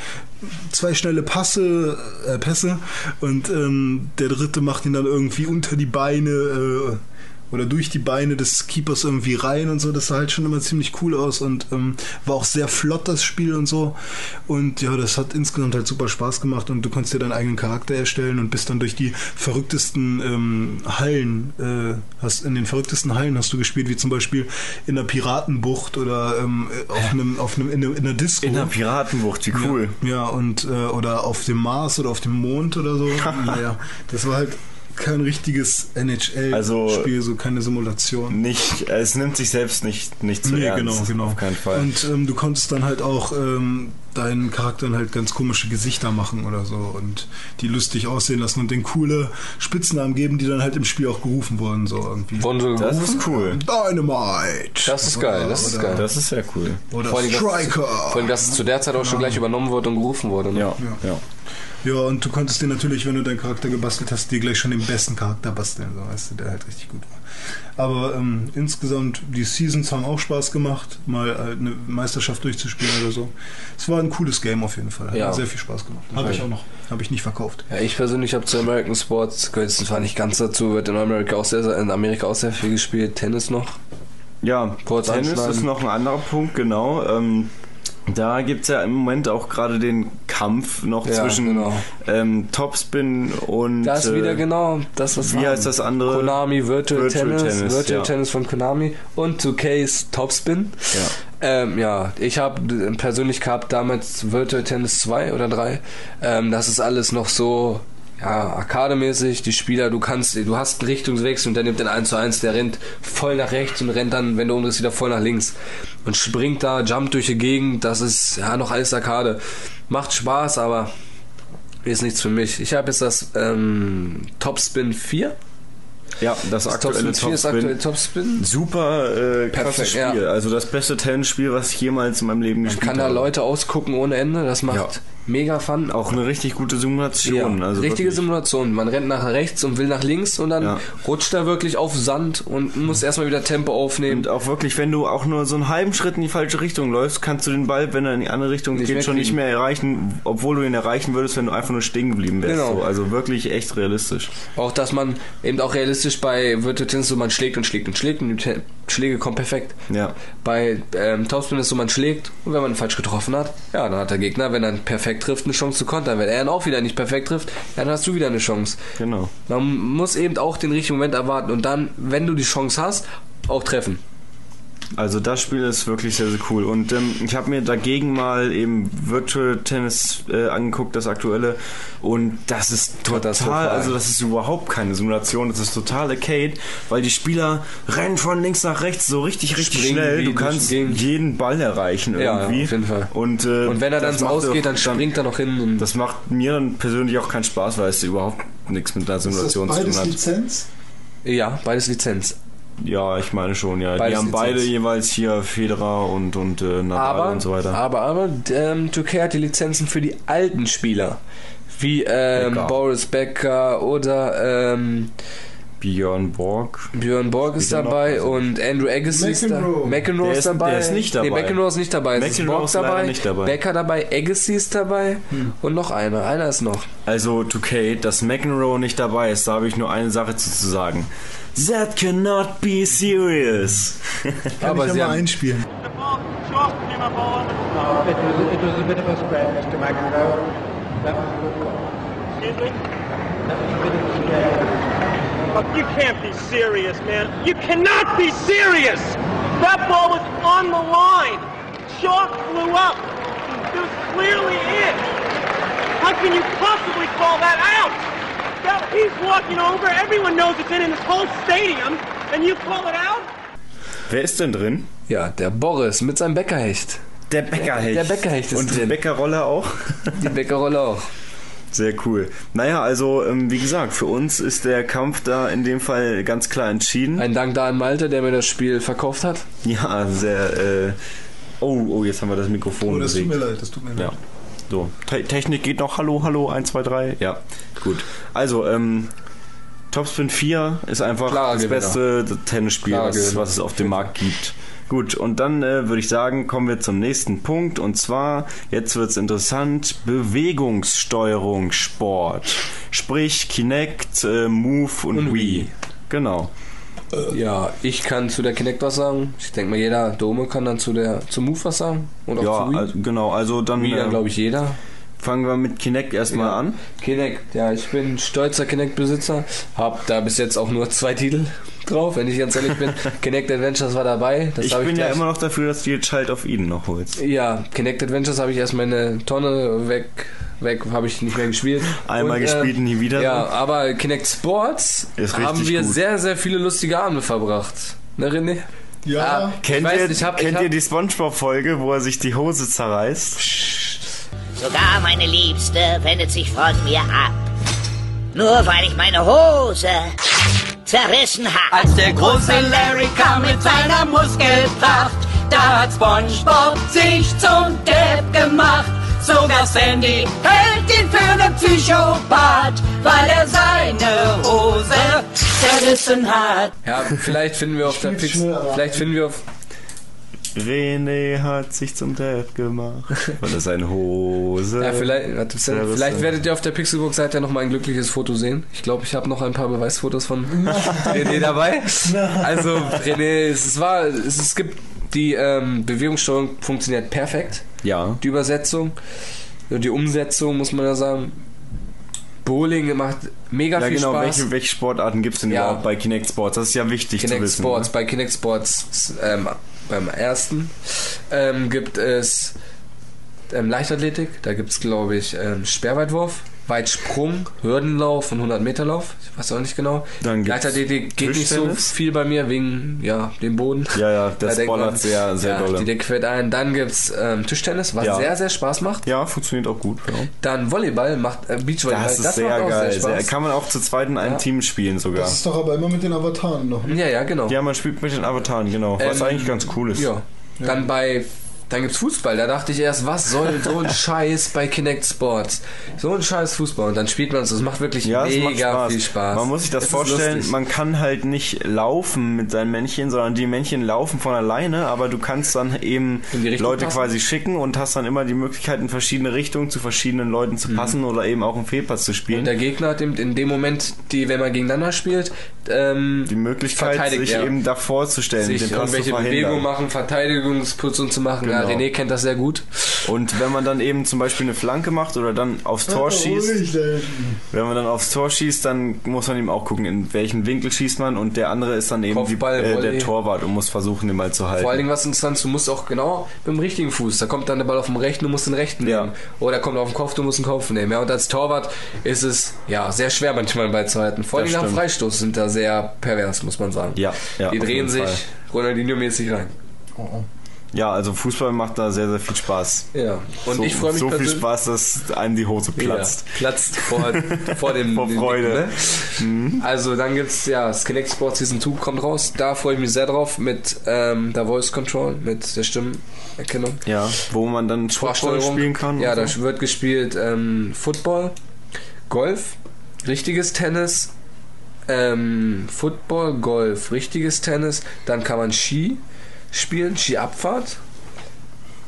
zwei schnelle Passe äh, Pässe und ähm, der dritte macht ihn dann irgendwie unter die Beine äh, oder durch die Beine des Keepers irgendwie rein und so. Das sah halt schon immer ziemlich cool aus und ähm, war auch sehr flott, das Spiel und so. Und ja, das hat insgesamt halt super Spaß gemacht und du konntest dir deinen eigenen Charakter erstellen und bist dann durch die verrücktesten ähm, Hallen, äh, hast in den verrücktesten Hallen hast du gespielt, wie zum Beispiel in der Piratenbucht oder ähm, auf einem, auf einem, in, einer- einer Disco. In der Piratenbucht, wie cool. Ja, ja und äh, oder auf dem Mars oder auf dem Mond oder so. naja, das war halt kein richtiges NHL-Spiel, Also- so keine Simulation. Nicht, es nimmt sich selbst nicht, nicht zu Nee, ernst. genau, genau. Auf keinen Fall. Und ähm, du konntest dann halt auch ähm, deinen Charakteren halt ganz komische Gesichter machen oder so und die lustig aussehen lassen und den coole Spitznamen geben, die dann halt im Spiel auch gerufen wurden, so irgendwie. Wurden so das gerufen? ist cool. Dynamite! Das ist geil, das ist oder, geil. Das ist sehr cool. Oder Vor allem, dass- Striker! Vor allem, dass es zu der Zeit auch schon gleich übernommen wurde und gerufen wurde. Ne? Ja, ja. Ja, und du konntest dir natürlich, wenn du deinen Charakter gebastelt hast, dir gleich schon den besten Charakter basteln, so weißt du, der halt richtig gut war. Aber ähm, insgesamt, die Seasons haben auch Spaß gemacht, mal äh, eine Meisterschaft durchzuspielen oder so. Es war ein cooles Game auf jeden Fall. Hat Ja. sehr viel Spaß gemacht. Habe ich auch noch. Habe ich nicht verkauft. Ja, ich persönlich habe zu American Sports, gehört zwar nicht ganz dazu, wird in Amerika auch sehr, sehr, in Amerika auch sehr viel gespielt. Tennis noch. Ja, Kurz Tennis anschneiden. ist noch ein anderer Punkt, genau. Ähm, da gibt's ja im Moment auch gerade den Kampf noch Ja, zwischen genau. ähm, Topspin und Das ist äh, wieder genau das, was wie wir heißt haben. das andere? Konami Virtual, Virtual Tennis, Tennis, Virtual ja. Tennis von Konami und 2Ks Topspin. Ja. Ähm, ja, ich habe persönlich gehabt damals Virtual Tennis 2 oder 3. Ähm, das ist alles noch so ja, arkademäßig, die Spieler, du kannst, du hast einen Richtungswechsel und der nimmt den 1 zu 1, der rennt voll nach rechts und rennt dann, wenn du umdrehst, wieder voll nach links. Und springt da, jumpt durch die Gegend, das ist ja noch alles Arcade. Macht Spaß, aber ist nichts für mich. Ich habe jetzt das ähm, Topspin 4. Ja, das, Das aktuelle Topspin 4 ist aktuell Topspin. Super äh, krasses Perfekt, ja. Spiel. Also das beste Tennisspiel, was ich jemals in meinem Leben Man gespielt kann da habe. Leute ausgucken ohne Ende, das macht Ja. Mega fun. Auch eine richtig gute Simulation. Ja, also richtige wirklich. Simulation. Man rennt nach rechts und will nach links und dann Ja. rutscht er wirklich auf Sand und muss erstmal wieder Tempo aufnehmen. Und auch wirklich, wenn du auch nur so einen halben Schritt in die falsche Richtung läufst, kannst du den Ball, wenn er in die andere Richtung Nicht geht, schon nicht mehr erreichen, obwohl du ihn erreichen würdest, wenn du einfach nur stehen geblieben wärst. Genau. So, also wirklich echt realistisch. Auch, dass man eben auch realistisch bei Virtual Tennis so, man schlägt und schlägt und schlägt und Schläge kommen perfekt. Ja. Bei ähm, Topspin ist so, man schlägt und wenn man falsch getroffen hat, ja, dann hat der Gegner, wenn er perfekt trifft, eine Chance zu kontern. Wenn er dann auch wieder nicht perfekt trifft, dann hast du wieder eine Chance. Genau. Man muss eben auch den richtigen Moment erwarten und dann, wenn du die Chance hast, auch treffen. Also das Spiel ist wirklich sehr, sehr cool. Und ähm, ich habe mir dagegen mal eben Virtual Tennis äh, angeguckt, das aktuelle. Und das ist total, also das ist überhaupt keine Simulation, das ist total Arcade, weil die Spieler rennen von links nach rechts so richtig, richtig Springen schnell. Du kannst jeden Ball erreichen Ja, irgendwie. auf jeden Fall. Und, äh, Und wenn er dann das so macht ausgeht, auch- dann springt er noch hin und Das macht mir dann persönlich auch keinen Spaß, weil es überhaupt nichts mit einer Ist das Simulation zu tun beides hat. Lizenz? ja, beides Lizenz. Ja, ich meine schon, ja. Beides die haben beide Lizenz. jeweils hier Federer und, und äh, Nadal Aber, und so weiter. aber, aber, ähm, 2K hat die Lizenzen für die alten Spieler. Wie ähm, Becker. Boris Becker oder ähm, Björn Borg. Björn Borg ist er noch? dabei Also- und Andrew Agassi ist da. McEnroe. McEnroe Der ist ist- dabei. der ist nicht dabei. Nee, McEnroe ist nicht dabei. Es ist McEnroe Borg ist dabei, nicht dabei. Becker dabei, Agassi ist dabei und noch einer. Einer ist noch. Also 2K, dass McEnroe nicht dabei ist, da habe ich nur eine Sache zu, zu sagen. That cannot be serious. Kann Aber ich sie ja mal haben- einspielen. No, it was, it was a bit of a spread, Mr. McEnroe. That was a good call. Excuse me? That was a bit of a spread. Oh, you can't be serious, man. You cannot be serious! That ball was on the line. Chalk flew up. It was clearly in. How can you possibly call that out? That- He's walking over. Everyone knows it's in in this whole stadium, and you call it out? Wer ist denn drin? Ja, der Boris mit seinem Bäckerhecht. Der Bäckerhecht. Der Bäckerhecht ist Und die drin. Bäckerrolle auch? Die Bäckerrolle auch. Sehr cool. Naja, also ähm, wie gesagt, für uns ist der Kampf da in dem Fall ganz klar entschieden. Ein Dank da an Malte, der mir das Spiel verkauft hat. Ja, sehr. Äh, oh, oh, jetzt haben wir das Mikrofon Oh, das tut bewegt. mir leid, das tut mir Ja. So, Te Technik geht noch. Hallo, hallo, 1, 2, 3. Ja, gut. Also, ähm, Topspin 4 ist einfach Klarer das Gewinner. beste Tennisspiel, Klarer was, was es auf dem Markt gibt. Gut, und dann äh, würde ich sagen, kommen wir zum nächsten Punkt. Und zwar, jetzt wird's interessant, Bewegungssteuerung Sport. Sprich Kinect, äh, Move und, Und Wii. Wii. Genau. Ja, ich kann zu der Kinect was sagen. Ich denke mal, jeder Dome kann dann zu der zum Move was sagen. Und auch Ja, zu Wii. also, genau. Also dann dann, äh, glaube ich, jeder. fangen wir mit Kinect erstmal Ja. an. Kinect, ja, ich bin stolzer Kinect-Besitzer. Hab da bis jetzt auch nur zwei Titel drauf, wenn ich ganz ehrlich bin. Kinect Adventures war dabei. Das Ich bin ja gleich- immer noch dafür, dass du jetzt Child of Eden noch holst. Ja, Kinect Adventures habe ich erst meine Tonne weg, weg habe ich nicht mehr gespielt. Einmal Und, gespielt, nie wieder. Ja, aber Kinect Sports Ist haben wir gut. sehr, sehr viele lustige Abende verbracht. Ne, René? Ja, Ah, Kennt, weiß, ihr, ich hab, kennt ich hab, ihr die Spongebob-Folge, wo er sich die Hose zerreißt? Sogar meine Liebste wendet sich von mir ab. Nur weil ich meine Hose zerrissen habe. Als der große Larry kam mit seiner Muskelpracht, da hat SpongeBob sich zum Depp gemacht. Sogar Sandy hält ihn für einen Psychopath, weil er seine Hose zerrissen hat. Ja, vielleicht finden wir auf der Pix, vielleicht finden wir auf, René hat sich zum Depp gemacht, weil er seine Hose... ja, vielleicht, warte, vielleicht werdet ihr auf der Pixelbook-Seite noch mal ein glückliches Foto sehen. Ich glaube, ich habe noch ein paar Beweisfotos von René dabei. Also, René, es war, es, es gibt die ähm, Bewegungssteuerung funktioniert perfekt. Ja. Die Übersetzung, die Umsetzung, muss man ja sagen. Bowling macht mega Ja viel genau, Spaß. welche, welche Sportarten gibt es denn Ja. überhaupt bei Kinect Sports? Das ist ja wichtig zu Kinect wissen. Sports. Ne? Bei Kinect Sports ähm, beim ersten ähm, gibt es ähm, Leichtathletik. Da gibt es, glaube ich, ähm, Sperrweitwurf, Weitsprung, Hürdenlauf und 100 Meter Lauf. Ich weiß auch nicht genau. Dann gibt's Leichtathletik geht nicht so viel bei mir wegen ja, dem Boden. Ja, ja, Da das man, bollert sehr, sehr ja, dolle. Die Decke fällt ein. Dann gibt es ähm, Tischtennis, was Ja. sehr, sehr Spaß macht. Ja, funktioniert auch gut. Ja. Dann Volleyball macht äh, Beachvolleyball. Das ist sehr macht auch geil. Sehr Sehr, Spaß. kann man auch zu zweit in einem Ja. Team spielen sogar. Das ist doch aber immer mit den Avataren noch. Ne? ja, ja, genau. Ja, man spielt mit den Avataren, genau. Was Ähm, eigentlich ganz cool ist. Ja. Dann bei Dann gibt's Fußball. Da dachte ich erst, was soll so ein Scheiß bei Kinect Sports? So ein Scheiß Fußball. Und dann spielt man es. Das macht wirklich Ja, es macht mega Spaß. viel Spaß. Man muss sich das Es vorstellen, man kann halt nicht laufen mit seinen Männchen, sondern die Männchen laufen von alleine, aber du kannst dann eben Leute passen? quasi schicken und hast dann immer die Möglichkeit, in verschiedene Richtungen zu verschiedenen Leuten zu passen oder eben auch einen Fehlpass zu Und spielen. der Gegner hat in, in dem Moment, die, wenn man gegeneinander spielt, ähm, Die Möglichkeit, sich er. eben davor zu stellen, sich den Pass irgendwelche. Bewegungen machen, Verteidigungsposition zu machen. Ja, Genau. René kennt das sehr gut. Und wenn man dann eben zum Beispiel eine Flanke macht oder dann aufs Tor schießt, wenn man dann aufs Tor schießt, dann muss man eben auch gucken, in welchen Winkel schießt man und der andere ist dann eben Kopfball, die, äh, der Torwart und muss versuchen, den Ball zu halten. Vor allen Dingen, was interessant ist, du musst auch genau mit dem richtigen Fuß. Da kommt dann der Ball auf dem rechten, du musst den rechten Ja. nehmen. Oder kommt auf den Kopf, du musst den Kopf nehmen. Ja, und als Torwart ist es ja sehr schwer manchmal den Ball zu halten. Vor allem nach. Freistoß sind da sehr pervers, muss man sagen. Ja, ja, Die drehen sich. Ronaldinho-mäßig rein. Ja, also Fußball macht da sehr, sehr viel Spaß. Ja. Und so, ich freue mich So viel Spaß, dass einem die Hose platzt. Ja, platzt vor, vor dem Vor Freude. Dicken, ne? Also dann gibt's ja das Kinect Sports Season 2 kommt raus. Da freue ich mich sehr drauf mit ähm, der Voice Control, mit der Stimmenerkennung. Ja, wo man dann Sprachsteuerung. spielen kann. Ja, da so. wird gespielt ähm, Football, Golf, richtiges Tennis, ähm, Football, Golf, richtiges Tennis. Dann kann man Ski spielen, Skiabfahrt.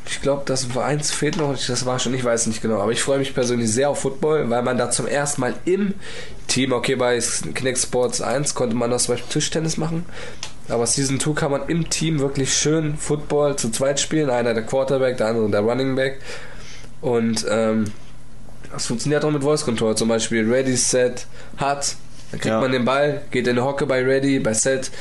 Ich glaube, das war eins fehlt noch, das war schon, ich weiß nicht genau, aber ich freue mich persönlich sehr auf Football, weil man da zum ersten Mal im Team, okay, bei Kinect Sports 1 konnte man das zum Beispiel Tischtennis machen, aber Season 2 kann man im Team wirklich schön Football zu zweit spielen, einer der Quarterback, der andere der Running Back und ähm, das funktioniert auch mit Voice Control, zum Beispiel Ready, Set, Hut, dann kriegt Ja. man den Ball, geht in die Hocke bei Ready, bei Set,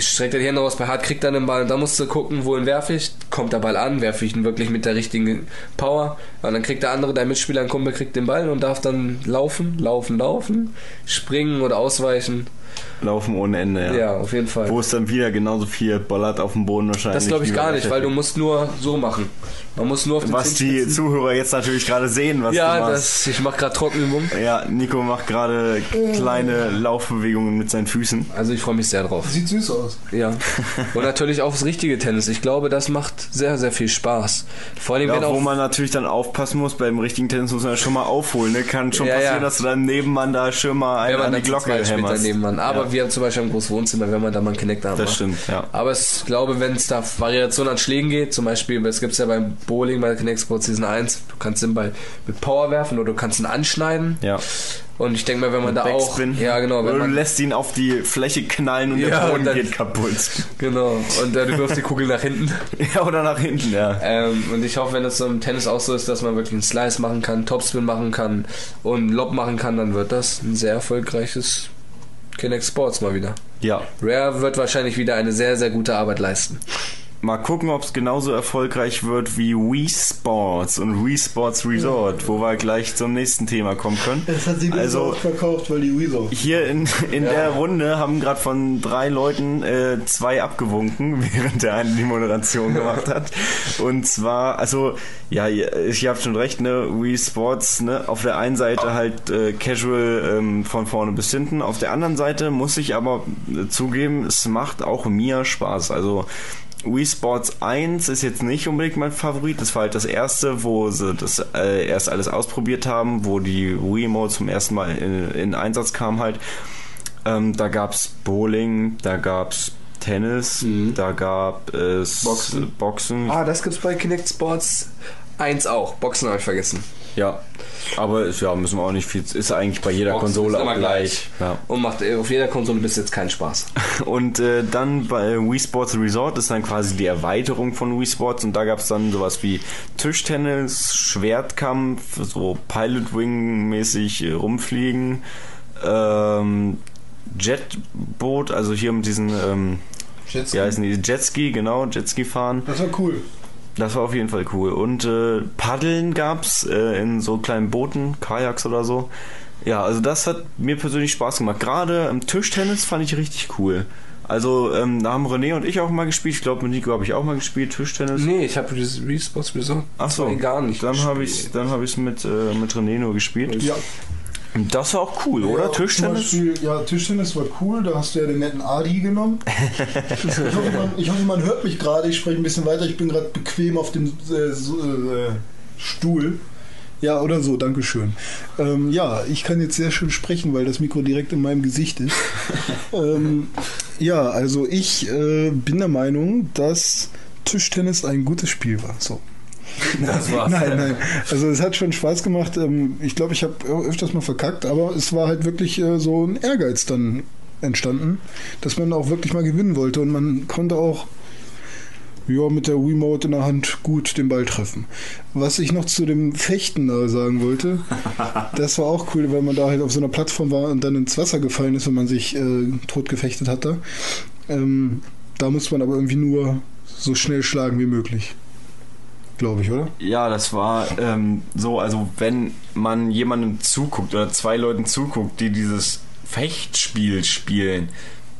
streckt er die Hände raus, bei Hard kriegt er den Ball und da musst du gucken, wohin werfe ich, kommt der Ball an, werfe ich ihn wirklich mit der richtigen Power und dann kriegt der andere, dein Mitspieler, ein Kumpel, kriegt den Ball und darf dann laufen, laufen, laufen, springen oder ausweichen. Laufen ohne Ende, ja. Ja, auf jeden Fall. Wo es dann wieder genauso viel bollert auf dem Boden wahrscheinlich. Das glaube ich gar nicht, weil du musst nur so machen. Man muss nur auf den Was die Zuhörer jetzt natürlich gerade sehen, was Ja, du machst. das, ich mache gerade Trockenübung. Ja, Nico macht gerade kleine Laufbewegungen mit seinen Füßen. Also ich freue mich sehr drauf. Sieht süß aus. Ja. Und natürlich auch das richtige Tennis. Ich glaube, das macht sehr, sehr viel Spaß. Vor allem, wenn Ja, auch wo man natürlich dann aufpassen muss, beim richtigen Tennis muss man ja schon mal aufholen. Ne? Kann schon Ja, passieren, ja. dass du dann Nebenmann da schon mal einen wenn man an die Glocke hämmerst. Aber Ja. wir haben zum Beispiel ein großes Wohnzimmer, wenn man da mal einen Connect haben Das macht. stimmt, ja. Aber es, ich glaube, wenn es da Variationen an Schlägen geht, zum Beispiel, es gibt ja beim Bowling bei Connect Sports Season 1, du kannst den Ball mit Power werfen oder du kannst ihn anschneiden. Ja. Und ich denke mal, wenn man da auch. Backspin. Ja, genau. Wenn Oder du man, lässt ihn auf die Fläche knallen und Ja, der und Boden dann- geht kaputt. genau. Und äh, du wirfst die Kugel nach hinten. Ja, oder nach hinten, ja. Ähm, und ich hoffe, wenn das so im Tennis auch so ist, dass man wirklich einen Slice machen kann, Topspin machen kann und Lob machen kann, dann wird das ein sehr erfolgreiches Kinect Sports mal wieder. Ja. Rare wird wahrscheinlich wieder eine sehr, sehr gute Arbeit leisten. Mal gucken, ob es genauso erfolgreich wird wie Wii Sports und Wii Sports Resort, wo wir gleich zum nächsten Thema kommen können. Das hat sie also verkauft, weil die Wii so. hier in, in der Runde haben gerade von drei Leuten äh, zwei abgewunken, während der eine die Moderation gemacht hat. Und zwar, also, ja, ihr- ich habt schon recht, ne, Wii Sports, ne, auf der einen Seite halt äh, casual ähm, von vorne bis hinten, auf der anderen Seite muss ich aber äh, zugeben, es macht auch mir Spaß. Also Wii Sports 1 ist jetzt nicht unbedingt mein Favorit. Das war halt das erste, wo sie das äh, erst alles ausprobiert haben, wo die Wii Mode zum ersten Mal in, in Einsatz kam halt. Ähm, da gab's Bowling, da gab's Tennis, da gab es Boxen. Boxen. Ah, das gibt's bei Kinect Sports 1 auch. Boxen habe ich vergessen. Ja, aber ist, ja, müssen wir auch nicht viel. Ist eigentlich bei jeder Boxen Konsole auch gleich. Ja. Und macht auf jeder Konsole bis jetzt keinen Spaß. Und äh, dann bei Wii Sports Resort ist dann quasi die Erweiterung von Wii Sports und da gab es dann sowas wie Tischtennis, Schwertkampf, so Pilot Wing mäßig äh, rumfliegen, ähm, Jetboot, also hier mit diesen ähm, Jetski. wie heißen die? Jetski, genau, Jetski fahren. Das war cool. Das war auf jeden Fall cool. Und äh, Paddeln gab's äh, in so kleinen Booten, Kajaks oder so. Ja, also das hat mir persönlich Spaß gemacht. Gerade im Tischtennis fand ich richtig cool. Also ähm, da haben René und ich auch mal gespielt. Ich glaube mit Nico habe ich auch mal gespielt Tischtennis. Nee, ich habe dieses Wii Sports Resort Ach so, gar nicht. Dann habe ich dann habe ich mit äh, mit René nur gespielt. Ja. Das war auch cool, oder? Ja, Zum Tischtennis? Beispiel, ja, Tischtennis war cool. Da hast du ja den netten Adi genommen. ich, hoffe, man, ich hoffe, man hört mich gerade. Ich spreche ein bisschen weiter. Ich bin gerade bequem auf dem äh, äh, Stuhl. Ja, oder so, Dankeschön. Ähm, ja, ich kann jetzt sehr schön sprechen, weil das Mikro direkt in meinem Gesicht ist. ähm, ja, also ich äh, bin der Meinung, dass Tischtennis ein gutes Spiel war. So. Das war's. Nein, nein. Also es hat schon Spaß gemacht. Ähm, Ich glaube, ich habe öfters mal verkackt, aber es war halt wirklich äh, so ein Ehrgeiz dann entstanden, dass man auch wirklich mal gewinnen wollte und man konnte auch ja, mit der Wiimote in der Hand gut den Ball treffen. Was ich noch zu dem Fechten da sagen wollte, das war auch cool, weil man da halt auf so einer Plattform war und dann ins Wasser gefallen ist, wenn man sich äh, tot gefechtet hatte. Ähm, da muss man aber irgendwie nur so schnell schlagen wie möglich. Glaube ich, oder? Ja, das war ähm, so, also wenn man jemandem zuguckt oder zwei Leuten zuguckt, die dieses Fechtspiel spielen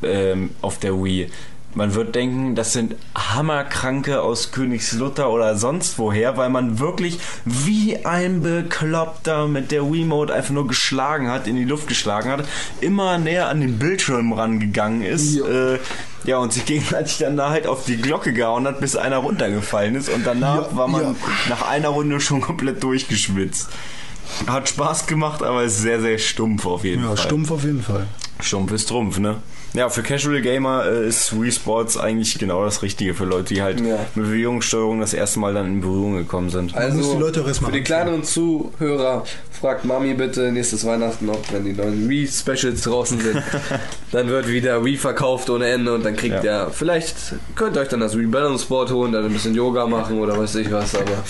ähm, auf der Wii, man wird denken, das sind Hammerkranke aus Königslutter oder sonst woher, weil man wirklich wie ein Bekloppter mit der Wiimote einfach nur geschlagen hat, in die Luft geschlagen hat, immer näher an den Bildschirm rangegangen ist. Ja. Äh, ja, und sich gegenseitig dann da halt auf die Glocke gehauen hat, bis einer runtergefallen ist. Und danach Ja, war man ja. nach einer Runde schon komplett durchgeschwitzt. Hat Spaß gemacht, aber ist sehr, sehr stumpf auf jeden Ja, Fall. stumpf auf jeden Fall. Stumpf ist Trumpf, ne? Ja, für Casual Gamer äh, ist Wii Sports eigentlich genau das Richtige für Leute, die halt Ja. mit Bewegungssteuerung das erste Mal dann in Berührung gekommen sind. Also die Leute auch für die kleineren Zuhörer, fragt Mami bitte nächstes Weihnachten noch, wenn die neuen Wii-Specials draußen sind. dann wird wieder Wii verkauft ohne Ende und dann kriegt Ja. ihr, vielleicht könnt ihr euch dann das Wii Balance Board holen, dann ein bisschen Yoga machen oder weiß ich was, aber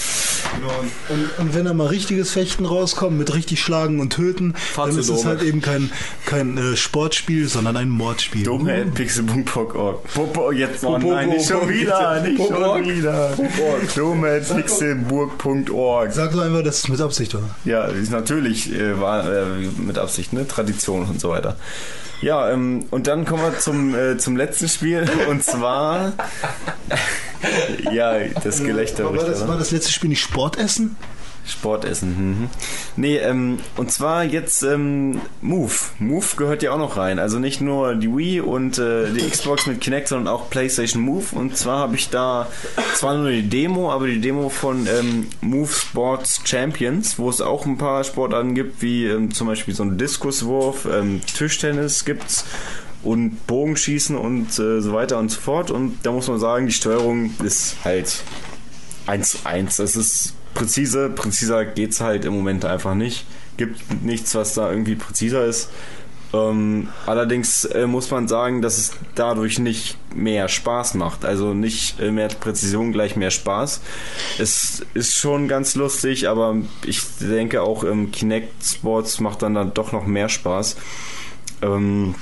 Und, und wenn da mal richtiges Fechten rauskommt, mit richtig Schlagen und Töten, dann zu ist es halt eben kein, kein äh, Sportspiel, sondern ein Mordspiel. Dumme.pixel.org. Popo, jetzt noch, Popo, nein, nicht schon wieder, nicht schon wieder. Dumme.pixelburg.org. Sag doch einfach, dass es mit Absicht war. Ja, ist natürlich äh, war äh, mit Absicht, ne? Tradition und so weiter. Ja, ähm, und dann kommen wir zum, äh, zum letzten Spiel und zwar ja, das Gelächter. war, das, war das letzte Spiel nicht Sportessen? Sportessen. Mhm. Nee, ähm, und zwar jetzt ähm, Move. Move gehört ja auch noch rein. Also nicht nur die Wii und äh, die Xbox mit Kinect, sondern auch PlayStation Move. Und zwar habe ich da zwar nur die Demo, aber die Demo von ähm, Move Sports Champions, wo es auch ein paar Sportarten gibt, wie ähm, zum Beispiel so ein Diskuswurf, ähm, Tischtennis gibt's und Bogenschießen und äh, so weiter und so fort. Und da muss man sagen, die Steuerung ist halt 1 zu 1. Das ist präzise. Präziser geht's halt im Moment einfach nicht. Gibt nichts, was da irgendwie präziser ist. Ähm, allerdings äh, muss man sagen, dass es dadurch nicht mehr Spaß macht. Also nicht äh, mehr Präzision gleich mehr Spaß. Es ist schon ganz lustig, aber ich denke auch im Kinect Sports macht dann, dann doch noch mehr Spaß. Ähm,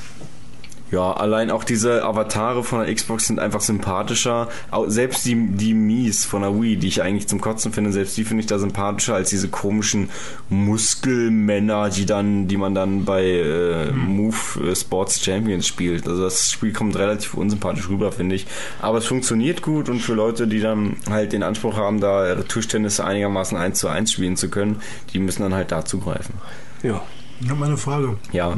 ja, allein auch diese Avatare von der Xbox sind einfach sympathischer. Au- Selbst die, die Mies von der Wii, die ich eigentlich zum Kotzen finde, selbst die finde ich da sympathischer als diese komischen Muskelmänner, die dann, die man dann bei äh, Move äh, Sports Champions spielt. Also das Spiel kommt relativ unsympathisch rüber, finde ich. Aber es funktioniert gut und für Leute, die dann halt den Anspruch haben, da ihre Tischtennis einigermaßen 1 zu 1 spielen zu können, die müssen dann halt da zugreifen. ja. Ich habe mal eine Frage. Ja.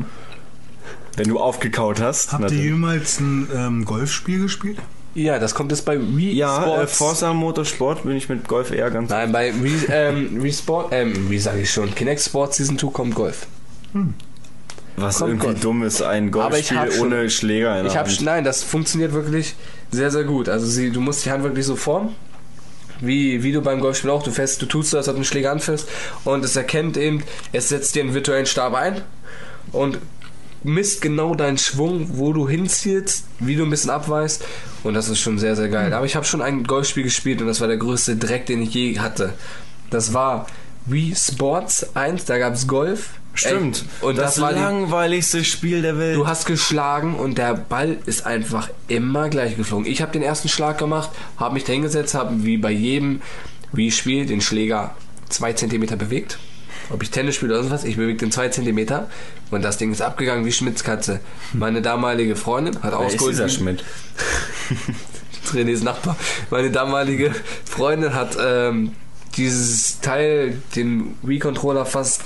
Wenn du aufgekaut hast. Habt ihr natürlich. jemals ein ähm, Golfspiel gespielt? Ja, das kommt jetzt bei Wii Ja, äh, Sports. Forza Motorsport bin ich mit Golf eher ganz. Nein, bei Wii, ähm, Wii Sport, ähm, wie sage ich schon, Kinect Sports Season 2 kommt Golf. Was kommt irgendwie Golf. dumm ist, ein Aber ich Golfspiel hab schon- ohne Schläger in der Ich habe Hand. nein, das funktioniert wirklich sehr sehr gut. Also sie, du musst die Hand wirklich so formen, wie, wie du beim Golfspiel auch. Du fährst, du tust das, als du einen Schläger anfährst und es erkennt eben, es setzt dir einen virtuellen Stab ein und misst genau deinen Schwung, wo du hinziehst, wie du ein bisschen abweist und das ist schon sehr sehr geil. Aber ich habe schon ein Golfspiel gespielt und das war der größte Dreck, den ich je hatte. Das war Wii Sports 1, da gab es Golf. Stimmt. Ey, Und das, war die, langweiligste Spiel der Welt. Du hast geschlagen und der Ball ist einfach immer gleich geflogen. Ich habe den ersten Schlag gemacht, habe mich da hingesetzt, habe wie bei jedem Wii-Spiel den Schläger zwei Zentimeter bewegt. Ob ich Tennis spiele oder sonst was, ich bewege den zwei Zentimeter und das Ding ist abgegangen wie Schmidts Katze. Meine damalige Freundin hat Wer ist ausgeholt. dieser wie- Schmidt? Renés Nachbar. Meine damalige Freundin hat ähm, dieses Teil, den Wii-Controller fast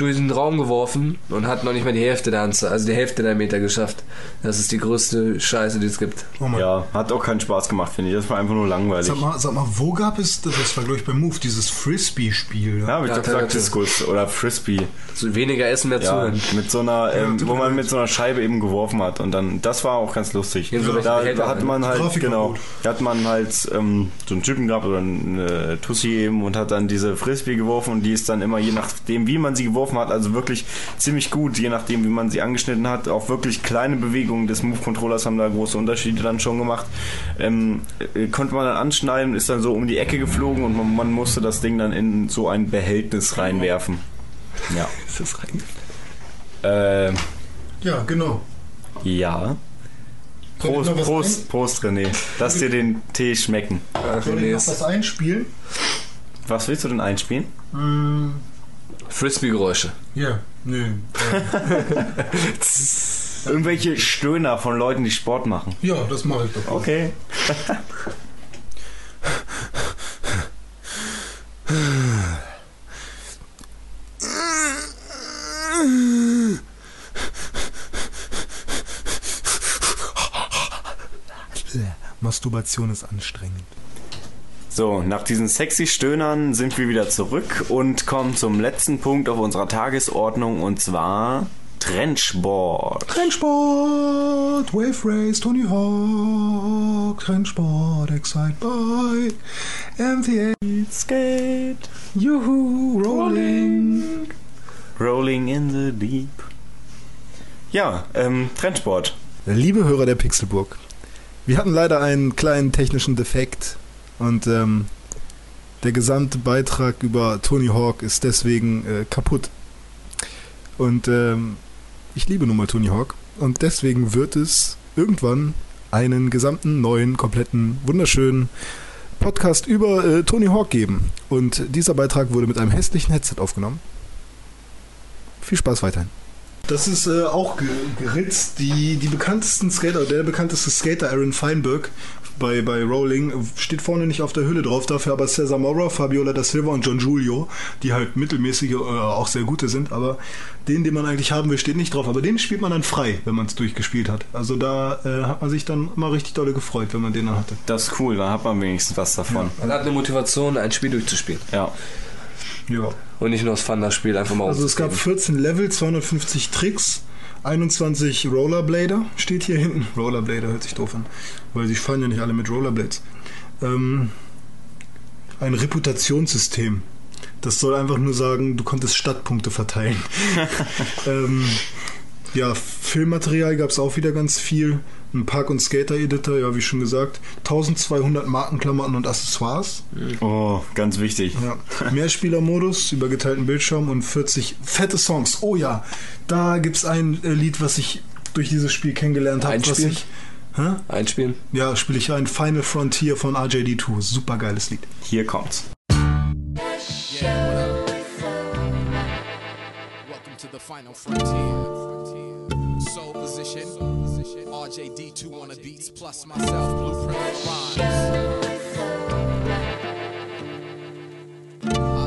durch den Raum geworfen und hat noch nicht mal die Hälfte der Anzahl, also die Hälfte der Meter geschafft. Das ist die größte Scheiße, die es gibt. Ja, hat auch keinen Spaß gemacht, finde ich. Das war einfach nur langweilig. Sag mal, sag mal, wo gab es, das war glaube ich beim Move, dieses Frisbee-Spiel. Ja, hab ich Ja, doch gesagt. Diskus oder Frisbee. So weniger essen, mehr Ja, zuhören. mit so einer, ähm, wo man mit so einer Scheibe eben geworfen hat und dann, das war auch ganz lustig. In so da, da hat ne? man halt, Grafik war genau, da hat man halt ähm, so einen Typen gehabt oder eine Tussi eben und hat dann diese Frisbee geworfen und die ist dann immer je nachdem, wie man sie geworfen hat, also wirklich ziemlich gut, je nachdem, wie man sie angeschnitten hat, auch wirklich kleine Bewegungen des Move-Controllers haben da große Unterschiede dann schon gemacht. Ähm, äh, konnte man dann anschneiden, ist dann so um die Ecke geflogen und man, man musste das Ding dann in so ein Behältnis reinwerfen. Ja. Ist das rein? Ähm, Ja, genau. ja. Prost, Prost, Prost, René. Lass dir den Tee schmecken. Soll ich noch was einspielen? Was willst du denn einspielen? Mm, Frisbee-Geräusche. Ja, nö. Irgendwelche Stöhner von Leuten, die Sport machen. Ja, das mache ich doch. Okay. Masturbation ist anstrengend. So, nach diesen sexy Stöhnern sind wir wieder zurück und kommen zum letzten Punkt auf unserer Tagesordnung und zwar Trendsport. Trendsport, Wave Race, Tony Hawk, Trendsport, Excite Bike, MTA, Skate, Juhu, Rolling. Rolling in the Deep. Ja, ähm, Trendsport. Liebe Hörer der Pixelburg, wir hatten leider einen kleinen technischen Defekt und ähm, der gesamte Beitrag über Tony Hawk ist deswegen äh, kaputt. Und ähm, ich liebe nun mal Tony Hawk und deswegen wird es irgendwann einen gesamten neuen, kompletten, wunderschönen Podcast über äh, Tony Hawk geben. Und dieser Beitrag wurde mit einem hässlichen Headset aufgenommen. Viel Spaß weiterhin. Das ist äh, auch ge geritzt. Die, die bekanntesten Skater, der bekannteste Skater Aaron Feinberg bei, bei Rolling steht vorne nicht auf der Hülle drauf, dafür aber Cesar Mora, Fabiola da Silva und John Julio, die halt mittelmäßige, äh, auch sehr gute sind, aber den, den man eigentlich haben will, steht nicht drauf. Aber den spielt man dann frei, wenn man es durchgespielt hat. Also da äh, hat man sich dann immer richtig dolle gefreut, wenn man den dann hatte. Das ist cool, da hat man wenigstens was davon. Man hat eine Motivation, ein Spiel durchzuspielen. Ja. Ja. Und nicht nur das Fun, das Spiel einfach mal Also es gab 14 Level, 250 Tricks, 21 Rollerblader, steht hier hinten. Rollerblader hört sich doof an, weil sie fahren ja nicht alle mit Rollerblades. Ähm, ein Reputationssystem. Das soll einfach nur sagen, du konntest Stadtpunkte verteilen. ähm, ja, Filmmaterial gab es auch wieder ganz viel. Ein Park- und Skater-Editor, ja, wie schon gesagt. 1200 Markenklamotten und Accessoires. Oh, ganz wichtig. Ja. Mehrspielermodus über geteilten Bildschirm und 40 fette Songs. Oh ja, da gibt's ein äh, Lied, was ich durch dieses Spiel kennengelernt habe. Was Einspielen? ich, hä? Einspielen? Ja, spiele ich ein Final Frontier von RJD2. Super geiles Lied. Hier kommt's. Welcome to the final frontier. Soul position. RJD2 on the beats, plus myself, Blueprint rhymes.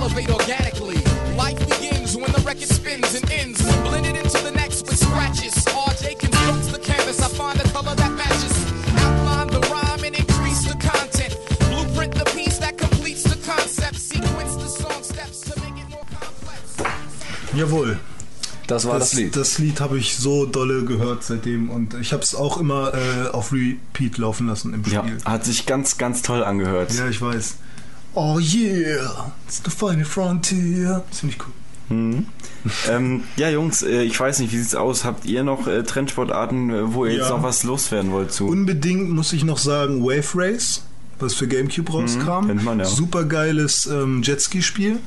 Elevate organically. Life begins when the record spins and ends. Blended into the next with scratches. RJ constructs the canvas. I find the color that matches. Outline the rhyme and increase the content. Blueprint the piece that completes the concept. Sequence the song steps to make it more complex. Jawohl. Das war das, Lied. Das Lied habe ich so dolle gehört seitdem und ich habe es auch immer äh, auf Repeat laufen lassen im Spiel. Ja, hat sich ganz, ganz toll angehört. Ja, ich weiß. Oh yeah, it's the final frontier. Ziemlich cool. Mhm. ähm, ja, Jungs, äh, ich weiß nicht, wie sieht's aus? Habt ihr noch äh, Trendsportarten, äh, wo ihr jetzt Ja. noch was loswerden wollt zu? Unbedingt muss ich noch sagen, Wave Race was für Gamecube rauskam. Mhm, man, ja. Super geiles ähm, Jetski-Spiel.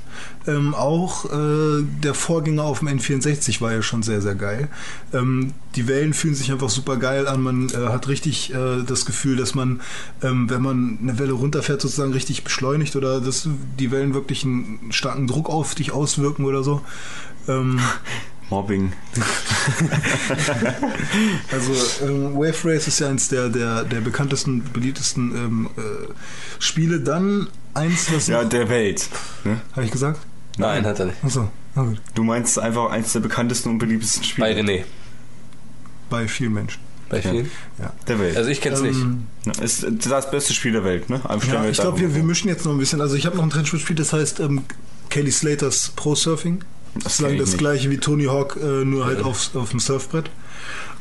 Ähm, auch äh, der Vorgänger auf dem N64 war ja schon sehr, sehr geil. Ähm, die Wellen fühlen sich einfach super geil an. Man äh, hat richtig äh, das Gefühl, dass man, ähm, wenn man eine Welle runterfährt, sozusagen richtig beschleunigt oder dass die Wellen wirklich einen starken Druck auf dich auswirken oder so. Mobbing. Also ähm, Wave Race ist ja eins der, der, der bekanntesten, beliebtesten ähm, äh, Spiele. Dann eins, was Ja, der Welt. Ne? Habe ich gesagt? Nein, hat er nicht. Achso, na gut. Du meinst einfach eins der bekanntesten und beliebtesten Spiele. Bei René. Bei vielen Menschen. Bei vielen? Ja. Der Welt. Also ich kenn's nicht. Ähm, Ja, ist das beste Spiel der Welt, ne? Einfach stellen Ja, wir ich jetzt glaube, wir, wir mischen jetzt noch ein bisschen. Also ich habe noch ein Trendspiel, das heißt ähm, Kelly Slaters Pro Surfing. Das Das ist lang das nicht. gleiche wie Tony Hawk, äh, nur halt auf, auf dem Surfbrett.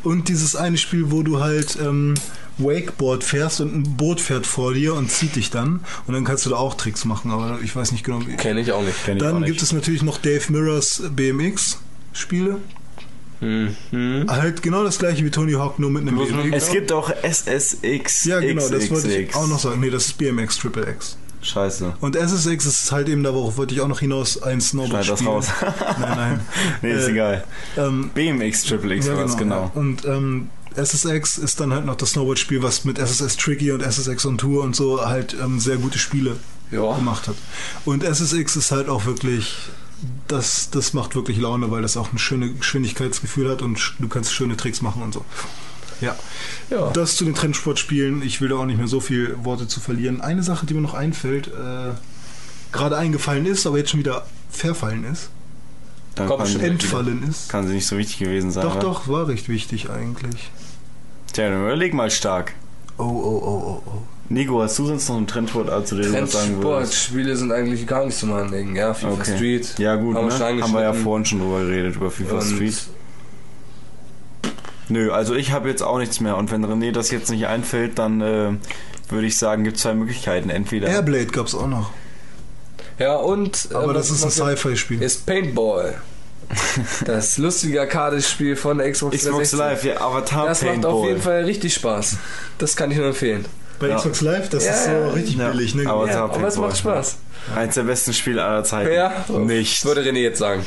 Und dieses eine Spiel, wo du halt ähm, Wakeboard fährst und ein Boot fährt vor dir und zieht dich dann. Und dann kannst du da auch Tricks machen, aber ich weiß nicht genau wie. Kenne ich auch nicht. Kenn ich auch Dann nicht. gibt es natürlich noch Dave Mirrors BMX Spiele. Mhm. Halt genau das gleiche wie Tony Hawk, nur mit einem BMX. Es gibt auch SSX. ja, genau, das wollte ich auch noch sagen. Nee, das ist BMX Triple X. Scheiße. Und SSX ist halt eben, darauf wollte ich auch noch hinaus, ein Snowboard Schneid das raus. Nein, nein. nee, ist Äh, egal. Ähm, BMX Triple X ja, war es, genau. ja. Und ähm, SSX ist dann halt noch das Snowboard-Spiel, was mit SSS Tricky und SSX on Tour und so halt ähm, sehr gute Spiele Ja. gemacht hat. Und SSX ist halt auch wirklich, das, das macht wirklich Laune, weil das auch ein schönes Geschwindigkeitsgefühl hat und du kannst schöne Tricks machen und so. Ja. Ja. Das zu den Trendsportspielen. Ich will da auch nicht mehr so viel Worte zu verlieren. Eine Sache, die mir noch einfällt, äh, gerade eingefallen ist, aber jetzt schon wieder verfallen ist, Dann entfallen ist. kann sie nicht so wichtig gewesen sein. Doch, wa? doch, war recht wichtig eigentlich. Tja, dann überleg mal stark. Oh, oh, oh, oh, oh. Nico, hast du sonst noch einen Trendsport, zu dem du was sagen würdest? Trendsportspiele sind eigentlich gar nicht so mein Ding. Ja, FIFA Okay. Street. Ja gut, Haben ne? haben wir ja vorhin schon drüber geredet, über FIFA Und Street. Nö, also ich habe jetzt auch nichts mehr. Und wenn René das jetzt nicht einfällt, dann äh, würde ich sagen, gibt es zwei Möglichkeiten. Entweder Airblade gab's auch noch. Ja, und. Aber ähm, das ist ein Sci-Fi-Spiel. Ist Paintball. Das lustige Arcade-Spiel von Xbox Xbox 360. Live, ja, Avatar Das macht Paintball. auf jeden Fall richtig Spaß. Das kann ich nur empfehlen. Bei Ja. Xbox Live, das Ja, ist so ja. richtig Ja. billig, ne? Aber- Ja, Avatar aber es macht Spaß. Eins der besten Spiele aller Zeiten. Ja, Nicht. Würde René jetzt sagen.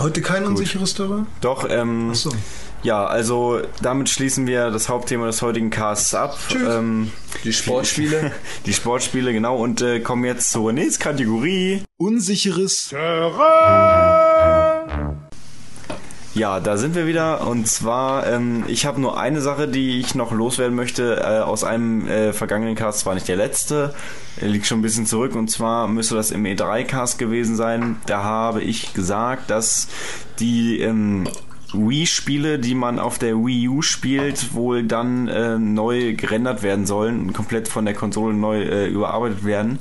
Heute kein unsicheres Terrain? Doch, ähm, Achso. ja, also damit schließen wir das Hauptthema des heutigen Casts ab. Ähm, Die Sportspiele. die Sportspiele, genau, und äh, kommen jetzt zur Renés Kategorie. Unsicheres Ja, da sind wir wieder. Und zwar, ähm, ich habe nur eine Sache, die ich noch loswerden möchte äh, aus einem äh, vergangenen Cast. War nicht der letzte, liegt schon ein bisschen zurück. Und zwar müsste das im E3-Cast gewesen sein. Da habe ich gesagt, dass die ähm, Wii-Spiele, die man auf der Wii U spielt, wohl dann äh, neu gerendert werden sollen und komplett von der Konsole neu äh, überarbeitet werden.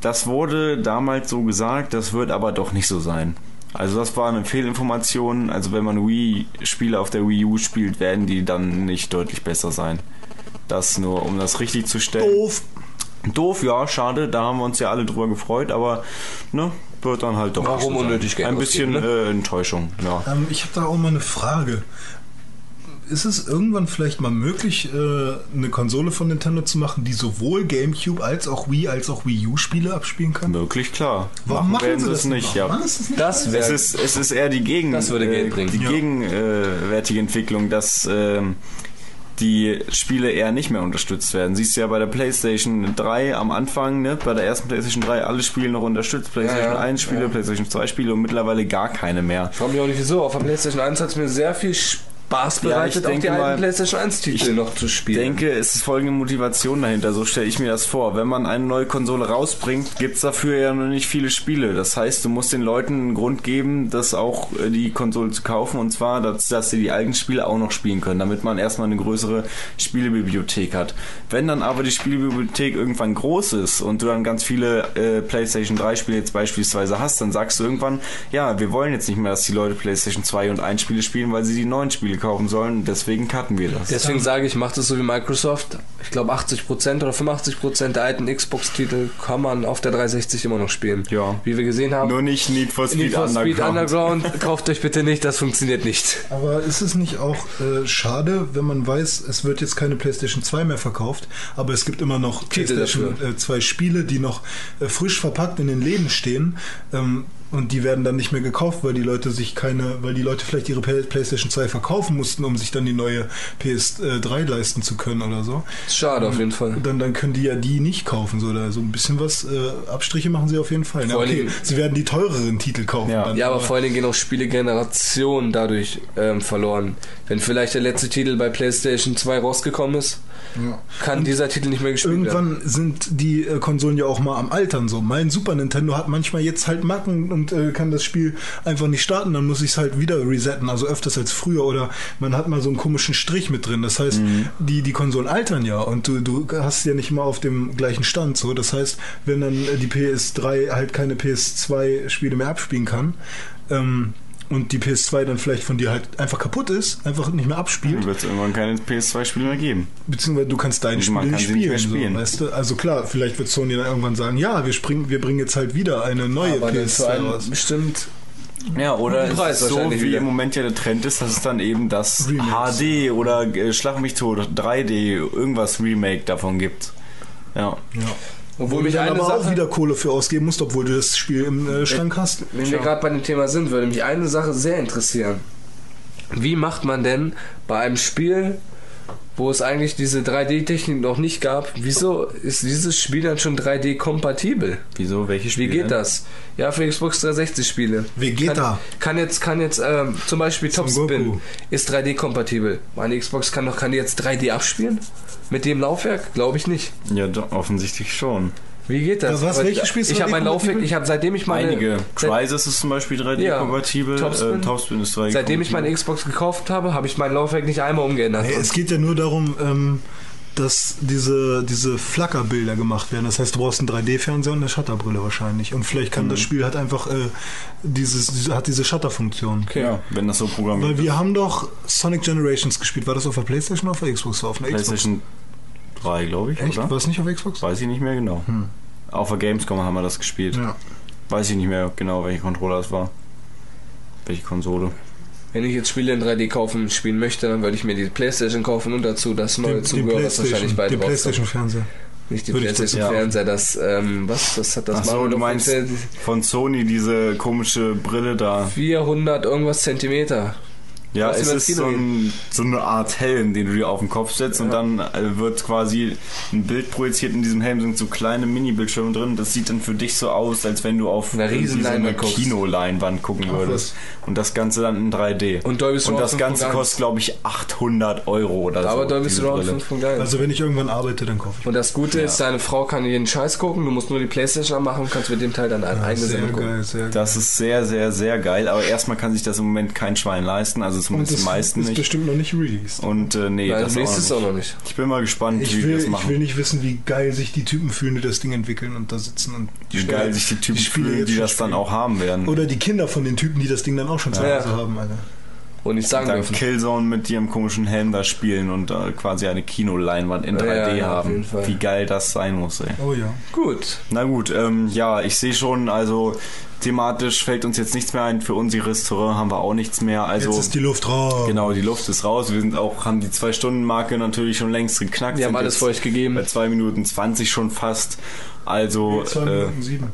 Das wurde damals so gesagt, das wird aber doch nicht so sein. Also das war eine Fehlinformation. Also wenn man Wii-Spiele auf der Wii U spielt, werden die dann nicht deutlich besser sein. Das nur, um das richtig zu stellen. doof. Doof, ja, schade. Da haben wir uns ja alle drüber gefreut, aber ne, wird dann halt doch Warum unnötig Geld Ein bisschen ausgeben, äh, Enttäuschung, ja. Ähm, ich habe da auch mal eine Frage. Ist es irgendwann vielleicht mal möglich, äh, eine Konsole von Nintendo zu machen, die sowohl GameCube als auch Wii als auch Wii U Spiele abspielen kann? Möglich, klar. Warum machen, werden sie das es nicht, ja. Ist das nicht Das Es wäre. ist, es ist eher die Gegen, Das würde Geld äh, bringen. die Ja. gegenwärtige Entwicklung, dass ähm, die Spiele eher nicht mehr unterstützt werden. Siehst du ja bei der PlayStation 3 am Anfang, ne, bei der ersten PlayStation 3 alle Spiele noch unterstützt, PlayStation Ja, ja. 1 Spiele, Ja. PlayStation 2 Spiele und mittlerweile gar keine mehr. Ich frage mich auch nicht wieso. Auf der PlayStation 1 hat es mir sehr viel Spaß Ja, bereitet, ich auch die alten mal- PlayStation 1 Titel noch zu Ich spielen. denke, es ist folgende Motivation dahinter, so stelle ich mir das vor. Wenn man eine neue Konsole rausbringt, gibt's dafür ja noch nicht viele Spiele. Das heißt, du musst den Leuten einen Grund geben, das auch äh, die Konsole zu kaufen und zwar, dass, dass sie die alten Spiele auch noch spielen können, damit man erstmal eine größere Spielebibliothek hat. Wenn dann aber die Spielebibliothek irgendwann groß ist und du dann ganz viele äh, PlayStation 3 Spiele jetzt beispielsweise hast, dann sagst du irgendwann, ja, wir wollen jetzt nicht mehr, dass die Leute PlayStation 2 und 1 Spiele spielen, weil sie die neuen Spiele kaufen sollen. Deswegen cutten wir das. Deswegen sage ich, macht es so wie Microsoft. Ich glaube 80% oder 85% der alten Xbox-Titel kann man auf der 360 immer noch spielen. Ja. Wie wir gesehen haben. Nur nicht Need for Speed, Need for Speed Underground. Underground. Kauft euch bitte nicht, das funktioniert nicht. Aber ist es nicht auch äh, schade, wenn man weiß, es wird jetzt keine PlayStation 2 mehr verkauft, aber es gibt immer noch Titel PlayStation dafür. äh, 2 Spiele, die noch äh, frisch verpackt in den Läden stehen. Ähm, und die werden dann nicht mehr gekauft, weil die Leute sich keine, weil die Leute vielleicht ihre Play- PlayStation 2 verkaufen mussten, um sich dann die neue PS3 leisten zu können oder so. Schade auf jeden Fall. Dann, dann können die ja die nicht kaufen. So, oder so ein bisschen was, äh, Abstriche machen sie auf jeden Fall. Vor allen okay, Dingen- sie werden die teureren Titel kaufen. Ja. Dann, Ja, aber vor allen Dingen gehen auch Spielegenerationen dadurch ähm, verloren. Wenn vielleicht der letzte Titel bei PlayStation 2 rausgekommen ist, Ja. kann dieser Titel nicht mehr gespielt werden. Irgendwann sind die äh, Konsolen ja auch mal am Altern so. Mein Super Nintendo hat manchmal jetzt halt Macken und äh, kann das Spiel einfach nicht starten, dann muss ich es halt wieder resetten, also öfters als früher oder man hat mal so einen komischen Strich mit drin. Das heißt, die, die Konsolen altern ja und du, du hast ja nicht immer auf dem gleichen Stand so. Das heißt, wenn dann äh, die PS3 halt keine PS2-Spiele mehr abspielen kann, ähm, und die PS2 dann vielleicht von dir halt einfach kaputt ist, einfach nicht mehr abspielt, Dann wird es irgendwann keine PS2-Spiele mehr geben. beziehungsweise du kannst deine Spiele man nicht kann sie nicht mehr spielen, spielen. So, weißt du? Also klar, vielleicht wird Sony dann irgendwann sagen, ja, wir, springen, wir bringen jetzt halt wieder eine neue aber dann PS2 für einen raus. bestimmt Ja, oder so, wie wieder. im Moment ja der Trend ist, dass es dann eben das Remakes. HD oder äh, Schlag mich tot, 3D, irgendwas Remake davon gibt. Ja. Ja. Obwohl mich eine aber auch Sache, wieder Kohle für ausgeben musst, obwohl du das Spiel im äh, Schrank hast. wenn wir gerade bei dem Thema sind, würde mich eine Sache sehr interessieren. Wie macht man denn bei einem Spiel, wo es eigentlich diese 3D-Technik noch nicht gab, wieso ist dieses Spiel dann schon 3D-kompatibel? Wieso? Welche Wie Spiele? geht das? Ja, für Xbox 360 Spiele. Vegeta. Kann, kann jetzt, kann jetzt ähm, zum Beispiel Topspin ist 3D-kompatibel. Meine Xbox kann doch, kann die jetzt 3D abspielen? Mit dem Laufwerk? Glaube ich nicht. Ja, doch, offensichtlich schon. Wie geht das? Ja, was? Aber Welches Spiel ist Ich habe mein 3D-kompatibel? Laufwerk, ich habe seitdem ich meine Einige. Crysis ist zum Beispiel 3D-kompatibel. Ja, Topspin. Äh, Topspin ist 3D-kompatibel. seitdem ich meine Xbox gekauft habe, habe ich mein Laufwerk nicht einmal umgeändert. Hey, es geht ja nur darum, ähm, dass diese, diese Flackerbilder gemacht werden. Das heißt, du brauchst einen 3D-Fernseher und eine Shutterbrille wahrscheinlich. Und vielleicht kann das Spiel halt einfach äh, dieses, diese, hat diese Shutter-Funktion. Ja, wenn das so programmiert Weil wir haben doch Sonic Generations gespielt. War das auf der Playstation oder auf der Xbox? War auf einer PlayStation 3, glaube ich. Echt? oder? War es nicht auf Xbox? Weiß ich nicht mehr genau. Auf der Gamescom haben wir das gespielt. Ja. Weiß ich nicht mehr genau, welche Controller es war. Welche Konsole. Wenn ich jetzt Spiele in 3D kaufen spielen möchte, dann würde ich mir die Playstation kaufen und dazu das neue Den, den Zubehör, was wahrscheinlich PlayStation, bald den. PlayStation-Fernseher. Nicht die Würde ich Playstation das- ja. Das, ähm, was, das hat das Ach so, Mario du meinst von Sony diese komische Brille da. 400 irgendwas Zentimeter. Ja, es was ist so, ein, so eine Art Helm, den du dir auf den Kopf setzt und dann äh, wird quasi ein Bild projiziert in diesem Helm, sind so kleine Mini-Bildschirme drin. Das sieht dann für dich so aus, als wenn du auf Eine riesen so. Kinoleinwand gucken würdest. Und das Ganze dann in 3D. Und Dolby Surround das Ganze 5.1. kostet, glaube ich, 800 Euro oder so. Aber Dolby Surround. 5.1. Also wenn ich irgendwann arbeite, dann kaufe ich. Und das Gute Ja. ist, deine Frau kann jeden Scheiß gucken, du musst nur die Playstation anmachen und kannst mit dem Teil dann eine eigene sehr Sendung gucken. geil, sehr geil. Das ist sehr, sehr, sehr geil. Aber erstmal kann sich das im Moment kein Schwein leisten. Also Und zumindest das die meisten ist nicht. bestimmt noch nicht released. Und äh, nee, Nein, das auch auch noch nicht. Ich bin mal gespannt, Ich wie die will, das ich machen. will nicht wissen, wie geil sich die Typen fühlen, die das Ding entwickeln und da sitzen und wie geil sich die Typen Spiele fühlen, die das dann spielen. auch haben werden. Oder die Kinder von den Typen, die das Ding dann auch schon zu Ja. Hause haben, Alter. Und nicht sagen dann dürfen. Killzone mit ihrem komischen Helm da spielen und äh, quasi eine Kinoleinwand in Ja, 3D ja, haben. Wie geil das sein muss, ey. Oh ja. Gut. Na gut, ähm, ja, ich sehe schon, also thematisch fällt uns jetzt nichts mehr ein. Für unser Restaurant haben wir auch nichts mehr. Also Jetzt ist die Luft raus. genau, die Luft ist raus. Wir sind auch, haben die zwei Stunden Marke natürlich schon längst geknackt. Wir haben alles für euch gegeben. Bei 2 Minuten 20 schon fast. Also, Zwei äh, Minuten sieben.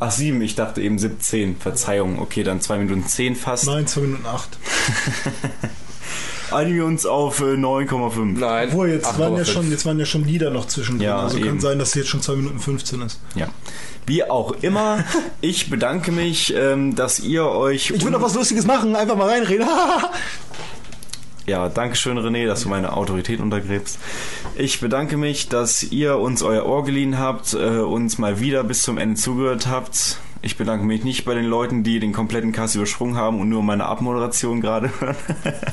Ach sieben, ich dachte eben 17. Verzeihung, okay, dann 2 Minuten 10 fast. Nein, zwei Minuten acht. Einigen wir uns auf äh, 9,5. Nein. Obwohl, jetzt waren, ja 8,5. schon, jetzt waren ja schon Lieder noch zwischendrin. Ja, also eben. kann sein, dass jetzt schon zwei Minuten 15 ist. Ja. Wie auch immer, ich bedanke mich, ähm, dass ihr euch. Ich will noch was Lustiges machen, einfach mal reinreden. Ja, danke schön, René, dass du meine Autorität untergräbst. Ich bedanke mich, dass ihr uns euer Ohr geliehen habt, äh, uns mal wieder bis zum Ende zugehört habt. Ich bedanke mich nicht bei den Leuten, die den kompletten Cast übersprungen haben und nur meine Abmoderation gerade hören.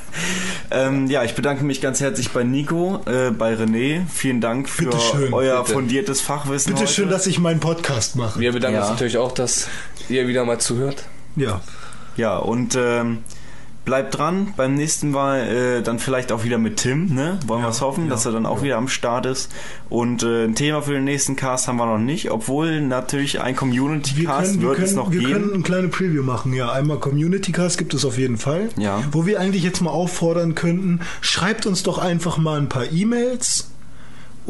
ähm, ja, ich bedanke mich ganz herzlich bei Nico, äh, bei René. Vielen Dank für Bitteschön, euer bitte. fundiertes Fachwissen. Bitte heute. schön, dass ich meinen Podcast mache. Wir bedanken Ja. uns natürlich auch, dass ihr wieder mal zuhört. Ja. Ja, und ähm, bleibt dran. Beim nächsten Mal äh, dann vielleicht auch wieder mit Tim, ne? Wollen wir es hoffen, dass er dann auch wieder am Start ist. Und äh, ein Thema für den nächsten Cast haben wir noch nicht, obwohl natürlich ein Community-Cast wir wird es können, noch wir geben. können eine kleine Preview machen, ja. Einmal Community Cast gibt es auf jeden Fall. Ja. Wo wir eigentlich jetzt mal auffordern könnten, schreibt uns doch einfach mal ein paar E-Mails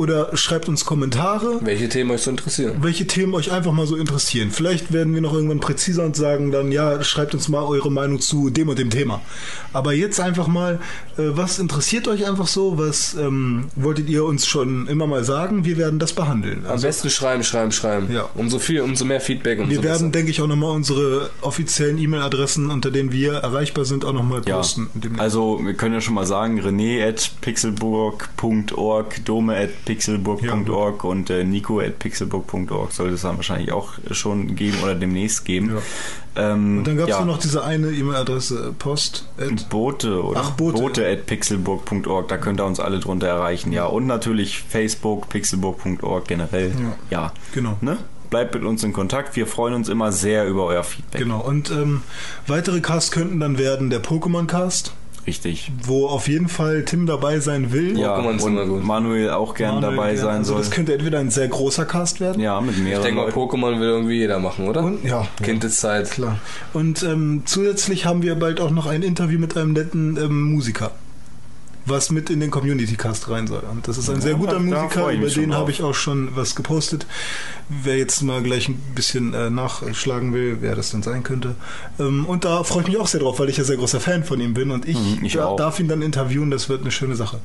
oder schreibt uns Kommentare. Welche Themen euch so interessieren? Welche Themen euch einfach mal so interessieren. Vielleicht werden wir noch irgendwann präziser und sagen dann, ja, schreibt uns mal eure Meinung zu dem und dem Thema. Aber jetzt einfach mal, äh, was interessiert euch einfach so? Was ähm, wolltet ihr uns schon immer mal sagen? Wir werden das behandeln. Am besten schreiben, schreiben, schreiben. Ja. Umso viel, umso mehr Feedback, umso Wir werden, besser. denke ich, auch nochmal unsere offiziellen E-Mail-Adressen, unter denen wir erreichbar sind, auch nochmal Ja, posten. also wir können ja schon mal sagen, rené at pixelburg.org, dome at pixelburg.org und äh, nico at pixelburg.org sollte es dann wahrscheinlich auch schon geben oder demnächst geben. Ähm, Und dann gab es ja, noch diese eine E-Mail-Adresse, Post. at- Bote oder Ach, Bote. at pixelburg.org, da könnt ihr uns alle drunter erreichen, ja. Und natürlich Facebook, pixelburg.org generell. Ja, Genau. Ne? Bleibt mit uns in Kontakt. Wir freuen uns immer sehr über euer Feedback. Genau. Und ähm, weitere Casts könnten dann werden der Pokémon-Cast, Richtig. wo auf jeden Fall Tim dabei sein will. Ja, Pokémon und gut. Manuel auch gern Manuel, dabei ja, sein also soll. Das könnte entweder ein sehr großer Cast werden. Ja, mit Ich mehreren denke mal. Pokémon will irgendwie jeder machen, oder? Und, ja, Kindeszeit. klar. Und ähm, zusätzlich haben wir bald auch noch ein Interview mit einem netten ähm, Musiker. Was mit in den Community Cast rein soll. Und das ist ein Ja, sehr guter Musiker, über den habe ich auch schon was gepostet. Wer jetzt mal gleich ein bisschen äh, nachschlagen will, wer das denn sein könnte. Ähm, und da freue ich mich auch sehr drauf, weil ich ja sehr großer Fan von ihm bin und ich, Mhm, ich da, darf ihn dann interviewen, das wird eine schöne Sache.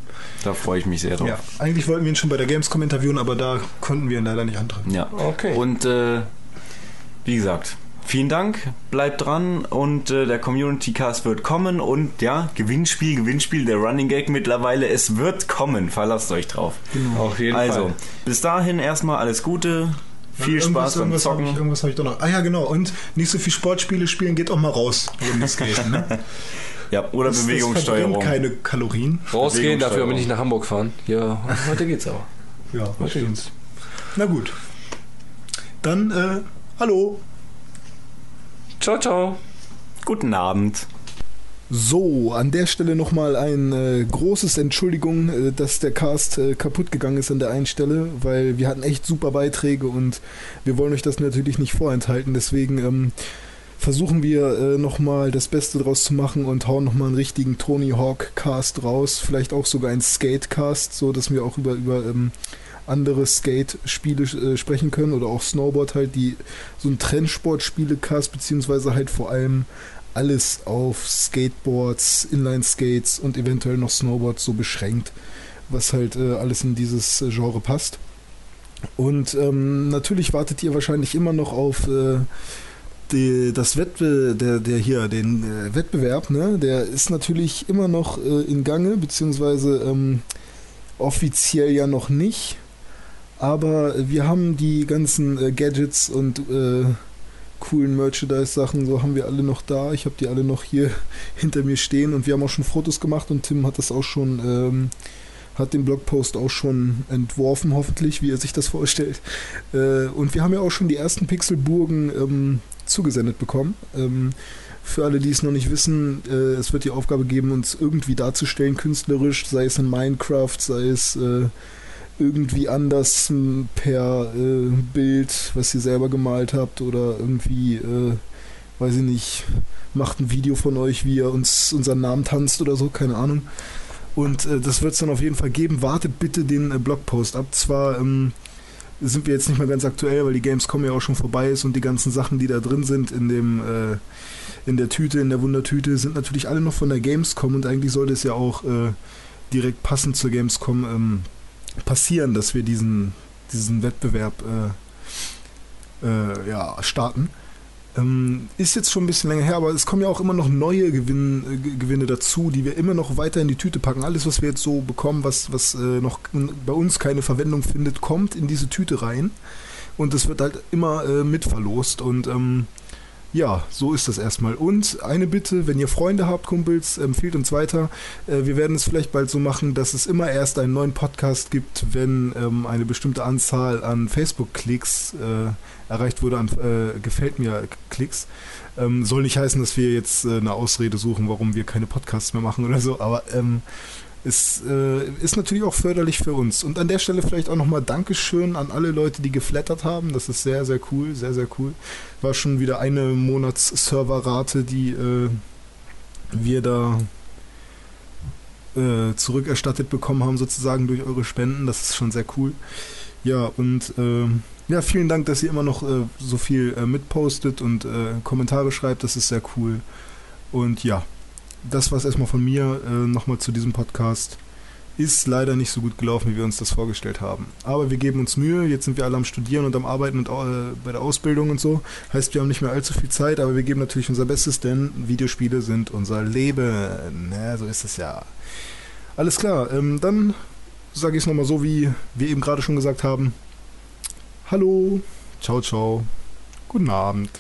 Da freue ich mich sehr drauf. Ja, eigentlich wollten wir ihn schon bei der Gamescom interviewen, aber da konnten wir ihn leider nicht antreffen. Ja. Okay. Und äh, wie gesagt, vielen Dank, bleibt dran und äh, der Community Cast wird kommen und ja, Gewinnspiel, Gewinnspiel, der Running Gag mittlerweile, es wird kommen, verlasst euch drauf. Auf jeden Also, Fall. bis dahin erstmal alles Gute, viel Irgendwas- Spaß beim irgendwas hab Zocken. Ich, irgendwas habe ich doch noch. Ah ja, genau. Und nicht so viel Sportspiele spielen, geht auch mal raus, wenn es geht. Ne? Ja, oder Das- das Bewegungssteuerung. verbrennt keine Kalorien. Rausgehen, dafür aber nicht nach Hamburg fahren. Ja, heute geht's aber. Ja, heute geht's. Na gut. Dann, äh, hallo. Ciao, ciao. Guten Abend. So, an der Stelle nochmal ein äh, großes Entschuldigung, äh, dass der Cast äh, kaputt gegangen ist an der einen Stelle, weil wir hatten echt super Beiträge und wir wollen euch das natürlich nicht vorenthalten. Deswegen ähm, versuchen wir äh, nochmal das Beste draus zu machen und hauen nochmal einen richtigen Tony Hawk Cast raus. Vielleicht auch sogar ein Skate Cast, so dass wir auch über, über ähm, andere Skate-Spiele äh, sprechen können oder auch Snowboard halt, die so ein Trendsport-Spiele-Cast, beziehungsweise halt vor allem alles auf Skateboards, Inline-Skates und eventuell noch Snowboards so beschränkt, was halt äh, alles in dieses äh, Genre passt. Und ähm, natürlich wartet ihr wahrscheinlich immer noch auf äh, die, das Wettbe der, der hier, den äh, Wettbewerb, ne? Der ist natürlich immer noch äh, in Gange, beziehungsweise ähm, offiziell ja noch nicht. Aber wir haben die ganzen äh, Gadgets und äh, coolen Merchandise-Sachen, so haben wir alle noch da. Ich habe die alle noch hier hinter mir stehen und wir haben auch schon Fotos gemacht und Tim hat das auch schon, ähm, hat den Blogpost auch schon entworfen, hoffentlich, wie er sich das vorstellt. Äh, und wir haben ja auch schon die ersten Pixelburgen ähm, zugesendet bekommen. Ähm, für alle, die es noch nicht wissen, äh, es wird die Aufgabe geben, uns irgendwie darzustellen, künstlerisch, sei es in Minecraft, sei es äh, irgendwie anders m, per äh, Bild, was ihr selber gemalt habt oder irgendwie, äh, weiß ich nicht, macht ein Video von euch, wie ihr uns unseren Namen tanzt oder so, keine Ahnung. Und äh, das wird es dann auf jeden Fall geben. Wartet bitte den äh, Blogpost ab. Zwar ähm, sind wir jetzt nicht mehr ganz aktuell, weil die Gamescom ja auch schon vorbei ist und die ganzen Sachen, die da drin sind in dem äh, in der Tüte, in der Wundertüte, sind natürlich alle noch von der Gamescom und eigentlich sollte es ja auch äh, direkt passend zur Gamescom ähm, passieren, dass wir diesen, diesen Wettbewerb äh, äh, ja, starten. Ähm, ist jetzt schon ein bisschen länger her, aber es kommen ja auch immer noch neue Gewinn, äh, Ge- Gewinne dazu, die wir immer noch weiter in die Tüte packen. Alles, was wir jetzt so bekommen, was, was äh, noch bei uns keine Verwendung findet, kommt in diese Tüte rein. Und es wird halt immer äh, mit verlost. Und ähm, Ja, so ist das erstmal. Und eine Bitte, wenn ihr Freunde habt, Kumpels, empfiehlt uns weiter. Äh, wir werden es vielleicht bald so machen, dass es immer erst einen neuen Podcast gibt, wenn ähm, eine bestimmte Anzahl an Facebook-Klicks äh, erreicht wurde, an äh, Gefällt mir-Klicks. Ähm, soll nicht heißen, dass wir jetzt eine Ausrede suchen, warum wir keine Podcasts mehr machen oder so, aber ähm, es äh, ist natürlich auch förderlich für uns. Und an der Stelle vielleicht auch nochmal Dankeschön an alle Leute, die geflattert haben. Das ist sehr, sehr cool, sehr, sehr cool. War schon wieder eine Monats-Serverrate, die äh, wir da äh, zurückerstattet bekommen haben, sozusagen durch eure Spenden. Das ist schon sehr cool. Ja, und ähm, ja, vielen Dank, dass ihr immer noch äh, so viel äh, mitpostet und äh, Kommentare schreibt. Das ist sehr cool. Und ja, das war es erstmal von mir äh, nochmal zu diesem Podcast. Ist leider nicht so gut gelaufen, wie wir uns das vorgestellt haben. Aber wir geben uns Mühe. Jetzt sind wir alle am Studieren und am Arbeiten und äh, bei der Ausbildung und so. Heißt, wir haben nicht mehr allzu viel Zeit, aber wir geben natürlich unser Bestes, denn Videospiele sind unser Leben. Ja, so ist es ja. Alles klar, ähm, dann sage ich es nochmal so, wie wir eben gerade schon gesagt haben. Hallo, ciao, ciao, guten Abend.